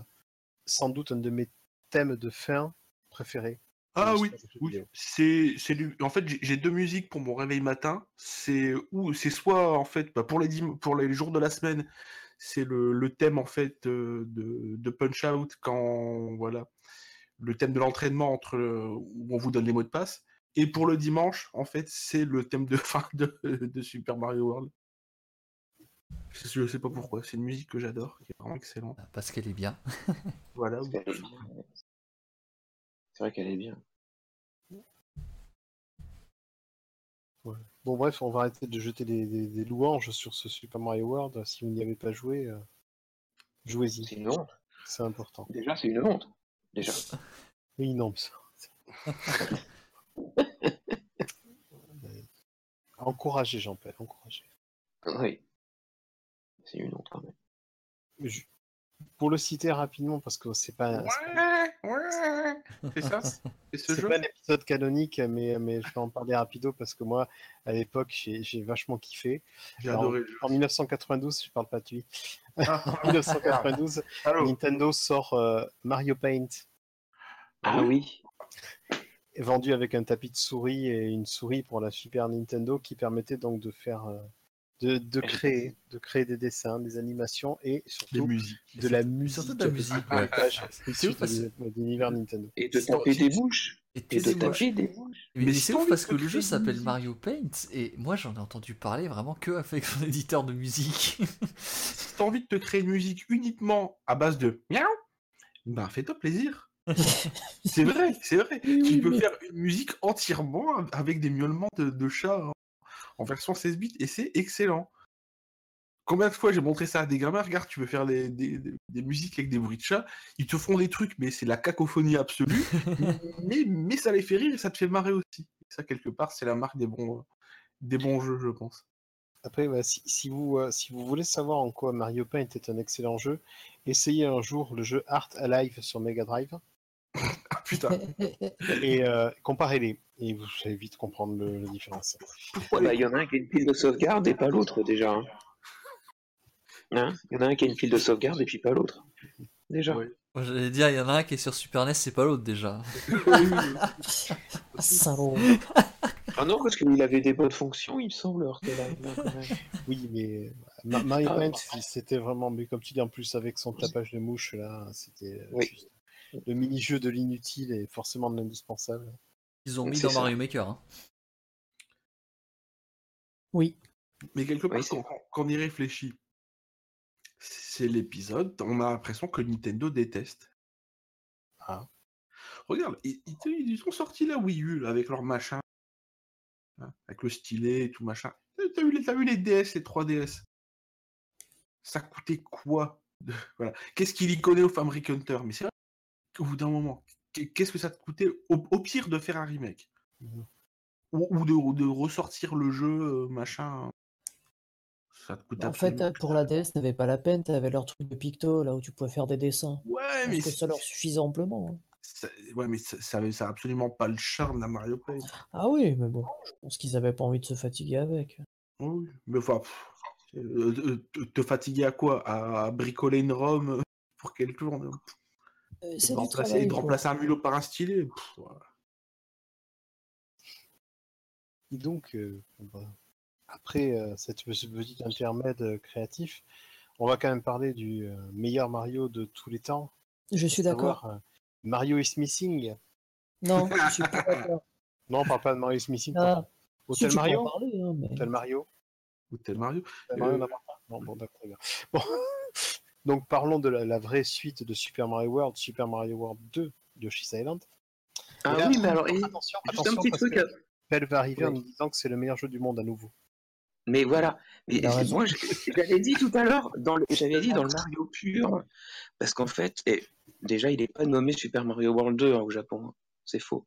sans doute un de mes thèmes de fin préférés. Ah oui, oui. C'est, c'est du- En fait, j'ai- j'ai deux musiques pour mon réveil matin. C'est ou c'est soit en fait bah, pour les dim- pour les jours de la semaine, c'est le, le thème en fait de, de Punch Out quand voilà le thème de l'entraînement entre où on vous donne les mots de passe. Et pour le dimanche, en fait, c'est le thème de [laughs] fin de, de Super Mario World. Je sais- je sais pas pourquoi, c'est une musique que j'adore, qui est vraiment excellente. Parce qu'elle est bien. Voilà. Parce qu'elle est bien. C'est vrai qu'elle est bien. Bon bref, on va arrêter de jeter des, des- des louanges sur ce Super Mario World. Si vous n'y avez pas joué, euh, C'est jouez-y, une honte. c'est important. Déjà, c'est une honte. Déjà. Oui, non, [laughs] Encouragez, Jean-Paul, encouragez. Oui. C'est une honte quand même. Je- Pour le citer rapidement, parce que c'est pas, c'est pas- Ouais, ouais. C'est ça C'est ce [laughs] c'est jeu pas un épisode canonique, mais, mais je vais en parler rapido parce que moi, à l'époque, j'ai j'ai vachement kiffé. J'ai adoré le jeu. En 1992, je parle pas de lui. Ah, [laughs] En 1992, allô Nintendo sort euh, Mario Paint, Ah oui. vendu avec un tapis de souris et une souris pour la Super Nintendo qui permettait donc de faire, euh, de, de créer, de créer des dessins, des animations et Des surtout musiques. de la musique. surtout de la musique, ouais. C'est ouf parce- de l'univers Nintendo. Et de taper des bouches. Et de taper des bouches. Mais, Mais c'est ouf parce que le jeu s'appelle. Mario Paint et moi j'en ai entendu parler vraiment que avec son éditeur de musique. [laughs] Si t'as envie de te créer une musique uniquement à base de miaou, bah fais-toi plaisir. [laughs] c'est vrai, c'est vrai. Oui, tu peux mais- faire une musique entièrement avec des miaulements de, de chats en, version 16 bits et c'est excellent. Combien de fois j'ai montré ça à des gamins Regarde, tu veux faire des, des- musiques avec des bruits de chats, ils te font des trucs, mais c'est la cacophonie absolue. [laughs] mais, mais ça les fait rire et ça te fait marrer aussi. Et ça, quelque part, c'est la marque des bons, des bons jeux, je pense. Après, ouais, si, si vous, euh, si vous voulez savoir en quoi Mario Paint est un excellent jeu, essayez un jour le jeu Art Alive sur Mega Drive Ah putain, [laughs] et euh, comparez-les. Et vous allez vite comprendre le, la différence. pourquoi Ah bah, Il y en a un qui a une pile de sauvegarde et pas l'autre déjà. hein. Hein? Il y en a un qui a une pile de sauvegarde et puis pas l'autre. Déjà. J'allais dire, il y en a un qui est sur Super NES, c'est pas l'autre déjà. [laughs] Ah, salaud. Ah non, parce qu'il avait des bonnes fonctions, il me semble, Art Alive, là, quand même. Oui, mais Ma- Mario Ah. C'était vraiment, mais comme tu dis, en plus avec son tapage de mouche, là, c'était euh, Oui. juste le mini-jeu de l'inutile et forcément de l'indispensable. Ils ont mis dans ça. Mario Maker. hein. Oui. Mais quelque part, Oui, quand, on y réfléchit, c'est l'épisode, on a l'impression que Nintendo déteste. Ah. Regarde, ils, ils- ils ont sorti la Wii U là, avec leur machin, hein, avec le stylet et tout machin. T'as vu, les- t'as vu les DS, les 3DS Ça coûtait quoi voilà. Qu'est-ce qu'il y connaît au Family Hunter? Mais c'est vrai, au bout d'un moment, qu'est-ce que ça te coûtait au, pire de faire un remake? Mmh. ou, de, ressortir le jeu, euh, machin. Ça te coûte En fait, pour la DS, n'avait pas la peine, t'avais leur truc de picto, là où tu pouvais faire des dessins. Ouais, mais. ça leur suffisait amplement. Hein. Ouais, mais ça, ça, absolument pas le charme d'un Mario Play. Ah oui, mais bon, je pense qu'ils avaient pas envie de se fatiguer avec. Oui, mais enfin, euh, euh, te fatiguer à quoi? À bricoler une ROM pour qu'elle tourne euh, c'est de remplacer, un mulot par un stylet. Et donc, après cette petite intermède créatif, on va quand même parler du meilleur Mario de tous les temps. Je suis d'accord. Mario is Missing. Non, [laughs] je suis pas d'accord. Non, on parle pas de Mario is Missing. Ah. Hotel, Mario hein, Hotel Mario Hotel Mario Mario bon, d'accord. Bon. Donc parlons de la, vraie suite de Super Mario World, Super Mario World 2 de Yoshi's Island. Ah oui, mais alors, attention, attention, un petit truc. Que Belle va arriver en nous disant que c'est le meilleur jeu du monde à nouveau. Mais voilà, mais moi j'avais dit tout à l'heure, j'avais dit dans le [laughs] Mario pur, parce qu'en fait, déjà il n'est pas nommé Super Mario World 2 hein, au Japon, hein. c'est faux.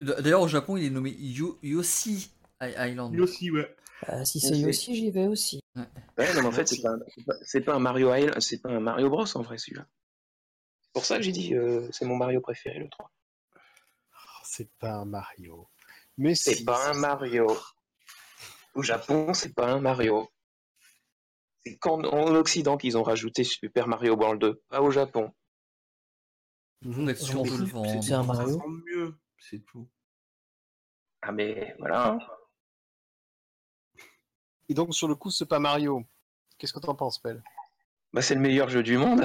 D'ailleurs au Japon il est nommé Yoshi Island. Yoshi, ouais. Bah, si c'est Yoshi, j'y vais aussi. Ouais, non, mais en fait, c'est pas, pas, un Mario c'est pas un Mario Bros en vrai celui-là. C'est pour ça que j'ai dit euh, c'est mon Mario préféré le 3. c'est pas un Mario. Mais c'est pas un Mario. Au Japon, c'est pas un Mario. C'est qu'en en Occident qu'ils ont rajouté Super Mario World 2, pas au Japon. C'est un Mario. mieux, c'est tout. Ah mais voilà. Et donc, sur le coup, c'est pas Mario. Qu'est-ce que t'en penses, Pelle? Bah, C'est le meilleur jeu du monde.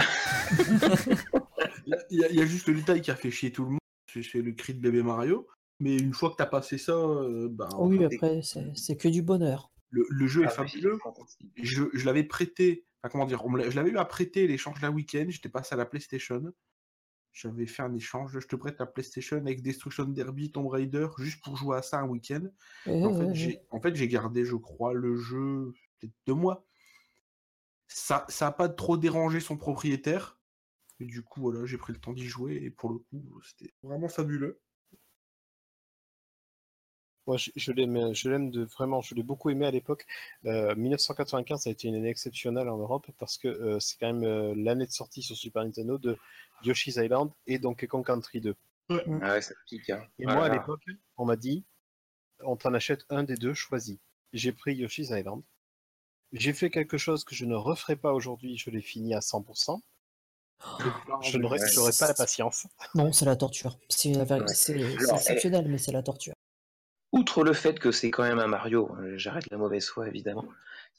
[laughs] il, y a, juste le détail qui a fait chier tout le monde. C'est le cri de bébé Mario. Mais une fois que t'as passé ça, euh, bah, oui, après, c'est que du bonheur. Le, jeu est ah, fabuleux. Je, je l'avais prêté, enfin, comment dire, je l'avais eu à prêter l'échange d'un week-end. J'étais passé à la PlayStation. J'avais fait un échange, je te prête la PlayStation avec Destruction Derby, Tomb Raider, juste pour jouer à ça un week-end. en, fait, j'ai gardé, je crois, le jeu peut-être deux mois. Ça n'a pas trop dérangé son propriétaire. Et du coup, voilà, j'ai pris le temps d'y jouer. Et pour le coup, c'était vraiment fabuleux. Moi, je, l'aime, je l'aime de vraiment, je l'ai beaucoup aimé à l'époque. 1995, euh, ça a été une année exceptionnelle en Europe parce que euh, c'est quand même euh, l'année de sortie sur Super Nintendo de Yoshi's Island et Donkey Kong Country 2. Ouais. Ah ouais, ça pique. Hein. Et moi, à l'époque, on m'a dit, on t'en achète un des deux, choisis. J'ai pris Yoshi's Island. J'ai fait quelque chose que je ne referai pas aujourd'hui, je l'ai fini à 100%. Je n'aurais pas la patience. Non, c'est la torture. C'est exceptionnel, mais c'est la torture outre le fait que c'est quand même un Mario, hein, j'arrête la mauvaise foi évidemment,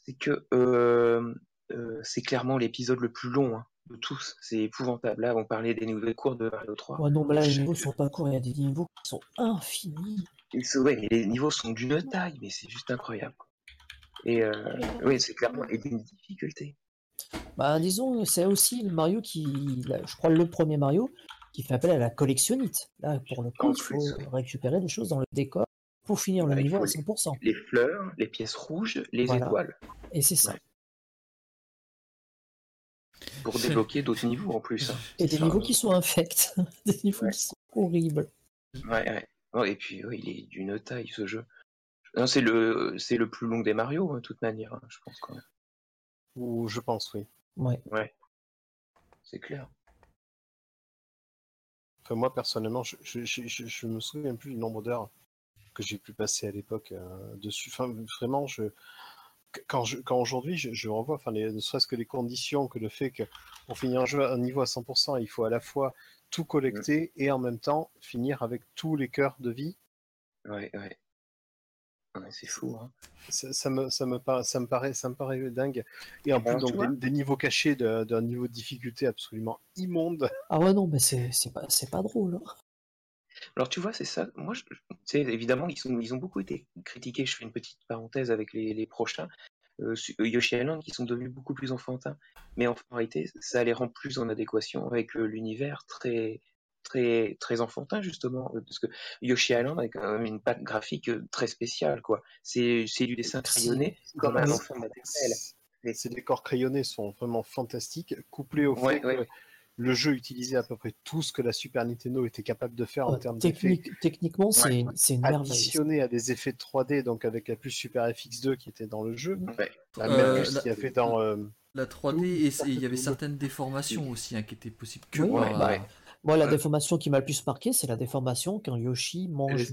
c'est que euh, euh, c'est clairement l'épisode le plus long hein, de tous. C'est épouvantable. Là, on parlait des nouvelles cours de Mario 3. Ouais, non, mais là, les niveaux sont pas courts, il y a des niveaux qui sont infinis. les niveaux sont d'une taille, mais c'est juste incroyable. Et euh, oui, c'est clairement une difficulté. Bah, disons, c'est aussi le Mario qui, je crois, le premier Mario qui fait appel à la collectionnite. Là, pour le coup, il faut récupérer des choses dans le décor pour finir le niveau à 100%. Les fleurs, les pièces rouges, les étoiles. Et c'est ça. Pour débloquer d'autres niveaux en plus. Hein. Et des niveaux qui sont infects. [laughs] des niveaux qui sont horribles. Ouais, ouais. et puis, il est d'une taille ce jeu. C'est le, c'est le plus long des Mario, hein, de toute manière, hein, je pense quand même. Ou je pense, oui. Ouais. Ouais. C'est clair. Enfin, moi, personnellement, je, je, je, je, me souviens plus du nombre d'heures que j'ai pu passer à l'époque euh, dessus. Enfin, vraiment, je, quand, je, quand aujourd'hui je, je revois, enfin, ne serait-ce que les conditions, que le fait que pour finir un jeu à un niveau à 100%, il faut à la fois tout collecter et en même temps finir avec tous les cœurs de vie. Ouais, ouais. c'est fou. Hein. Ça, me, ça, me paraît, ça, me paraît, ça me paraît dingue. Et en plus, donc, des, niveaux cachés d'un niveau de difficulté absolument immonde. Ah ouais, non, mais c'est pas, pas drôle. Hein. Alors tu vois, c'est ça. Moi, je, évidemment, ils, sont, ils ont beaucoup été critiqués. Je fais une petite parenthèse avec les, les prochains. Euh, euh, Yoshi Island qui sont devenus beaucoup plus enfantins. Mais en réalité, ça les rend plus en adéquation avec euh, l'univers très, très, très enfantin, justement. Parce que Yoshi Island a quand même une patte graphique très spéciale, quoi. C'est du dessin crayonné comme un enfant maternel. Ces décors crayonnés sont vraiment fantastiques, couplés au fait le jeu utilisait à peu près tout ce que la Super Nintendo était capable de faire en Ouais, termes d'effets. technique- techniquement, c'est c'est une merveille. Additionné à des effets de 3D, donc avec la puce Super FX2 qui était dans le jeu. Ouais. La Euh, même puce la- qu'il y a fait dans. euh, La 3D, et c'est- il y avait certaines déformations aussi hein, qui étaient possibles que Oui, par, ouais, euh, bah, Moi, la Ouais. déformation qui m'a le plus marqué, c'est la déformation quand Yoshi mange.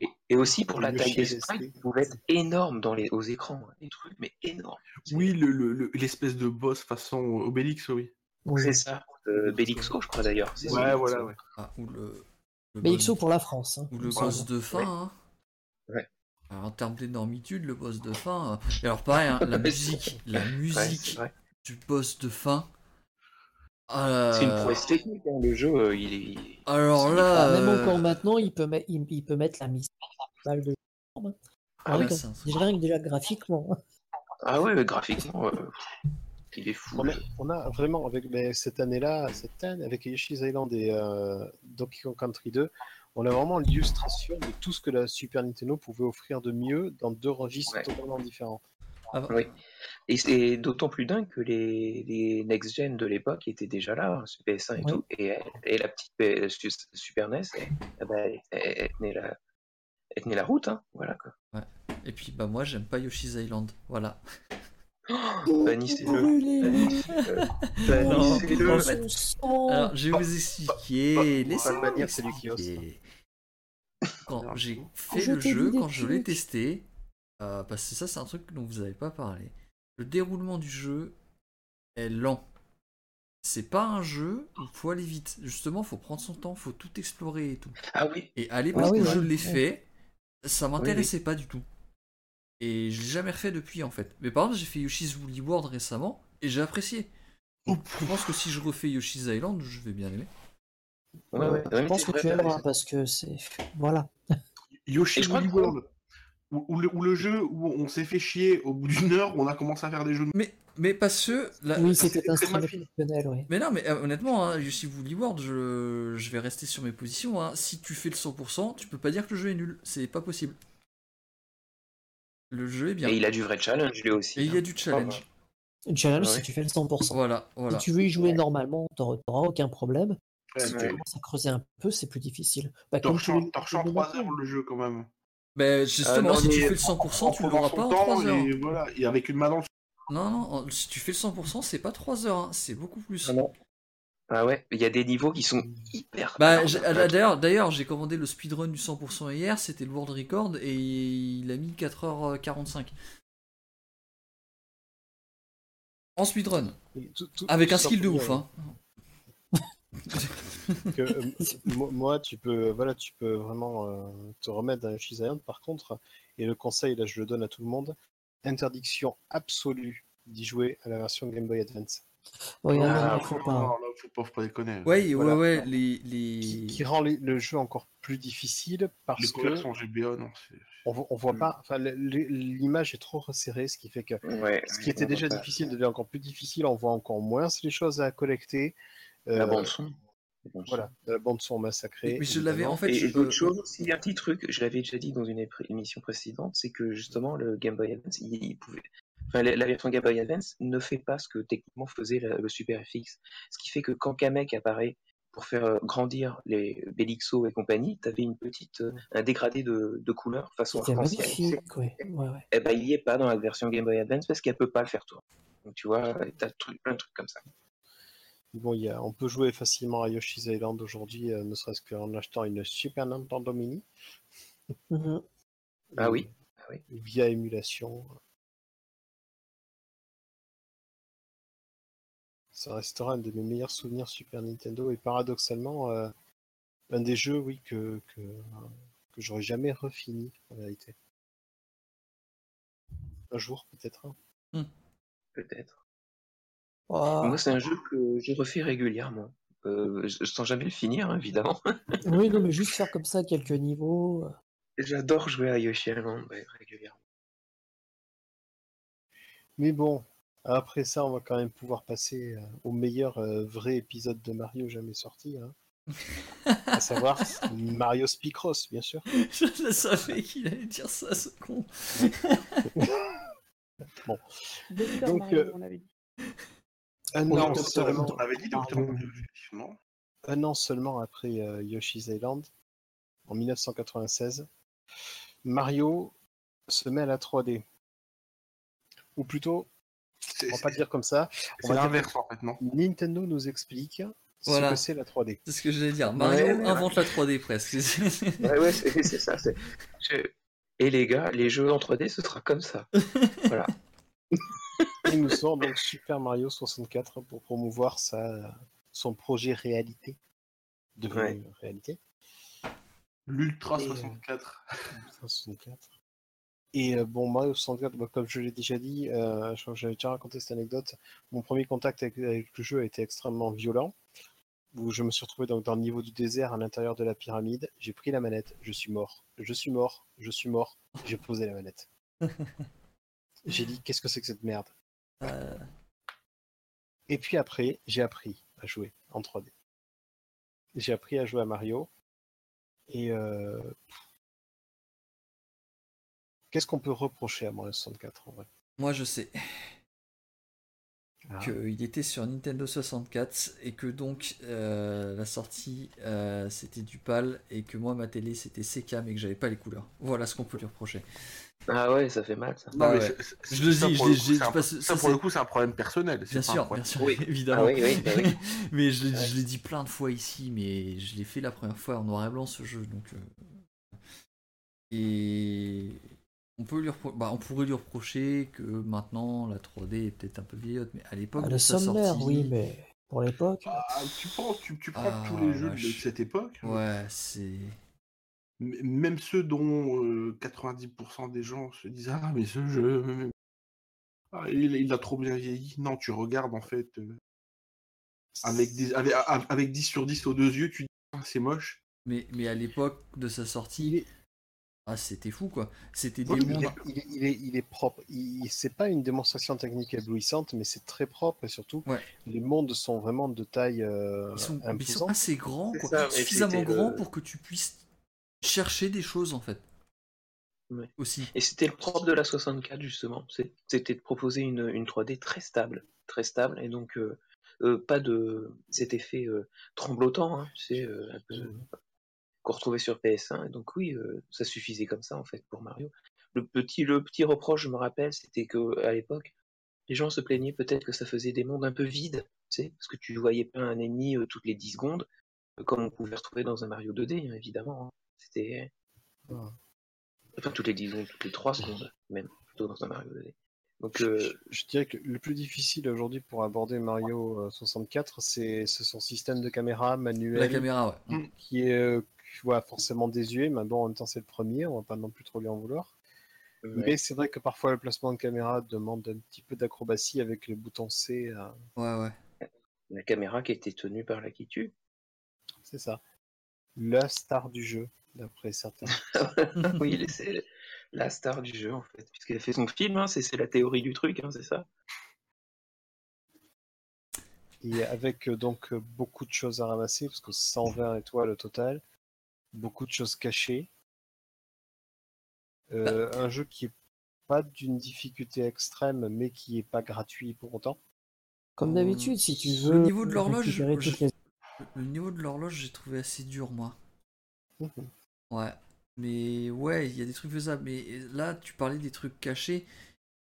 Et, et aussi pour la Yoshi taille des sprites, qui pouvait être énorme dans les, aux écrans. hein, Des trucs, mais énormes. Oui, le- le- le- l'espèce de boss façon Obélix, oui. Oui. C'est ça. Euh, Bellixo, je crois d'ailleurs. c'est Ouais, ça. voilà, ouais. ah, ou le, pour la France. hein. ou le boss de fin. Ouais. hein. Ouais. Alors, en termes d'énormitude, le boss de fin. euh, Et alors pareil, hein, la [laughs] musique, la musique du boss de fin. Ah, C'est une euh, prouesse technique. hein, Le jeu, euh, il est. Alors là, Ah, même euh, encore maintenant, il peut, mettre, il, il peut mettre la mise balle de hein. Ah Rien que- déjà, rien que déjà graphiquement. hein. Ah ouais, graphiquement, euh, il est fou. On a, on a vraiment, avec mais cette année-là, cette année, avec Yoshi's Island et euh, Donkey Kong Country 2, on a vraiment l'illustration de tout ce que la Super Nintendo pouvait offrir de mieux dans deux registres Ouais. totalement différents. Ah, Oui. Et c'est d'autant plus dingue que les, les next-gen de l'époque étaient déjà là, hein, sur PS1 et tout. Et, et la petite Su- Super NES, elle, eh ben, elle- elle- elle tenait la, elle tenait la route. Hein. Voilà, quoi. Et puis bah moi j'aime pas Yoshi's Island. Voilà. [laughs] Bannissez-le. Brûlez-le. Bannissez-le. Alors je vais vous expliquer. Laissez-moi. Quand j'ai fait le jeu, quand je l'ai testé, euh, parce que ça c'est un truc dont vous avez pas parlé. Le déroulement du jeu est lent. C'est pas un jeu où faut aller vite. Justement, faut prendre son temps, faut tout explorer et tout. Ah oui, Et l'époque Ah oui, où ouais. je l'ai fait, ça m'intéressait pas du tout. Et je l'ai jamais refait depuis en fait. Mais par exemple, j'ai fait Yoshi's Woolly World récemment et j'ai apprécié. Oh, Je pense que si je refais Yoshi's Island, je vais bien aimer. ouais, ouais. Ouais, Je pense que tu aimeras parce que c'est. Voilà. [laughs] Yoshi Et je crois Woolly World. Où, où le, où le jeu où on s'est fait chier au bout d'une heure, on a commencé à faire des jeux de Mais, mais parce que. la- Oui, c'était un oui. Mais non, mais euh, honnêtement, hein, Yoshi Woolly World, je... je vais rester sur mes positions. hein. Si tu fais le 100%, tu peux pas dire que le jeu est nul. C'est pas possible. Le jeu est bien. Et il a du vrai challenge, lui aussi. Et il y a hein. du challenge. Une challenge, Ouais. si tu fais le 100%. Voilà, voilà. Si tu veux y jouer normalement, t'auras t'auras aucun problème. Ouais, si mais tu commences à creuser un peu, c'est plus difficile. Bah, comme Torchant tous les- torchant tous les 3 matins. heures le jeu quand même. Ben justement, non, si tu mais fais le 100%, tu En l'auras prenant pas en son 3 temps heures. Et voilà, et avec une main dans le Non, non, si tu fais le 100%, c'est pas 3 heures, hein, c'est beaucoup plus. Ah non. Ah ouais, il y a des niveaux qui sont hyper. Bah, ah, d'ailleurs, d'ailleurs, j'ai commandé le speedrun du 100% hier, c'était le world record et il a mis 4h45. En speedrun, Et tout- tout- avec tout un skill de ouf, hein. que, euh, mo- moi, tu peux, voilà, tu peux vraiment euh, te remettre dans Yoshi's Island. Par contre, et le conseil, là, je le donne à tout le monde, interdiction absolue d'y jouer à la version Game Boy Advance. Oui, ah, non, faut là, faut pas, faut pas déconner. Ouais, Voilà. ouais, ouais, les. Qui, les... qui rend les- le jeu encore plus difficile parce Les que conversions GBA, non. on, on voit Mm. pas, enfin, l'image est trop resserrée, ce qui fait que Ouais, ce qui était déjà difficile devient encore plus difficile. On voit encore moins les choses à collecter. La Euh, bande son. La bande son. Voilà, la bande son massacrée. Mais je l'avais en fait. Et, je- euh, choses aussi, un petit truc, je l'avais déjà dit dans une émission précédente, c'est que justement le Game Boy Advance, il, il pouvait, enfin, la, la version Game Boy Advance ne fait pas ce que techniquement faisait la- le Super FX. Ce qui fait que quand Kamek apparaît pour faire euh, grandir les Bellixo et compagnie, tu avais une petite, euh, un dégradé de, de couleur façon arc-en-ciel. Ouais, ouais. Eh ben, il y est pas dans la version Game Boy Advance parce qu'elle peut pas le faire toi. Donc tu vois, t'as truc- plein de trucs comme ça. Bon, il y a, on peut jouer facilement à Yoshi's Island aujourd'hui, euh, ne serait-ce qu'en achetant une Super Nintendo Mini. Mhm. Ah ou- oui, ah oui. ou Via émulation. Ça restera un de mes meilleurs souvenirs Super Nintendo et paradoxalement, euh, un des jeux, oui, que, que, que j'aurais jamais refini en vérité. Un jour, peut-être. hein. Peut-être. Ah, Moi, c'est un jeu que je refais régulièrement. Euh, sans jamais le finir, hein, évidemment. [laughs] Oui, non, mais juste faire comme ça quelques niveaux. euh, J'adore jouer à Yoshi Island ouais, régulièrement. Mais bon, après ça, on va quand même pouvoir passer euh, au meilleur euh, vrai épisode de Mario jamais sorti. hein. à savoir [laughs] Mario Speedcross, bien sûr. [laughs] je savais qu'il allait dire ça, ce con. [laughs] Docteur Donc, Mario, euh, on avait dit. Un On, an on- seulement, on avait dit Dr. Mario, effectivement. un an seulement après euh, Yoshi's Island, en 1996, Mario se met à la 3D. Ou plutôt, on va pas le dire comme ça, on c'est va l'inverse en fait, non? Nintendo nous explique Voilà. ce que c'est la 3D. C'est ce que j'allais dire. Mario Ouais, ouais, invente la 3D presque. [laughs] Ouais, ouais, c'est ça. je- Et les gars, les jeux en 3D, ce sera comme ça. [laughs] Voilà. [laughs] Il nous sort donc Super Mario 64 pour promouvoir sa, son projet réalité, devenu réalité. L'Ultra Et, euh, 64. 64. Et euh, bon, Mario 64, bah, comme je l'ai déjà dit, euh, je crois que j'avais déjà raconté cette anecdote, mon premier contact avec, avec le jeu a été extrêmement violent, où je me suis retrouvé donc dans le niveau du désert à l'intérieur de la pyramide, j'ai pris la manette, je suis mort, je suis mort, je suis mort, j'ai posé la manette. [laughs] j'ai dit, qu'est-ce que c'est que cette merde? Euh, Et puis après, j'ai appris à jouer en 3D. J'ai appris à jouer à Mario. Et euh, qu'est-ce qu'on peut reprocher à Mario 64 en vrai? Moi je sais Ah. qu'il était sur Nintendo 64 et que donc euh, la sortie euh, c'était du PAL et que moi ma télé c'était CCAM et que j'avais pas les couleurs. Voilà ce qu'on peut lui reprocher. Ah ouais, ça fait mal ça. Mais ouais. c'est- c'est- Je le dis, pour je le l'ai- coup, j'ai- c'est un- parce que Ça, ça, pour le coup, c'est un problème personnel. Bien sûr, bien sûr, Oui. [laughs] évidemment. Ah oui, oui, bah oui. [laughs] mais je l'ai Ouais. je l'ai dit plein de fois ici, mais je l'ai fait la première fois en noir et blanc ce jeu, donc. euh, Et on peut lui repro- bah, on pourrait lui reprocher que maintenant la 3D est peut-être un peu vieillotte, mais à l'époque Ah, de le sommaire, sortie, oui, mais pour l'époque. Ah, tu penses, tu, tu prends Ah, tous les jeux de cette époque, ouais, c'est. même ceux dont euh, 90% des gens se disent Ah, mais ce jeu, ah, il, il a trop bien vieilli. Non, tu regardes en fait euh, avec, des, avec, avec 10 sur 10 aux deux yeux, tu dis Ah, c'est moche. Mais, mais à l'époque de sa Il sortie, est, ah, c'était fou quoi. C'était des il mondes. est, il est- il est- il est propre. Il, c'est pas une démonstration technique éblouissante, mais c'est très propre et surtout, Ouais. les mondes sont vraiment de taille euh, Ils sont, ils sont imposante. assez grands, quoi. ça, suffisamment le- grands pour que tu puisses chercher des choses en fait. Ouais. Aussi. Et c'était le propre de la 64 justement, c'était de proposer une, une 3D très stable, très stable, et donc euh, euh, pas de cet effet euh, tremblotant, hein, tu sais, euh, un peu qu'on retrouvait sur PS1. Et donc oui, euh, ça suffisait comme ça en fait pour Mario. Le petit, le petit reproche, je me rappelle, c'était que à l'époque, les gens se plaignaient peut-être que ça faisait des mondes un peu vides, tu sais, parce que tu voyais pas un ennemi euh, toutes les 10 secondes, euh, comme on pouvait retrouver dans un Mario 2D, hein, évidemment. hein. C'était enfin toutes les 10 secondes, toutes les 3 secondes, même plutôt dans un Mario 2D. Donc euh, Je, je dirais que le plus difficile aujourd'hui pour aborder Mario euh, 64, c'est son système de caméra manuel. La caméra, ouais. Qui est euh, ouais, forcément désuet, mais bon, en même temps, c'est le premier, on va pas non plus trop lui en vouloir. ouais. Mais c'est vrai que parfois, le placement de caméra demande un petit peu d'acrobatie avec le bouton C. euh, Ouais, ouais. la caméra qui était tenue par la qui tue. c'est ça. La star du jeu, d'après certains. [laughs] oui, c'est la star du jeu en fait, puisqu'elle a fait son film, hein, c'est c'est la théorie du truc, hein, c'est ça. Et avec euh, donc euh, beaucoup de choses à ramasser, parce que 120 étoiles au total, beaucoup de choses cachées. Euh, un jeu qui est pas d'une difficulté extrême, mais qui est pas gratuit pour autant. Comme Euh, d'habitude, si tu le veux niveau de l'horloge, récupérer je- toutes les... Le niveau de l'horloge, j'ai trouvé assez dur, moi. Mhm. Ouais. Mais ouais, il y a des trucs faisables. Mais là, tu parlais des trucs cachés.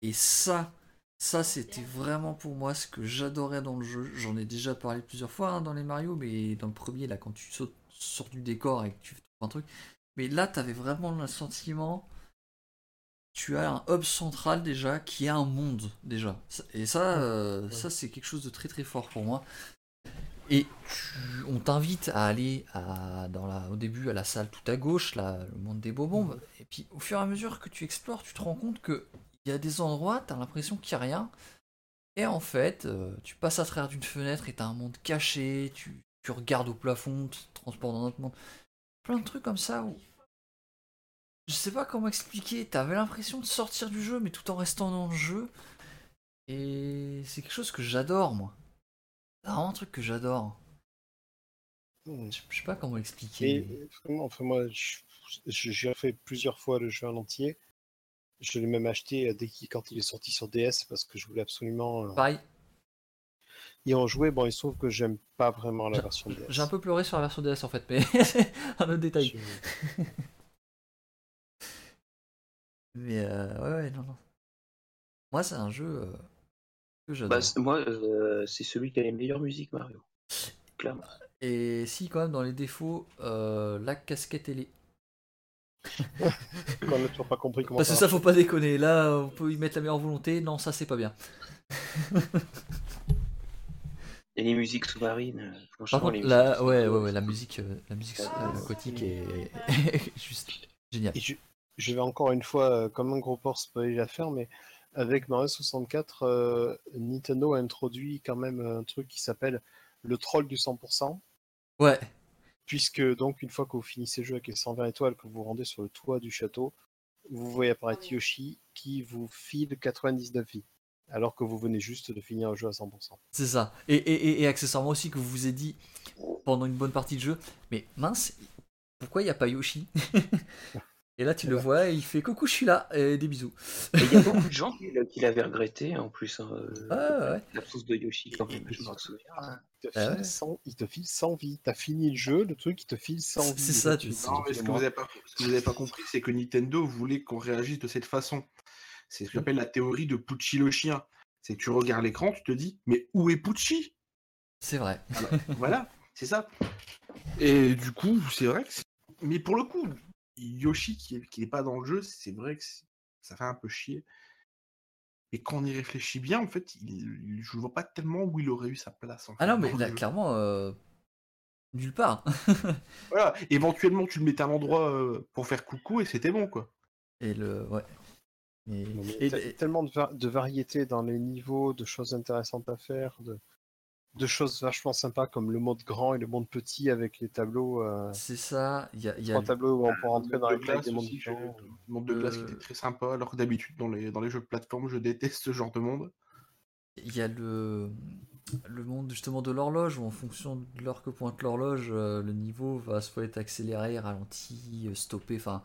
Et ça, ça, c'était vraiment pour moi ce que j'adorais dans le jeu. J'en ai déjà parlé plusieurs fois hein, dans les Mario, mais dans le premier, là, quand tu sautes, sors du décor et que tu fais un truc. Mais là, t'avais vraiment le sentiment. Tu as un hub central déjà qui est un monde déjà. Et ça, euh, ça c'est quelque chose de très très fort pour moi. Et tu- on t'invite à aller à, dans la, au début à la salle tout à gauche, là, le monde des bobombes. Et puis au fur et à mesure que tu explores, tu te rends compte que il y a des endroits, tu as l'impression qu'il n'y a rien. Et en fait, euh, tu passes à travers d'une fenêtre et tu as un monde caché, tu, tu regardes au plafond, tu te transportes dans notre monde. Plein de trucs comme ça où. Je sais pas comment expliquer, t'avais l'impression de sortir du jeu, mais tout en restant dans le jeu. Et c'est quelque chose que j'adore, moi. C'est vraiment un truc que j'adore. Mhm. Je je sais pas comment l'expliquer. Et mais- vraiment, enfin, moi, j'ai refait plusieurs fois le jeu en entier. Je l'ai même acheté dès qu'il, quand il est sorti sur DS parce que je voulais absolument. euh, Pareil. Y ont joué. Bon, il se trouve que j'aime pas vraiment la version DS. J'ai un peu pleuré sur la version DS en fait, mais [laughs] un autre détail. Je- [laughs] Mais euh, ouais, ouais, non, non. Moi, c'est un jeu euh, que Bah, j'adore. c'est- moi, euh, c'est celui qui a les meilleures musiques, Mario. Clairement. Et si, quand même, dans les défauts, euh, la casquette télé. On n'a toujours pas compris comment Parce que ça ça, faut pas déconner. Là, on peut y mettre la meilleure volonté. Non, ça, c'est pas bien. [laughs] Et les musiques sous-marines, euh, Par franchement, contre, les la, musiques ouais, ouais, sous-marines, ouais, la musique, euh, la musique euh, aquatique est [laughs] juste géniale. Et je, je vais encore une fois, euh, comme un gros porc spoiler l'affaire, mais avec Mario 64, euh, Nintendo a introduit quand même un truc qui s'appelle le troll du 100%, Ouais, puisque donc une fois que vous finissez le jeu avec les 120 étoiles, que vous vous rendez sur le toit du château, vous voyez apparaître Yoshi qui vous file 99 vies, alors que vous venez juste de finir le jeu à 100%. c'est ça. Et, et, et, et accessoirement aussi que vous vous êtes dit pendant une bonne partie de jeu, mais mince, pourquoi il n'y a pas Yoshi [laughs] Et là, tu le vois, et il fait coucou, je suis là, et des bisous. Et il y a [laughs] beaucoup de gens qui, qui l'avaient regretté en plus. hein, euh, Ah, ouais. L'absence de Yoshi, quand même, je m'en souviens. Il te, Ah ouais. 100 il te file 100 vies. T'as fini le jeu, le truc, il te file 100 C'est- vies. c'est ça, tu- Non, mais ce que vous n'avez pas, ce que vous avez pas compris, c'est que Nintendo voulait qu'on réagisse de cette façon. C'est ce que j'appelle la théorie de Pucci le chien. C'est que tu regardes l'écran, tu te dis, mais où est Pucci? C'est vrai. [laughs] Voilà, c'est ça. Et du coup, c'est vrai que. Mais pour le coup, Yoshi qui est, qui est pas dans le jeu, c'est vrai que ça fait un peu chier. Et quand on y réfléchit bien, en fait, il, je vois pas tellement où il aurait eu sa place. en Ah fait, non, mais là, clairement, euh, nulle part. Voilà, éventuellement, tu le mettais à un endroit euh, pour faire coucou et c'était bon, quoi. Et le. Ouais. Mais et- et- tellement de, va- de variété dans les niveaux, de choses intéressantes à faire, de, de choses vachement sympas comme le mode grand et le monde petit avec les tableaux, euh, c'est ça, il y a, y a trois tableaux où on peut rentrer Le dans monde les de tailles glace des mondes aussi, que- différents. le monde de glace qui était très sympa, alors que d'habitude, dans les, dans les jeux de plateforme, je déteste ce genre de monde. Il y a le, le monde justement de l'horloge où en fonction de l'heure que pointe l'horloge, euh, le niveau va soit être accéléré, ralenti, euh, stoppé, enfin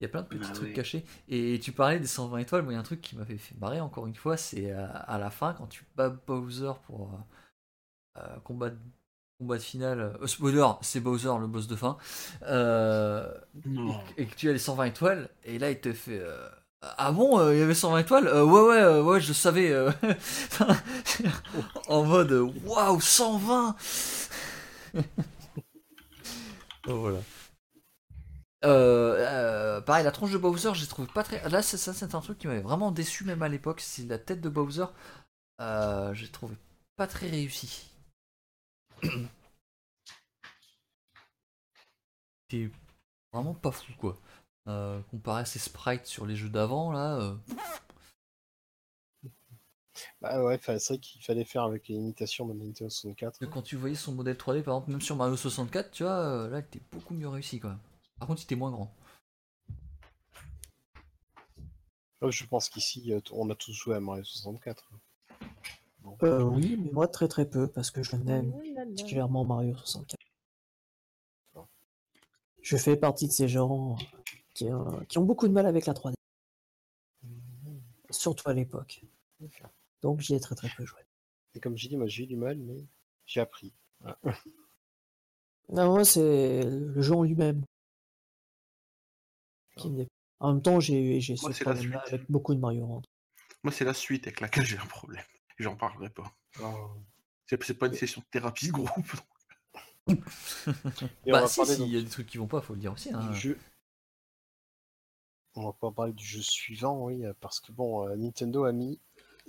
il y a plein de petits Ah trucs cachés. Et tu parlais des 120 étoiles, moi il y a un truc qui m'avait fait marrer encore une fois, c'est à, à la fin quand tu bats Bowser pour euh, euh, combat, de- combat de finale. euh, spoiler, c'est Bowser le boss de fin. euh, et que tu as les 120 étoiles, et là il te fait euh, Ah bon, euh, il y avait 120 étoiles? Euh, Ouais, ouais, euh, ouais, je savais. euh. [laughs] en mode euh, Waouh, 120 [laughs] Oh, Voilà. Euh, euh, pareil, la tronche de Bowser, j'ai trouvé pas très. Là, c'est- ça, c'est un truc qui m'avait vraiment déçu, même à l'époque. C'est la tête de Bowser. Euh, j'ai trouvé pas très réussi. [coughs] C'est vraiment pas fou, quoi. Euh, comparé à ces sprites sur les jeux d'avant, là. euh, Bah ouais, c'est vrai qu'il fallait faire avec les limitations de Nintendo 64. Quand tu voyais son modèle 3D, par exemple, même sur Mario 64, tu vois, là, il était beaucoup mieux réussi, quand même. Par contre, il était moins grand. Je pense qu'ici, on a tous joué à Mario 64. Euh, oui, mais moi très très peu parce que je n'aime Oh là. particulièrement Mario 64. Je fais partie de ces gens qui, euh, qui ont beaucoup de mal avec la 3D, surtout à l'époque. Donc j'y ai très très peu joué. Et comme j'ai dit, moi j'ai eu du mal, mais j'ai appris. [laughs] Non, moi c'est le jeu en lui-même. Qui me dé- En même temps, j'ai j'ai ce Moi, c'est la problème-là suite. avec beaucoup de Mario Land. Moi, c'est la suite avec laquelle j'ai un problème. J'en parlerai pas. Oh. C'est c'est pas une session de thérapie de groupe. Et on bah, va si, parler donc y a des trucs qui vont pas, faut le dire aussi. Hein. du jeu. On va pas parler du jeu suivant, oui, euh, parce que bon, euh, Nintendo a mis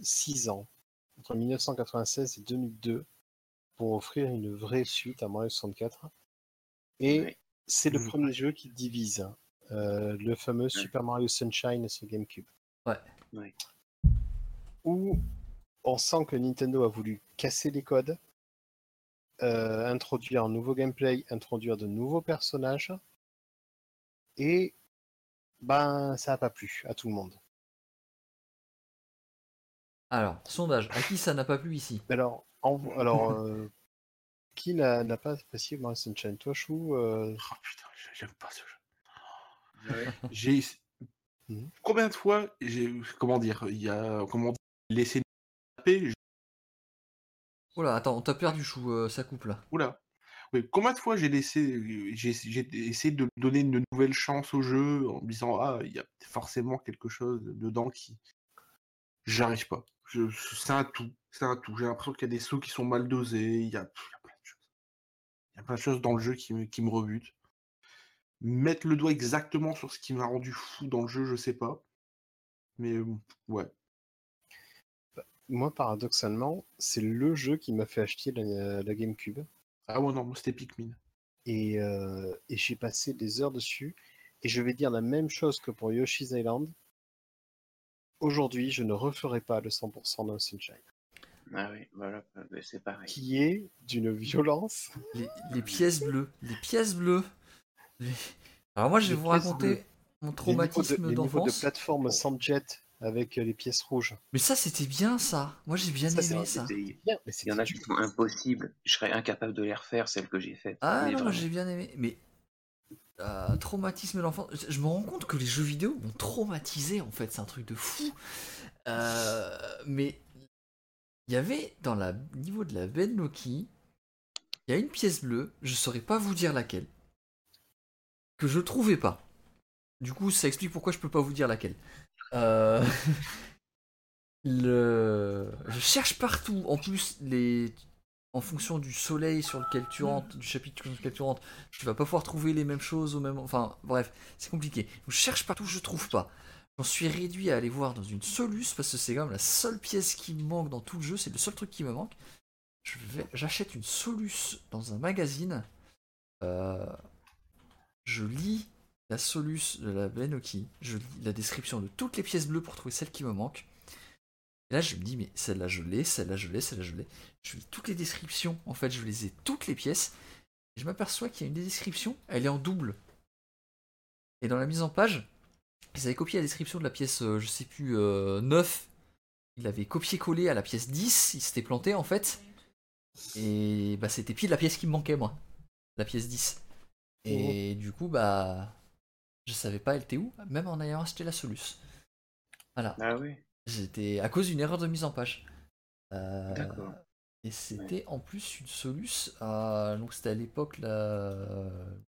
6 ans, entre 1996 et 2002, pour offrir une vraie suite à Mario 64. Et c'est le Mhm. premier jeu qui divise, euh, le fameux Super Mario Sunshine sur GameCube. Ouais. Ouais. Où on sent que Nintendo a voulu casser les codes, euh, introduire un nouveau gameplay, introduire de nouveaux personnages, et ben ça n'a pas plu à tout le monde. Alors, sondage, à qui ça n'a pas plu ici? Alors, en- alors euh, [laughs] qui n'a pas apprécié Mario Sunshine? Toi, Chou euh, Oh putain, j'ai- j'aime pas ce jeu. [laughs] J'ai. Mhm. Combien de fois j'ai. Comment dire Il y a. Comment dire Laissé taper. Oula, attends, on t'a perdu chou, euh, ça coupe là. Oula. Oui, combien de fois j'ai laissé, j'ai j'ai essayé de donner une nouvelle chance au jeu en me disant ah il y a forcément quelque chose dedans qui j'arrive pas. Je, c'est un tout, c'est un tout. J'ai l'impression qu'il y a des sauts qui sont mal dosés, il y a, pff, il y a plein de choses. Il y a plein de choses dans le jeu qui me, qui me rebutent. Mettre le doigt exactement sur ce qui m'a rendu fou dans le jeu, je sais pas. Mais euh, ouais. Moi, paradoxalement, c'est le jeu qui m'a fait acheter la, la GameCube. Ah ouais, non, moi c'était Pikmin. Et, euh, et j'ai passé des heures dessus. Et je vais dire la même chose que pour Yoshi's Island. Aujourd'hui, je ne referai pas le 100% d'un Sunshine. Ah oui, voilà, euh, bah, c'est pareil. Qui est d'une violence. Les, les pièces bleues. Les pièces bleues. Alors moi, je vais vous raconter mon de, traumatisme niveaux de d'enfance. plateforme sans jet avec euh, les pièces rouges. Mais ça, c'était bien ça. Moi, j'ai bien Ça, aimé ça. Bien, mais Il y en a qui sont impossibles. Je serais incapable de les refaire, celles que j'ai faites. Ah Mais non, moi vraiment. j'ai bien aimé. Mais euh, traumatisme d'enfance. Je je me rends compte que les jeux vidéo m'ont traumatisé en fait. C'est un truc de fou. Euh, mais il y avait dans le niveau de la Ben Loki, il y a une pièce bleue. Je saurais pas vous dire laquelle. Que je trouvais pas. Du coup, ça explique pourquoi je peux pas vous dire laquelle. Euh, [laughs] le... Je cherche partout. En plus, les... en fonction du soleil sur lequel tu rentres, du chapitre sur lequel tu rentres, tu vas pas pouvoir trouver les mêmes choses au même. Enfin, bref, c'est compliqué. Je cherche partout, je trouve pas. J'en suis réduit à aller voir dans une Solus parce que c'est quand même la seule pièce qui me manque dans tout le jeu. C'est le seul truc qui me manque. Je vais... J'achète une Solus dans un magazine. Euh, Je lis la Solus de la Benoki. Je lis la description de toutes les pièces bleues pour trouver celle qui me manque. Et là, je me dis, mais celle-là, je l'ai, celle-là, je l'ai, celle-là, je l'ai. Je lis toutes les descriptions. En fait, je les ai toutes les pièces. Et je m'aperçois qu'il y a une des descriptions, elle est en double. Et dans la mise en page, ils avaient copié la description de la pièce, euh, je sais plus, euh, 9. Ils l'avaient copié-collé à la pièce 10. Ils s'étaient plantés, en fait. Et bah, c'était pile la pièce qui me manquait, moi. La pièce 10. Et du coup, bah. Je savais pas elle était où, même en ayant acheté la Solus. Voilà. Ah oui, J'étais à cause d'une erreur de mise en page. Euh, d'accord. et c'était en plus une Solus. à- donc c'était à l'époque la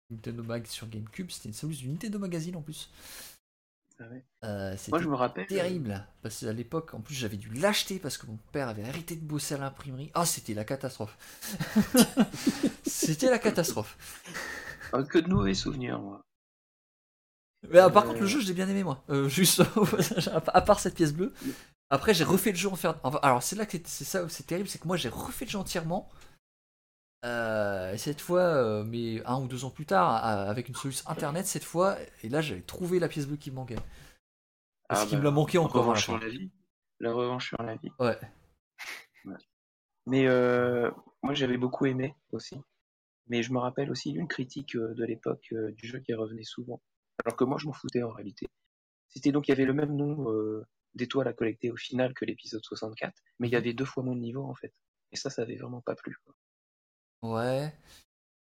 Nintendo Mag sur GameCube. C'était une Solus du Nintendo Magazine en plus. Ah ouais. Euh, Moi, je me rappelle. terrible. Parce qu'à l'époque, en plus, j'avais dû l'acheter parce que mon père avait arrêté de bosser à l'imprimerie. Ah, c'était la catastrophe. [laughs] c'était la catastrophe. Ah, que de mauvais souvenirs, moi. Mais ah, par Euh. contre, le jeu, je l'ai bien aimé, moi. Euh, [laughs] juste à part cette pièce bleue. Après, j'ai refait le jeu en faire. enfin, alors, c'est là que c'est- ça, où c'est terrible, c'est que moi, j'ai refait le jeu entièrement. Euh, et cette fois, mais un ou deux ans plus tard, avec une solution internet, cette fois, et là, j'avais trouvé la pièce bleue qui me manquait. Parce Ah, qu'il me bah, l'a manqué encore. la Revanche sur la vie. La revanche sur la vie. Ouais. Mais moi, j'avais beaucoup aimé aussi. Mais je me rappelle aussi d'une critique euh, de l'époque euh, du jeu qui revenait souvent. Alors que moi, je m'en foutais en réalité. C'était donc, il y avait le même nombre euh, d'étoiles à collecter au final que l'épisode 64, mais il y avait deux fois moins de niveaux en fait. Et ça, ça avait vraiment pas plu. quoi. Ouais.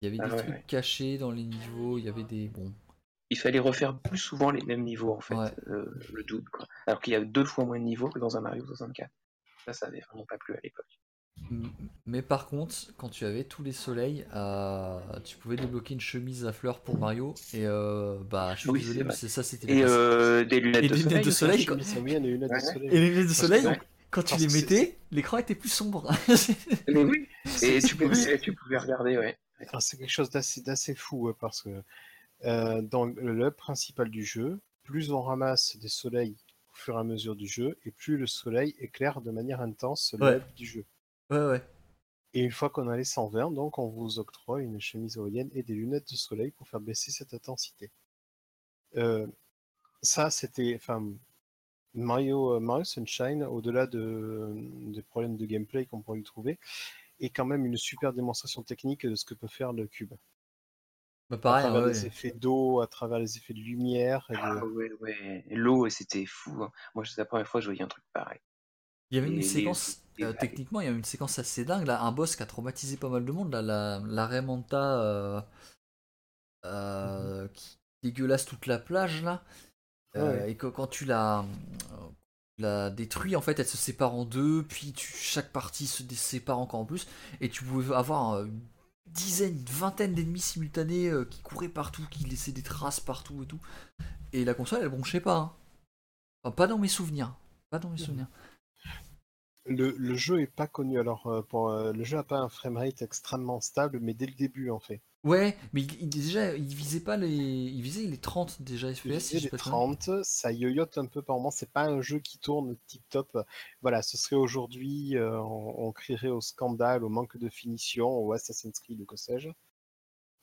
Il y avait Ah des ouais, trucs ouais. cachés dans les niveaux, il y avait des. Bon. Il fallait refaire plus souvent les mêmes niveaux en fait, Ouais. euh, le double. Quoi. Alors qu'il y a deux fois moins de niveaux que dans un Mario 64. Ça, ça avait vraiment pas plu à l'époque. Mais par contre, quand tu avais tous les soleils, euh, tu pouvais débloquer une chemise à fleurs pour Mario. Et euh, bah, je suis Oui, désolé, mais ça, c'était Et euh, des lunettes Et de lunettes de soleil. des lunettes de soleil. Et les lunettes de soleil, quand tu parce les mettais, l'écran était plus sombre. [laughs] Mais oui, et tu pouvais, tu pouvais regarder, ouais. C'est quelque chose d'assez d'assez fou parce que euh, dans le hub principal du jeu, plus on ramasse des soleils au fur et à mesure du jeu, et plus le soleil éclaire de manière intense le Ouais. hub du jeu. Ouais, ouais. Et une fois qu'on a les 120, donc on vous octroie une chemise éolienne et des lunettes de soleil pour faire baisser cette intensité. Euh, ça, c'était, enfin, Mario, euh, Mario Sunshine, au-delà de, des problèmes de gameplay qu'on pourrait y trouver, est quand même une super démonstration technique de ce que peut faire le cube. Bah, à pareil, travers ouais, les ouais. effets d'eau, à travers les effets de lumière. Et de- Ah ouais, ouais. L'eau, c'était fou. hein. Moi, c'est la première fois que je voyais un truc pareil. Il y avait une séquence, les- euh, techniquement, il y a une séquence assez dingue, là, un boss qui a traumatisé pas mal de monde, là, la, la Raymanta euh, euh, qui dégueulasse toute la plage, là. Ouais. Et que, quand tu la la détruis, en fait, elle se sépare en deux, puis tu, chaque partie se sépare encore en plus, et tu pouvais avoir une dizaine, une vingtaine d'ennemis simultanés qui couraient partout, qui laissaient des traces partout et tout. Et la console, elle bronchait pas. hein. Enfin, pas dans mes souvenirs. Pas dans mes souvenirs. Le, le jeu est pas connu. Alors, euh, pour, euh, le jeu a pas un framerate extrêmement stable, mais dès le début, en fait. Ouais, mais il, il- déjà, il visait pas les. Il visait les 30 déjà Il FPS, si je dis les pas de conneries. 30, ça yoyote un peu par moment. C'est pas un jeu qui tourne tip top. Voilà, ce serait aujourd'hui, euh, on, on crierait au scandale, au manque de finition, au Assassin's Creed ou que sais-je.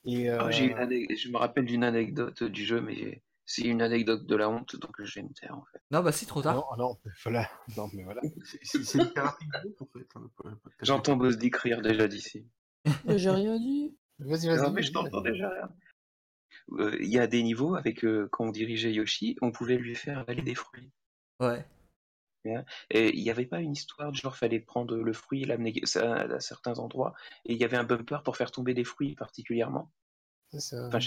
Et Ah, j'ai une ane- Je me rappelle d'une anecdote du jeu, mais c'est une anecdote de la honte, donc je vais me taire en fait. Non, bah si, trop tard. non, non, mais voilà, non, mais voilà. [laughs] C'est- une thérapie de en fait. hein. J'entends Bosdick rire déjà d'ici. [laughs] J'ai rien dit. Vas-y, Non, vas-y. mais je t'entends déjà rire. Euh, Il y a des niveaux avec euh, quand on dirigeait Yoshi, on pouvait lui faire avaler des fruits. Ouais. Et il n'y avait pas une histoire du genre fallait prendre le fruit et l'amener ça, à certains endroits, et il y avait un bumper pour faire tomber des fruits particulièrement? Ça. Enfin,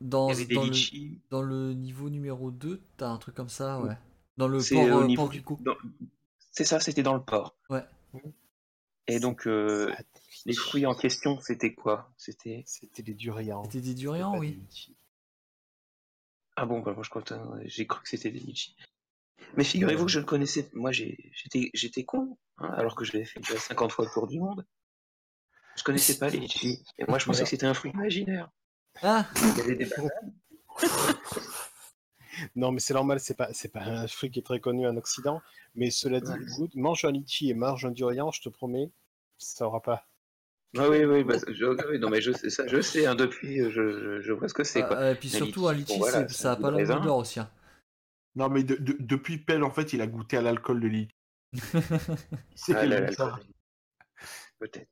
Dans, le, dans le niveau numéro 2, t'as un truc comme ça, ouais. Dans le C'est port, euh, niveau port du dans- C'est ça, c'était dans le port. Ouais. Et donc, euh, les fruits en question, c'était quoi? C'était. C'était des durians. C'était des durians, oui. des. Ah bon, bah, moi je crois que j'ai cru que c'était des litchis. Mais figurez-vous que je ne connaissais. Moi j'étais j'étais con, hein, alors que je l'avais fait déjà 50 fois le tour du monde. Je connaissais pas les litchis. Et moi je pensais que c'était un fruit imaginaire. Ah Il y avait des bananes. [laughs] Non, mais c'est normal, c'est pas, c'est pas un fruit qui est très connu en Occident. Mais cela dit, mange un litchi et mange un durian, je te promets, ça aura pas. Ah oui, oui, bah, je, oui, non, mais je sais ça, je sais, hein, depuis, je, je, je vois ce que c'est quoi. Ah, Et puis Un surtout, un litchi, litchi, bon, voilà, c'est- c'est ça un a goût pas de la même raisin. odeur aussi. hein. Non, mais de- de- depuis Pell, en fait, il a goûté à l'alcool de lit. [laughs] C'est Ah là ça Peut-être.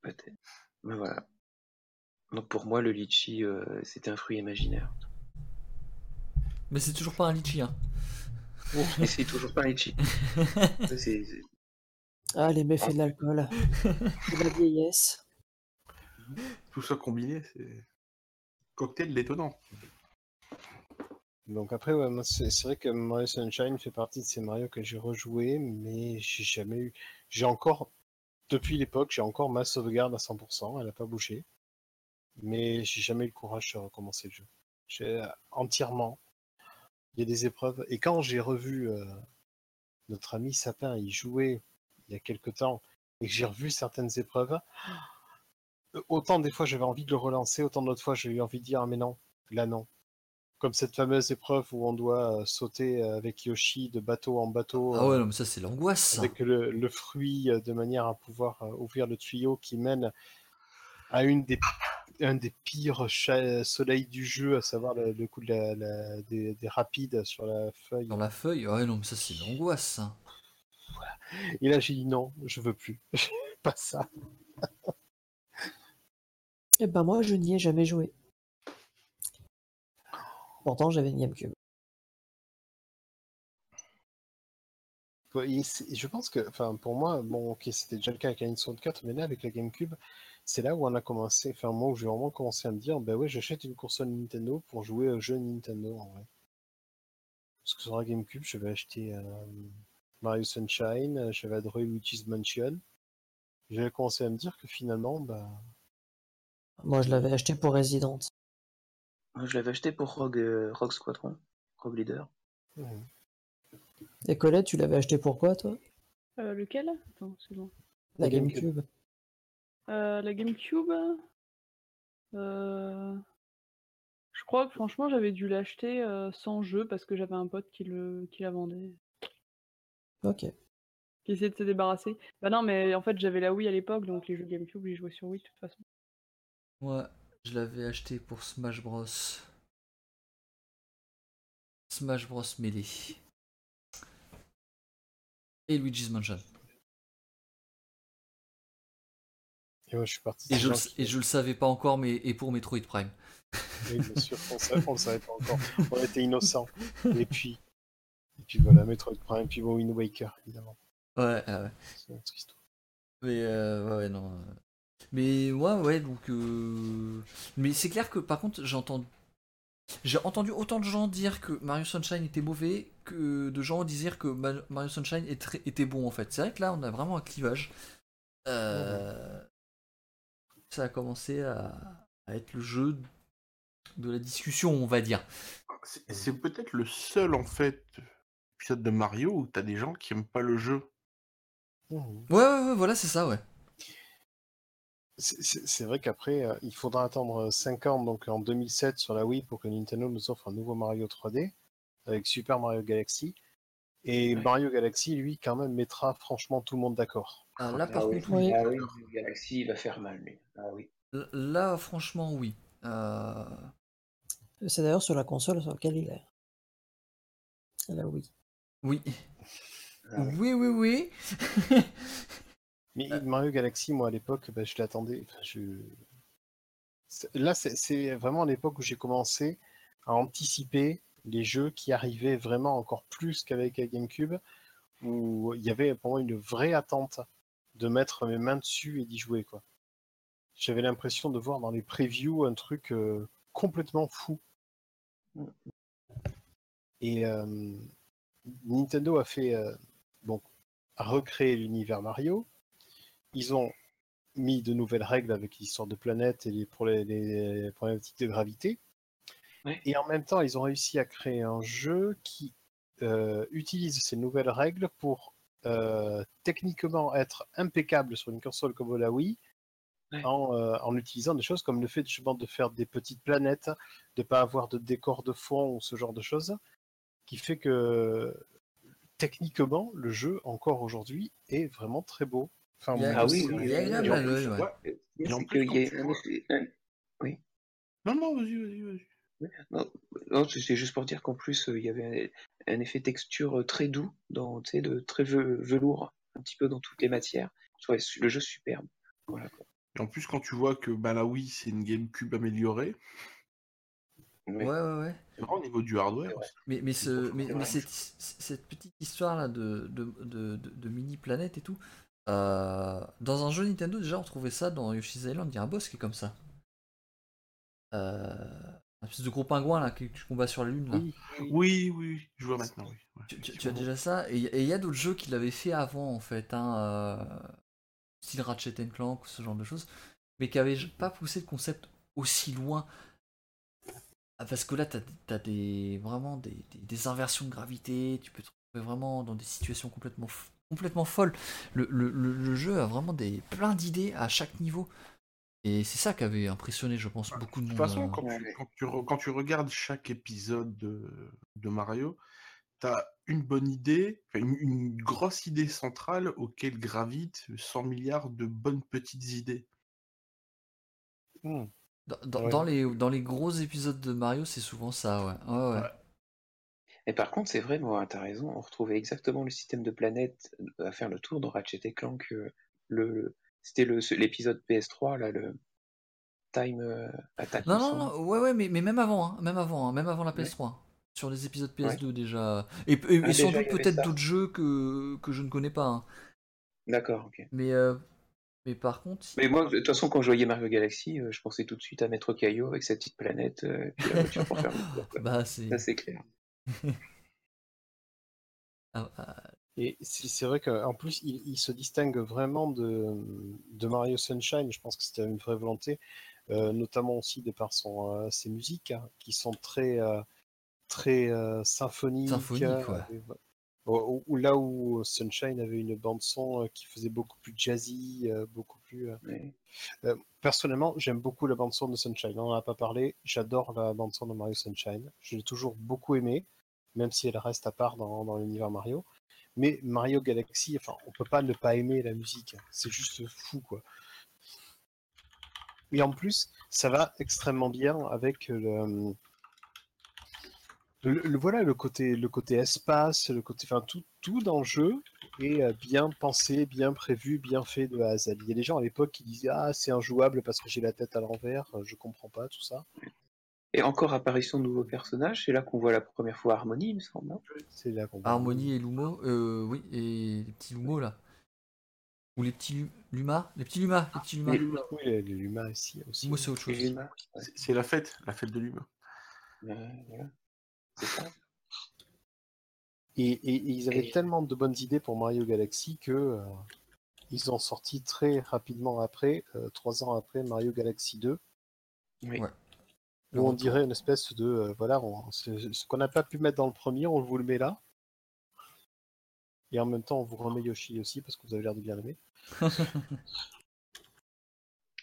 Peut-être. Mais voilà. Donc pour moi, le litchi, euh, c'était un fruit imaginaire. Mais c'est toujours pas un litchi, hein. Et c'est toujours pas un litchi. [laughs] C'est- c'est- Ah, les méfaits de l'alcool. De la vieillesse. Tout ça combiné, c'est cocktail détonnant. Donc après, ouais, moi, c'est c'est vrai que Mario Sunshine fait partie de ces Mario que j'ai rejoué, mais j'ai jamais eu. J'ai encore, depuis l'époque, j'ai encore ma sauvegarde à 100%, elle a pas bougé. Mais j'ai jamais eu le courage de recommencer le jeu. J'ai euh, entièrement. Il y a des épreuves. Et quand j'ai revu euh, notre ami Sapin y jouer il y a quelque temps, et que j'ai revu certaines épreuves, euh, autant des fois j'avais envie de le relancer, autant d'autres fois j'ai eu envie de dire ah mais non, là non. Comme cette fameuse épreuve où on doit euh, sauter avec Yoshi de bateau en bateau Ah ouais, non, mais ça, c'est l'angoisse. avec le, le fruit de manière à pouvoir euh, ouvrir le tuyau qui mène à une des, un des pires soleils du jeu, à savoir le, le coup de la, la- des, des rapides sur la feuille. Dans la feuille, ouais, non, mais ça, c'est l'angoisse. ça. Et là j'ai dit non, je veux plus. [laughs] pas ça. Eh ben moi, je n'y ai jamais joué. Pourtant, j'avais une GameCube. Et Je pense que, enfin, pour moi, bon, ok, c'était déjà le cas avec la Nintendo 4, mais là, avec la GameCube, c'est là où on a commencé, enfin, moi, où j'ai vraiment commencé à me dire, ben ouais, j'achète une console Nintendo pour jouer aux jeux Nintendo, en vrai. Parce que sur la GameCube, je vais acheter euh, Mario Sunshine, euh, j'avais adoré Luigi's Mansion. J'avais commencé à me dire que finalement, bah, Moi, je l'avais acheté pour Resident. Moi, je l'avais acheté pour Rogue, euh, Rogue Squadron, Rogue Leader. Et Colette, tu l'avais acheté pour quoi, toi? Euh, lequel? Attends, excuse-moi. La La GameCube. GameCube. Euh, la GameCube. euh, Je crois que franchement j'avais dû l'acheter euh, sans jeu parce que j'avais un pote qui, le... qui la vendait. Ok. Qui essayait de se débarrasser. Bah non mais en fait j'avais la Wii à l'époque donc les jeux GameCube j'y jouais sur Wii de toute façon. Ouais, je l'avais acheté pour Smash Bros. Smash Bros Melee. Et Luigi's Mansion. Et je suis parti. Et je, le, gens qui- et je le savais pas encore, mais et pour Metroid Prime. Oui, bien sûr, on savait, on le savait pas encore. [laughs] On était innocents. Et puis, et puis voilà, Metroid Prime, puis bon, Wind Waker, évidemment. Ouais, ah ouais. C'est notre histoire. Mais euh, ouais, non. euh. Mais ouais, ouais, donc. euh, Mais c'est clair que par contre, j'entends J'ai entendu autant de gens dire que Mario Sunshine était mauvais que de gens dire que Mario Sunshine était bon en fait. C'est vrai que là on a vraiment un clivage. Euh, ça a commencé à, être le jeu de la discussion, on va dire. C'est peut-être le seul en fait épisode de Mario où t'as des gens qui aiment pas le jeu. Ouais, ouais, ouais voilà, c'est ça, ouais. C'est vrai qu'après, euh, il faudra attendre 5 ans, donc en 2007 sur la Wii, pour que Nintendo nous offre un nouveau Mario 3D avec Super Mario Galaxy. Et Mario Galaxy, lui, quand même, mettra franchement tout le monde d'accord. Ah, là, par contre, oui. Ah oui, Galaxy, il va faire mal, lui. Ah oui. Là, franchement, oui. Euh, C'est d'ailleurs sur la console sur laquelle il est. Là, oui. Oui. Ah oui, oui, oui. [laughs] Mais euh. Mario Galaxy, moi à l'époque, bah, je l'attendais. je... Là, c'est vraiment l'époque où j'ai commencé à anticiper les jeux qui arrivaient vraiment encore plus qu'avec la GameCube, où il y avait pour moi une vraie attente de mettre mes mains dessus et d'y jouer. quoi. J'avais l'impression de voir dans les previews un truc euh, complètement fou. Et euh, Nintendo a fait donc a recréé l'univers Mario, ils ont mis de nouvelles règles avec l'histoire de planètes et les, problématiques de gravité. Et en même temps, ils ont réussi à créer un jeu qui euh, utilise ces nouvelles règles pour euh, techniquement être impeccable sur une console comme la Wii, euh, en, utilisant des choses comme le fait justement de faire des petites planètes, de ne pas avoir de décor de fond ou ce genre de choses, qui fait que techniquement, le jeu, encore aujourd'hui, est vraiment très beau ah oui, il y a Oui. Non, non, vas-y, vas-y, vas-y. Non, c'est juste pour dire qu'en plus, euh, il y avait un, effet texture euh, très doux, dans, de très velours, un petit peu dans toutes les matières. le jeu superbe. Et en plus, quand tu vois que bah, là, oui, c'est une GameCube améliorée. Ouais, ouais, ouais. C'est vraiment au niveau du hardware. Mais, mais, ce, mais, cette, cette, petite histoire là de, de, de, de mini planète et tout, euh, dans un jeu Nintendo, déjà, on trouvait ça dans Yoshi's Island. Il y a un boss qui est comme ça. Euh, un espèce de gros pingouin là, qui, combat sur la lune. Là. Oui, oui, je vois maintenant. Tu, as déjà ça? Et il y a d'autres jeux qui l'avaient fait avant, en fait. Hein, euh, style Ratchet Clank ou ce genre de choses. Mais qui n'avaient pas poussé le concept aussi loin. Ah, parce que là, tu as, des, vraiment des, des, inversions de gravité. Tu peux te trouver vraiment dans des situations complètement complètement folle. Le, jeu a vraiment des, plein d'idées à chaque niveau. Et c'est ça qui avait impressionné, je pense, beaucoup de monde. De toute façon, euh. quand tu, quand, tu, regardes chaque épisode de, Mario, tu as une bonne idée, une, grosse idée centrale auquel gravitent 100 milliards de bonnes petites idées. Hmm. Dans, les, dans les gros épisodes de Mario, c'est souvent ça, ouais. ouais. ouais. Et par contre, c'est vrai, moi, t'as raison, on retrouvait exactement le système de planète à faire le tour dans Ratchet et Clank. Euh, le, c'était l'épisode PS3, là, le Time euh, Attack. Non, non, non, ouais, ouais, mais, mais même avant, hein, même avant, hein, même avant la PS3. Sur les épisodes PS2 déjà. Et, ah, sans doute peut-être d'autres jeux que, que je ne connais pas. Hein. D'accord, ok. Mais, mais par contre. Mais moi, de toute façon, quand je voyais Mario Galaxy, je pensais tout de suite à Maître Caillou avec sa petite planète, et puis la voiture pour faire le [laughs] Bah, c'est... Ça, c'est clair. [laughs] Ah, ah. Et c'est vrai qu'en plus, il, se distingue vraiment de, de, Mario Sunshine. Je pense que c'était une vraie volonté, euh, notamment aussi de par son, euh, ses musiques, hein, qui sont très, euh, très symphoniques. Symphonique, Ou là où Sunshine avait une bande son qui faisait beaucoup plus jazzy, beaucoup plus. personnellement, j'aime beaucoup la bande son de Sunshine. On n'en a pas parlé. J'adore la bande son de Mario Sunshine. Je l'ai toujours beaucoup aimé même si elle reste à part dans, l'univers Mario. Mais Mario Galaxy, enfin, on peut pas ne pas aimer la musique. C'est juste fou, quoi. Et en plus, ça va extrêmement bien avec le, voilà le côté le côté espace, le côté enfin tout tout dans le jeu est euh, bien pensé, bien prévu, bien fait de A. Il y a des gens à l'époque qui disaient ah c'est injouable parce que j'ai la tête à l'envers, je comprends pas tout ça. Et encore apparition de nouveaux personnages, c'est là qu'on voit la première fois Harmonie, il me semble. C'est là qu'on Harmonie et Lumo, euh, oui, et les petits Lumo là. Ou les petits Luma, les petits Luma, les petits Luma. Oui, les Luma aussi. Luma, c'est autre chose. C'est la fête, la fête de Luma. voilà. C'est ça. Et, et- et ils avaient tellement de bonnes idées pour Mario Galaxy que euh, ils ont sorti très rapidement après, euh, trois ans après Mario Galaxy 2, Oui. Ouais. Où on dirait une espèce de euh, voilà, on- ce, qu'on n'a pas pu mettre dans le premier, on vous le met là. Et en même temps, on vous remet Yoshi aussi parce que vous avez l'air de bien l'aimer. [laughs]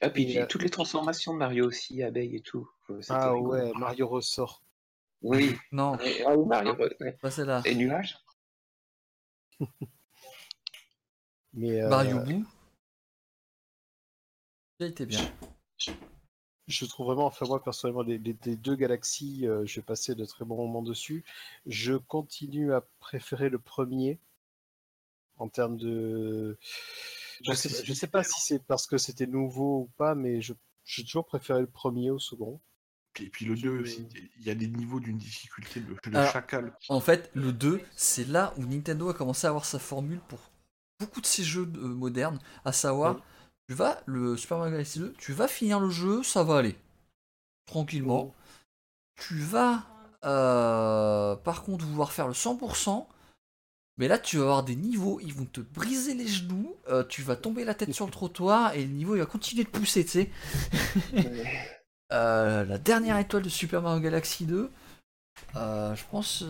Ah, puis Et, euh, toutes les transformations de Mario aussi, abeille et tout. Ah rigolo. ouais, Mario ressort. Oui. [laughs] Non, Ah oui, Mario. ouais. pas celle-là. Et nuages [laughs] Mais euh, Mario Boo. Il était bien. Je trouve vraiment, enfin moi personnellement, les, les- les deux galaxies, euh, j'ai passé de très bons moments dessus. Je continue à préférer le premier en termes de. Je Bah, sais, c'est- je sais pas si c'est parce que c'était nouveau ou pas, mais je j'ai toujours préféré le premier au second. Et puis le 2 aussi, il y a des niveaux d'une difficulté de, de Alors- chacal. En fait, le 2, c'est là où Nintendo a commencé à avoir sa formule pour beaucoup de ces jeux euh, modernes, à savoir, Oui. Tu vas, le Super Mario Galaxy 2, tu vas finir le jeu, ça va aller. Tranquillement. Tu vas, euh, par contre, vouloir faire le 100%, mais là, tu vas avoir des niveaux, ils vont te briser les genoux, euh, tu vas tomber la tête sur le [laughs] trottoir, et le niveau, il va continuer de pousser, tu sais. [laughs] Euh, la dernière étoile de Super Mario Galaxy 2, euh, je pense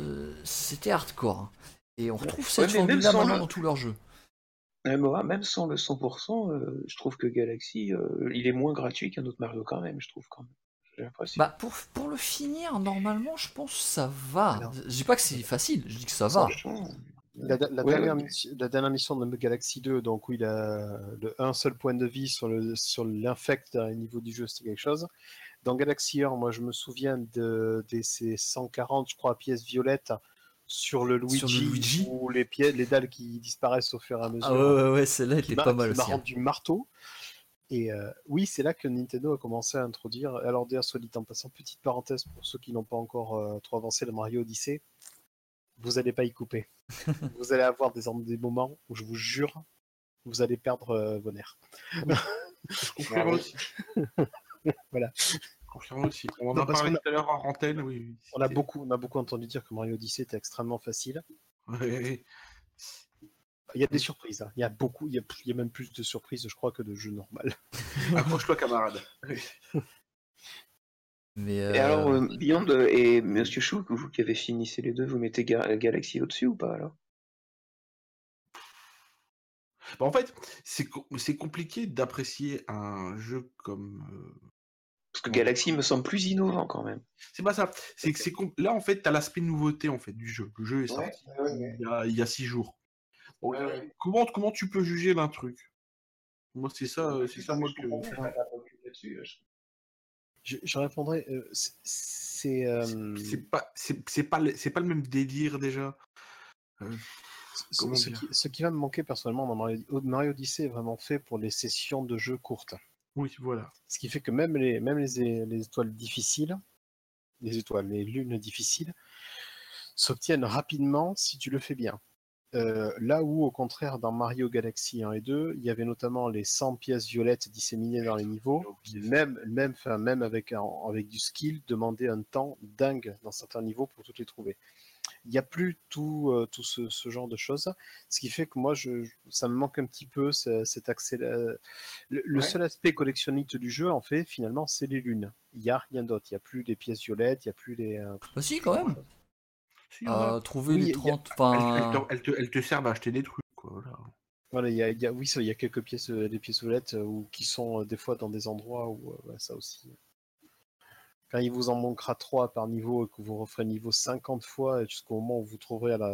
c'était hardcore. hein. Et on retrouve cette formule-là sans maintenant le- dans tous leurs jeux. Ouais, Mora, même sans le 100%, euh, je trouve que Galaxy, euh, il est moins gratuit qu'un autre Mario quand même, je trouve quand même. J'ai l'impression. Bah pour, pour le finir, normalement, je pense que ça va. Alors- je dis pas que c'est facile, je dis que ça va. La, la Ouais, dernière ouais. mission, la dernière mission de Galaxy 2, donc où il a le, un seul point de vie sur le sur l'infect au niveau du jeu, c'était quelque chose. Dans Galaxy 1, moi je me souviens de, de ces 140, je crois, pièces violettes sur le Luigi, Sur le Luigi. ou les pièces, les dalles qui disparaissent au fur et à mesure. Ah ouais, ouais, ouais, celle-là était m'a pas mal aussi. hein. rendu marteau. Et euh, oui, c'est là que Nintendo a commencé à introduire. Alors, d'ailleurs, soit dit en passant, petite parenthèse pour ceux qui n'ont pas encore euh, trop avancé le Mario Odyssey, vous n'allez pas y couper. [laughs] vous allez avoir des, des moments où je vous jure, vous allez perdre euh, vos nerfs. [laughs] [laughs] Voilà. Je confirme aussi. On en Non, a parlé a- tout à l'heure en antenne, oui. oui, On a beaucoup, on a beaucoup entendu dire que Mario Odyssey était extrêmement facile. Ouais. Il y a des surprises. hein. Il y a beaucoup, il y a, il y a même plus de surprises, je crois, que de jeux normaux. [laughs] Accroche-toi, camarade. Mais Et euh, alors, euh, Beyond et Monsieur Chou, vous qui avez fini ces les deux, vous mettez Ga- Galaxy au-dessus ou pas alors? Bah, en fait, c'est co- c'est compliqué d'apprécier un jeu comme. Parce que. Galaxy me semble plus innovant quand même. C'est pas ça. C'est que c'est là en fait, t'as l'aspect nouveauté en fait du jeu. Le jeu est sorti ouais, ouais. il, y a, il y a six jours. Bon, Ouais, ouais. Comment comment tu peux juger d'un truc? Moi c'est ça, c'est ça moi que. Je, je répondrai. euh, c'est- c'est. euh, C'est pas c'est pas le- c'est pas le même délire déjà. Euh, Ce, Comment ce dire? qui, ce qui va me manquer personnellement dans Mario, Mario Odyssey est vraiment fait pour les sessions de jeu courtes. Oui voilà. Ce qui fait que même les, même les, é- les étoiles difficiles, les étoiles, les lunes difficiles, s'obtiennent rapidement si tu le fais bien. Euh, là où, au contraire, dans Mario Galaxy 1 et 2, il y avait notamment les 100 pièces violettes disséminées dans les niveaux, qui même, même, enfin, même avec, un- avec du skill, demandaient un temps dingue dans certains niveaux pour toutes les trouver. Il n'y a plus tout, euh, tout ce, ce genre de choses, ce qui fait que moi, je, ça me manque un petit peu ce- cet accès. Le, le Ouais. seul aspect collectionniste du jeu, en fait, finalement, c'est les lunes. Il n'y a rien d'autre. Il n'y a plus des pièces violettes, il n'y a plus les. euh, bah si, quand même. Si. Euh, trouver Oui, les il y a- 30. Elles, te, elles te- elles te servent à acheter des trucs quoi. Voilà. Voilà, il y a, y a- oui, il y a quelques pièces, euh, des pièces violettes euh, ou qui sont euh, des fois dans des endroits où euh, ouais, ça aussi. Quand il vous en manquera 3 par niveau et que vous referez niveau 50 fois jusqu'au moment où vous trouverez à la.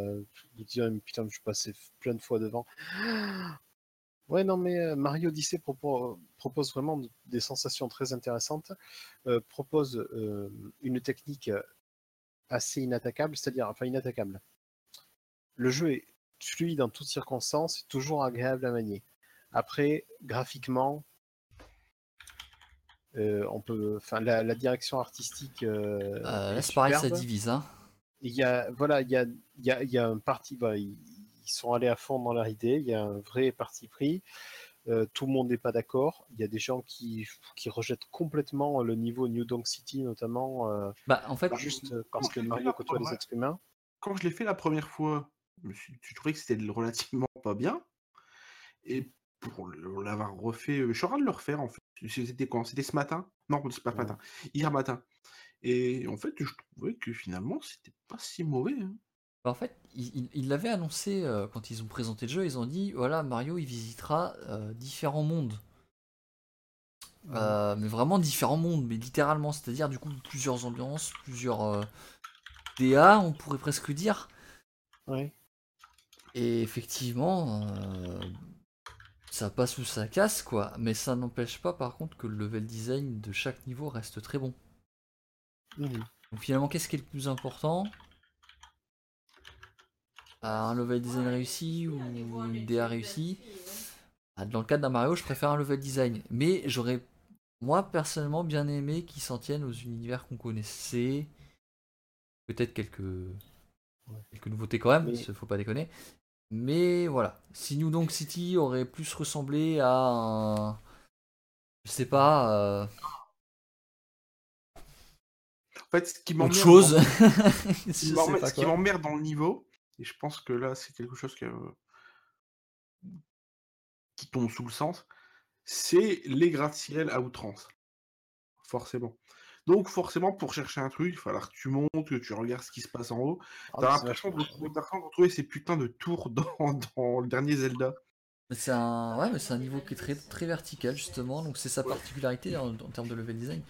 Vous direz, putain, je suis passé plein de fois devant. [gasps] Ouais, non, mais euh, Mario Odyssey propo- propose vraiment de- des sensations très intéressantes, euh, propose euh, une technique assez inattaquable, c'est-à-dire, enfin, inattaquable. Le jeu est fluide dans toutes circonstances, toujours agréable à manier. Après, graphiquement, euh, on peut, enfin, la, la direction artistique. euh, euh, là, c'est pareil, ça divise. Hein. Il y a, voilà, il y a, il y a, il y a un parti, bah, ils, ils sont allés à fond dans leur idée. Il y a un vrai parti pris. euh, tout le monde n'est pas d'accord. Il y a des gens qui, qui rejettent complètement le niveau New Donk City, notamment. euh, Bah, en fait, juste quand parce que Mario côtoie les êtres humains. Quand je l'ai fait la première fois, je me suis je trouvais que c'était relativement pas bien. Et pour l'avoir refait, je suis en train de le refaire en fait. C'était quand? C'était ce matin? Non, c'est pas ce Ouais. matin. Hier matin. Et en fait, je trouvais que finalement, c'était pas si mauvais. hein. Bah, en fait, ils l'avaient annoncé euh, quand ils ont présenté le jeu. Ils ont dit voilà, Mario il visitera euh, différents mondes. Euh, mais vraiment différents mondes, mais littéralement, c'est-à-dire du coup plusieurs ambiances, plusieurs DA, on pourrait presque dire. Ouais. Et effectivement, ça passe ou ça casse quoi. Mais ça n'empêche pas par contre que le level design de chaque niveau reste très bon. Mhm. Donc finalement, qu'est-ce qui est le plus important? Un level design réussi ou une DA réussie? Ah, Dans le cadre d'un Mario, je préfère un level design. Mais j'aurais, moi personnellement, bien aimé qu'ils s'en tiennent aux univers qu'on connaissait. Peut-être quelques... quelques nouveautés quand même, Mais- qu'il faut pas déconner. Mais voilà, si New Donk City aurait plus ressemblé à un... Je sais pas... euh, En fait, ce qui autre m'emmerde chose. dans- [laughs] ce qui m'emmerde le niveau, et je pense que là, c'est quelque chose que- qui tombe sous le sens, c'est les gratte-ciel à outrance. Forcément. Donc, forcément, pour chercher un truc, il va falloir que tu montes, que tu regardes ce qui se passe en haut. Ah, T'as l'impression de, retrouver- ces putains de tours [laughs] dans, dans le dernier Zelda. Mais c'est un, ouais, mais c'est un niveau qui est très, très vertical justement, donc c'est sa particularité en, en termes de level design.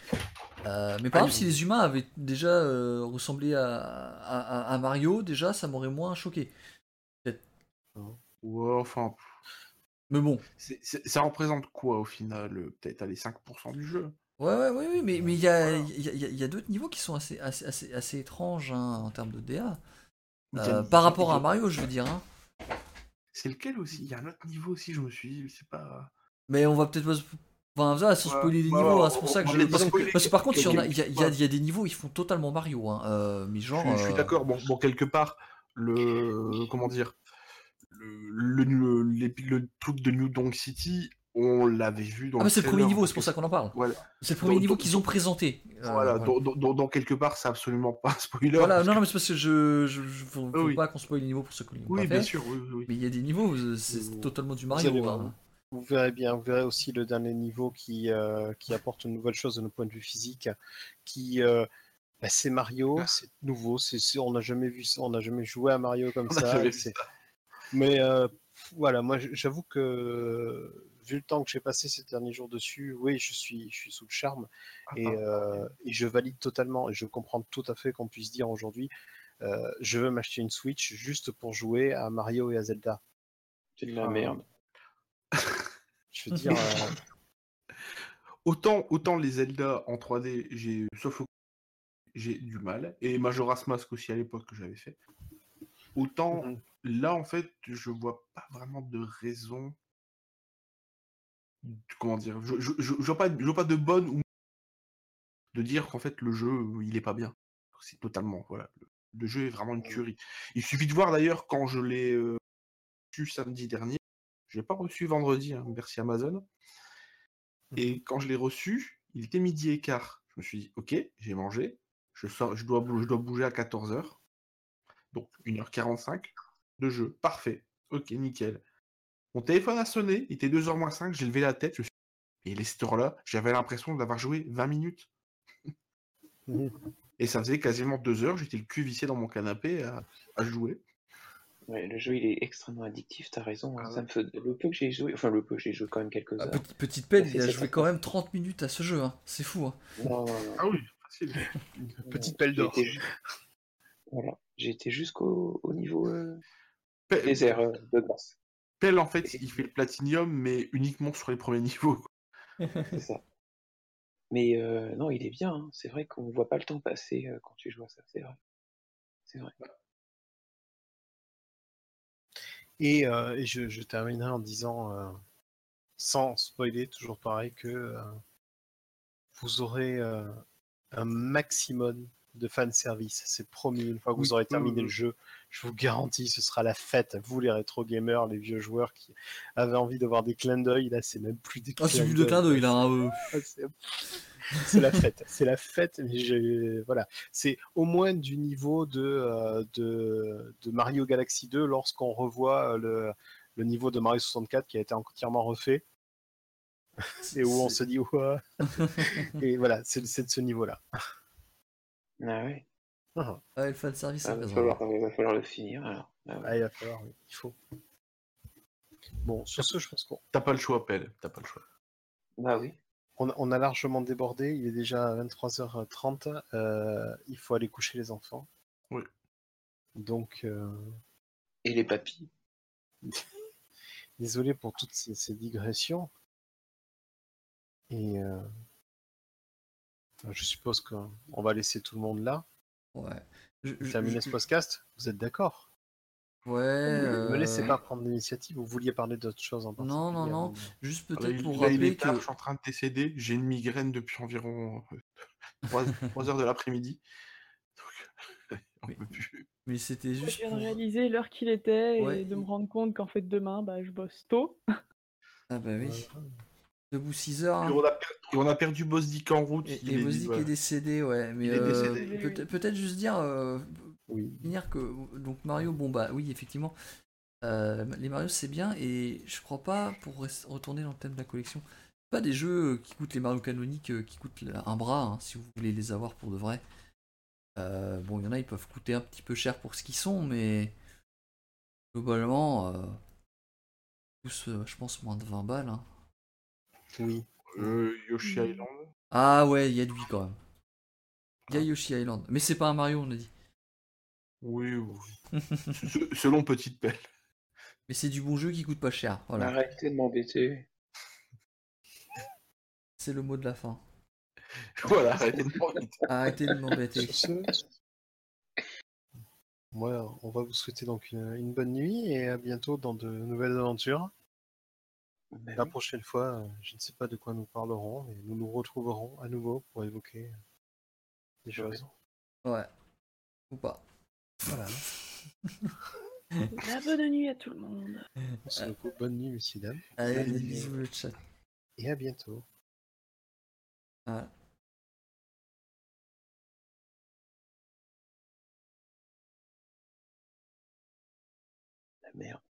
Euh, mais par Ah, exemple, si les humains avaient déjà euh, ressemblé à, à- Mario, déjà ça m'aurait moins choqué. Ouais, enfin, Mais bon, ça représente quoi au final euh, Peut-être les 5% du jeu? Ouais, ouais, ouais, ouais, mais mais il y a, il y a- il y a- il y a d'autres niveaux qui sont assez, assez, assez, assez étranges hein, en termes de DA. Euh, par rapport à Mario, je veux dire. hein. C'est lequel aussi? Il y a un autre niveau aussi, je me suis dit, c'est pas. Mais on va peut-être pas. Enfin, ça, sans spoiler les ouais, niveaux, ouais, hein, c'est pour ça que je dit. spoiler Parce que par contre, il il y y y a des niveaux, ils font totalement Mario. Hein, euh, mais genre. Je, je suis euh, d'accord. Bon, bon, quelque part, le comment dire, le, le, le truc de New Donk City, on l'avait vu dans. Ah, le mais c'est le premier niveau, c'est pour ça qu'on en parle. Voilà, C'est le premier Donc- niveau qu'ils ont présenté. Euh, voilà, voilà. Dans, dans- dans quelque part, c'est absolument pas un spoiler. Voilà, non, que- non, mais c'est parce que je. je, je- faut, faut Oui. pas qu'on spoil les niveaux pour ceux qui l'ont oui, pas bien fait. sûr, oui, oui, oui. Mais il y a des niveaux, euh, c'est Vous- totalement du vous Mario. allez hein. Vous verrez bien, vous verrez aussi le dernier niveau qui, euh, qui apporte une nouvelle chose de notre point de vue physique, qui euh, bah, c'est Mario, Ah. c'est nouveau, c'est on n'a jamais vu ça, on n'a jamais joué à Mario comme On ça. Mais euh, voilà, moi j'avoue que vu le temps que j'ai passé ces derniers jours dessus, oui, je suis, je suis sous le charme et, Ah, euh, et je valide totalement et je comprends tout à fait qu'on puisse dire aujourd'hui, euh, je veux m'acheter une Switch juste pour jouer à Mario et à Zelda. C'est de la Ah. merde. [laughs] Je veux dire, euh, Autant, autant les Zelda en 3D, j'ai sauf au- j'ai du mal, et Majora's Mask aussi à l'époque que j'avais fait. Autant Mhm. là, en fait, je vois pas vraiment de raison. Comment dire Je, je, je- je vois, pas, je vois pas de bonne ou de dire qu'en fait le jeu il est pas bien. C'est totalement voilà. Le, le jeu est vraiment une tuerie. Il suffit de voir d'ailleurs quand je l'ai euh, reçu samedi dernier. Je l'ai pas reçu vendredi, hein, merci Amazon. Et quand je l'ai reçu, il était midi et quart. Je me suis dit, ok, j'ai mangé, je, sors, je, dois, je dois bouger à 14h. Donc 1h45 de jeu. Parfait. Ok, nickel. Mon téléphone a sonné, il était 2h moins 5, j'ai levé la tête, je me suis dit, et les cette heure-là, j'avais l'impression d'avoir joué 20 minutes. [laughs] Et ça faisait quasiment 2 heures, j'étais le cul vissé dans mon canapé à, à jouer. Ouais, le jeu il est extrêmement addictif, t'as raison. hein, Ah ça me fait... Le peu que j'ai joué, enfin le peu, j'ai joué quand même quelques Ah, heures. petite, petite peine, il a joué quand même 30 minutes à ce jeu. hein. C'est fou. hein. Non, non, non. Ah oui, facile. petite pelle d'or. été Voilà, j'ai été jusqu'au au niveau euh, désert euh, de glace. Pell, en fait, il fait le platinium, mais uniquement sur les premiers [laughs] niveaux. C'est ça. Mais euh, non, il est bien. hein. C'est vrai qu'on voit pas le temps passer euh, quand tu joues à ça. C'est vrai. C'est vrai. Et, euh, et je, je terminerai en disant, euh, sans spoiler, toujours pareil, que euh, vous aurez euh, un maximum de fan service. C'est promis. Une fois que vous aurez terminé le jeu, je vous garantis, ce sera la fête. Vous, les rétro gamers, les vieux joueurs qui avaient envie d'avoir des clins d'œil, là, c'est même plus des Ah, c'est plus de clin d'œil là. hein, euh. Ah, [laughs] c'est- la fête, c'est la fête, mais je- voilà, c'est au moins du niveau de, euh, de, de Mario Galaxy 2 lorsqu'on revoit euh, le, le niveau de Mario 64 qui a été entièrement refait et où on se dit ouais. [laughs] et voilà, c'est c'est de ce niveau-là. Ah ouais. Ah, Ouais, le fan service, Ah, ça va, falloir, va falloir le finir alors. Ah ouais. ah, il va falloir, oui, il faut. Bon, sur ce, je pense qu'on T'as pas le choix, Pelle. T'as pas le choix. Bah oui. on, on a largement débordé. Il est déjà 23h30. euh, il faut aller coucher les enfants. Oui. Donc, euh, Et les papis. [laughs] Désolé pour toutes ces, ces digressions. Et euh, je suppose qu'on va laisser tout le monde là. Ouais. Je- je- Terminer ce podcast. Vous êtes d'accord? Ouais. Ne me laissez euh, pas prendre l'initiative. Vous vouliez parler d'autre chose en particulier Non, non, non. avant de- Juste Ah, peut-être il- pour là, il rappeler est tard, que. je suis en train de décéder. J'ai une migraine depuis environ 3, [laughs] heures de l'après-midi. Donc, [laughs] on Oui. peut plus. Mais c'était Moi, je juste viens de pour. réaliser l'heure qu'il était Ouais. et de me rendre compte qu'en fait demain, bah, je bosse tôt. Ah bah oui. Debout 6 heures. Et hein. on a, per- et on a perdu Bosdick en route. Et, et est- décédé, ouais. Mais euh, peut- peut-être juste dire, euh, Oui. finir que donc Mario, bon bah oui effectivement, euh, les Mario c'est bien et je crois pas pour retourner dans le thème de la collection, pas des jeux qui coûtent les Mario canoniques qui coûtent un bras hein, si vous voulez les avoir pour de vrai. Euh, bon il y en a ils peuvent coûter un petit peu cher pour ce qu'ils sont mais globalement euh, tous euh, je pense moins de 20 balles. hein. Oui. Euh, Yoshi Mm. Island. Ah ouais il y a de lui quand même. Il y a Yoshi Island mais c'est pas un Mario on a dit. Oui, oui. [laughs] Se- Selon Petite Pelle. Mais c'est du bon jeu qui coûte pas cher. Voilà, Arrêtez de m'embêter. [laughs] c'est le mot de la fin. voilà, arrêtez de m'embêter. Arrêtez de m'embêter. Moi, on va vous souhaiter donc une, une bonne nuit et à bientôt dans de nouvelles aventures. Bah La oui. prochaine fois, euh, je ne sais pas de quoi nous parlerons, mais nous nous retrouverons à nouveau pour évoquer euh, des choses. Ouais. Ou pas. Voilà. La bonne nuit à tout le monde. Le coup, bonne nuit, messieurs, dames, Allez, Bonne bisous le chat. et à bientôt. Ouais. La merde.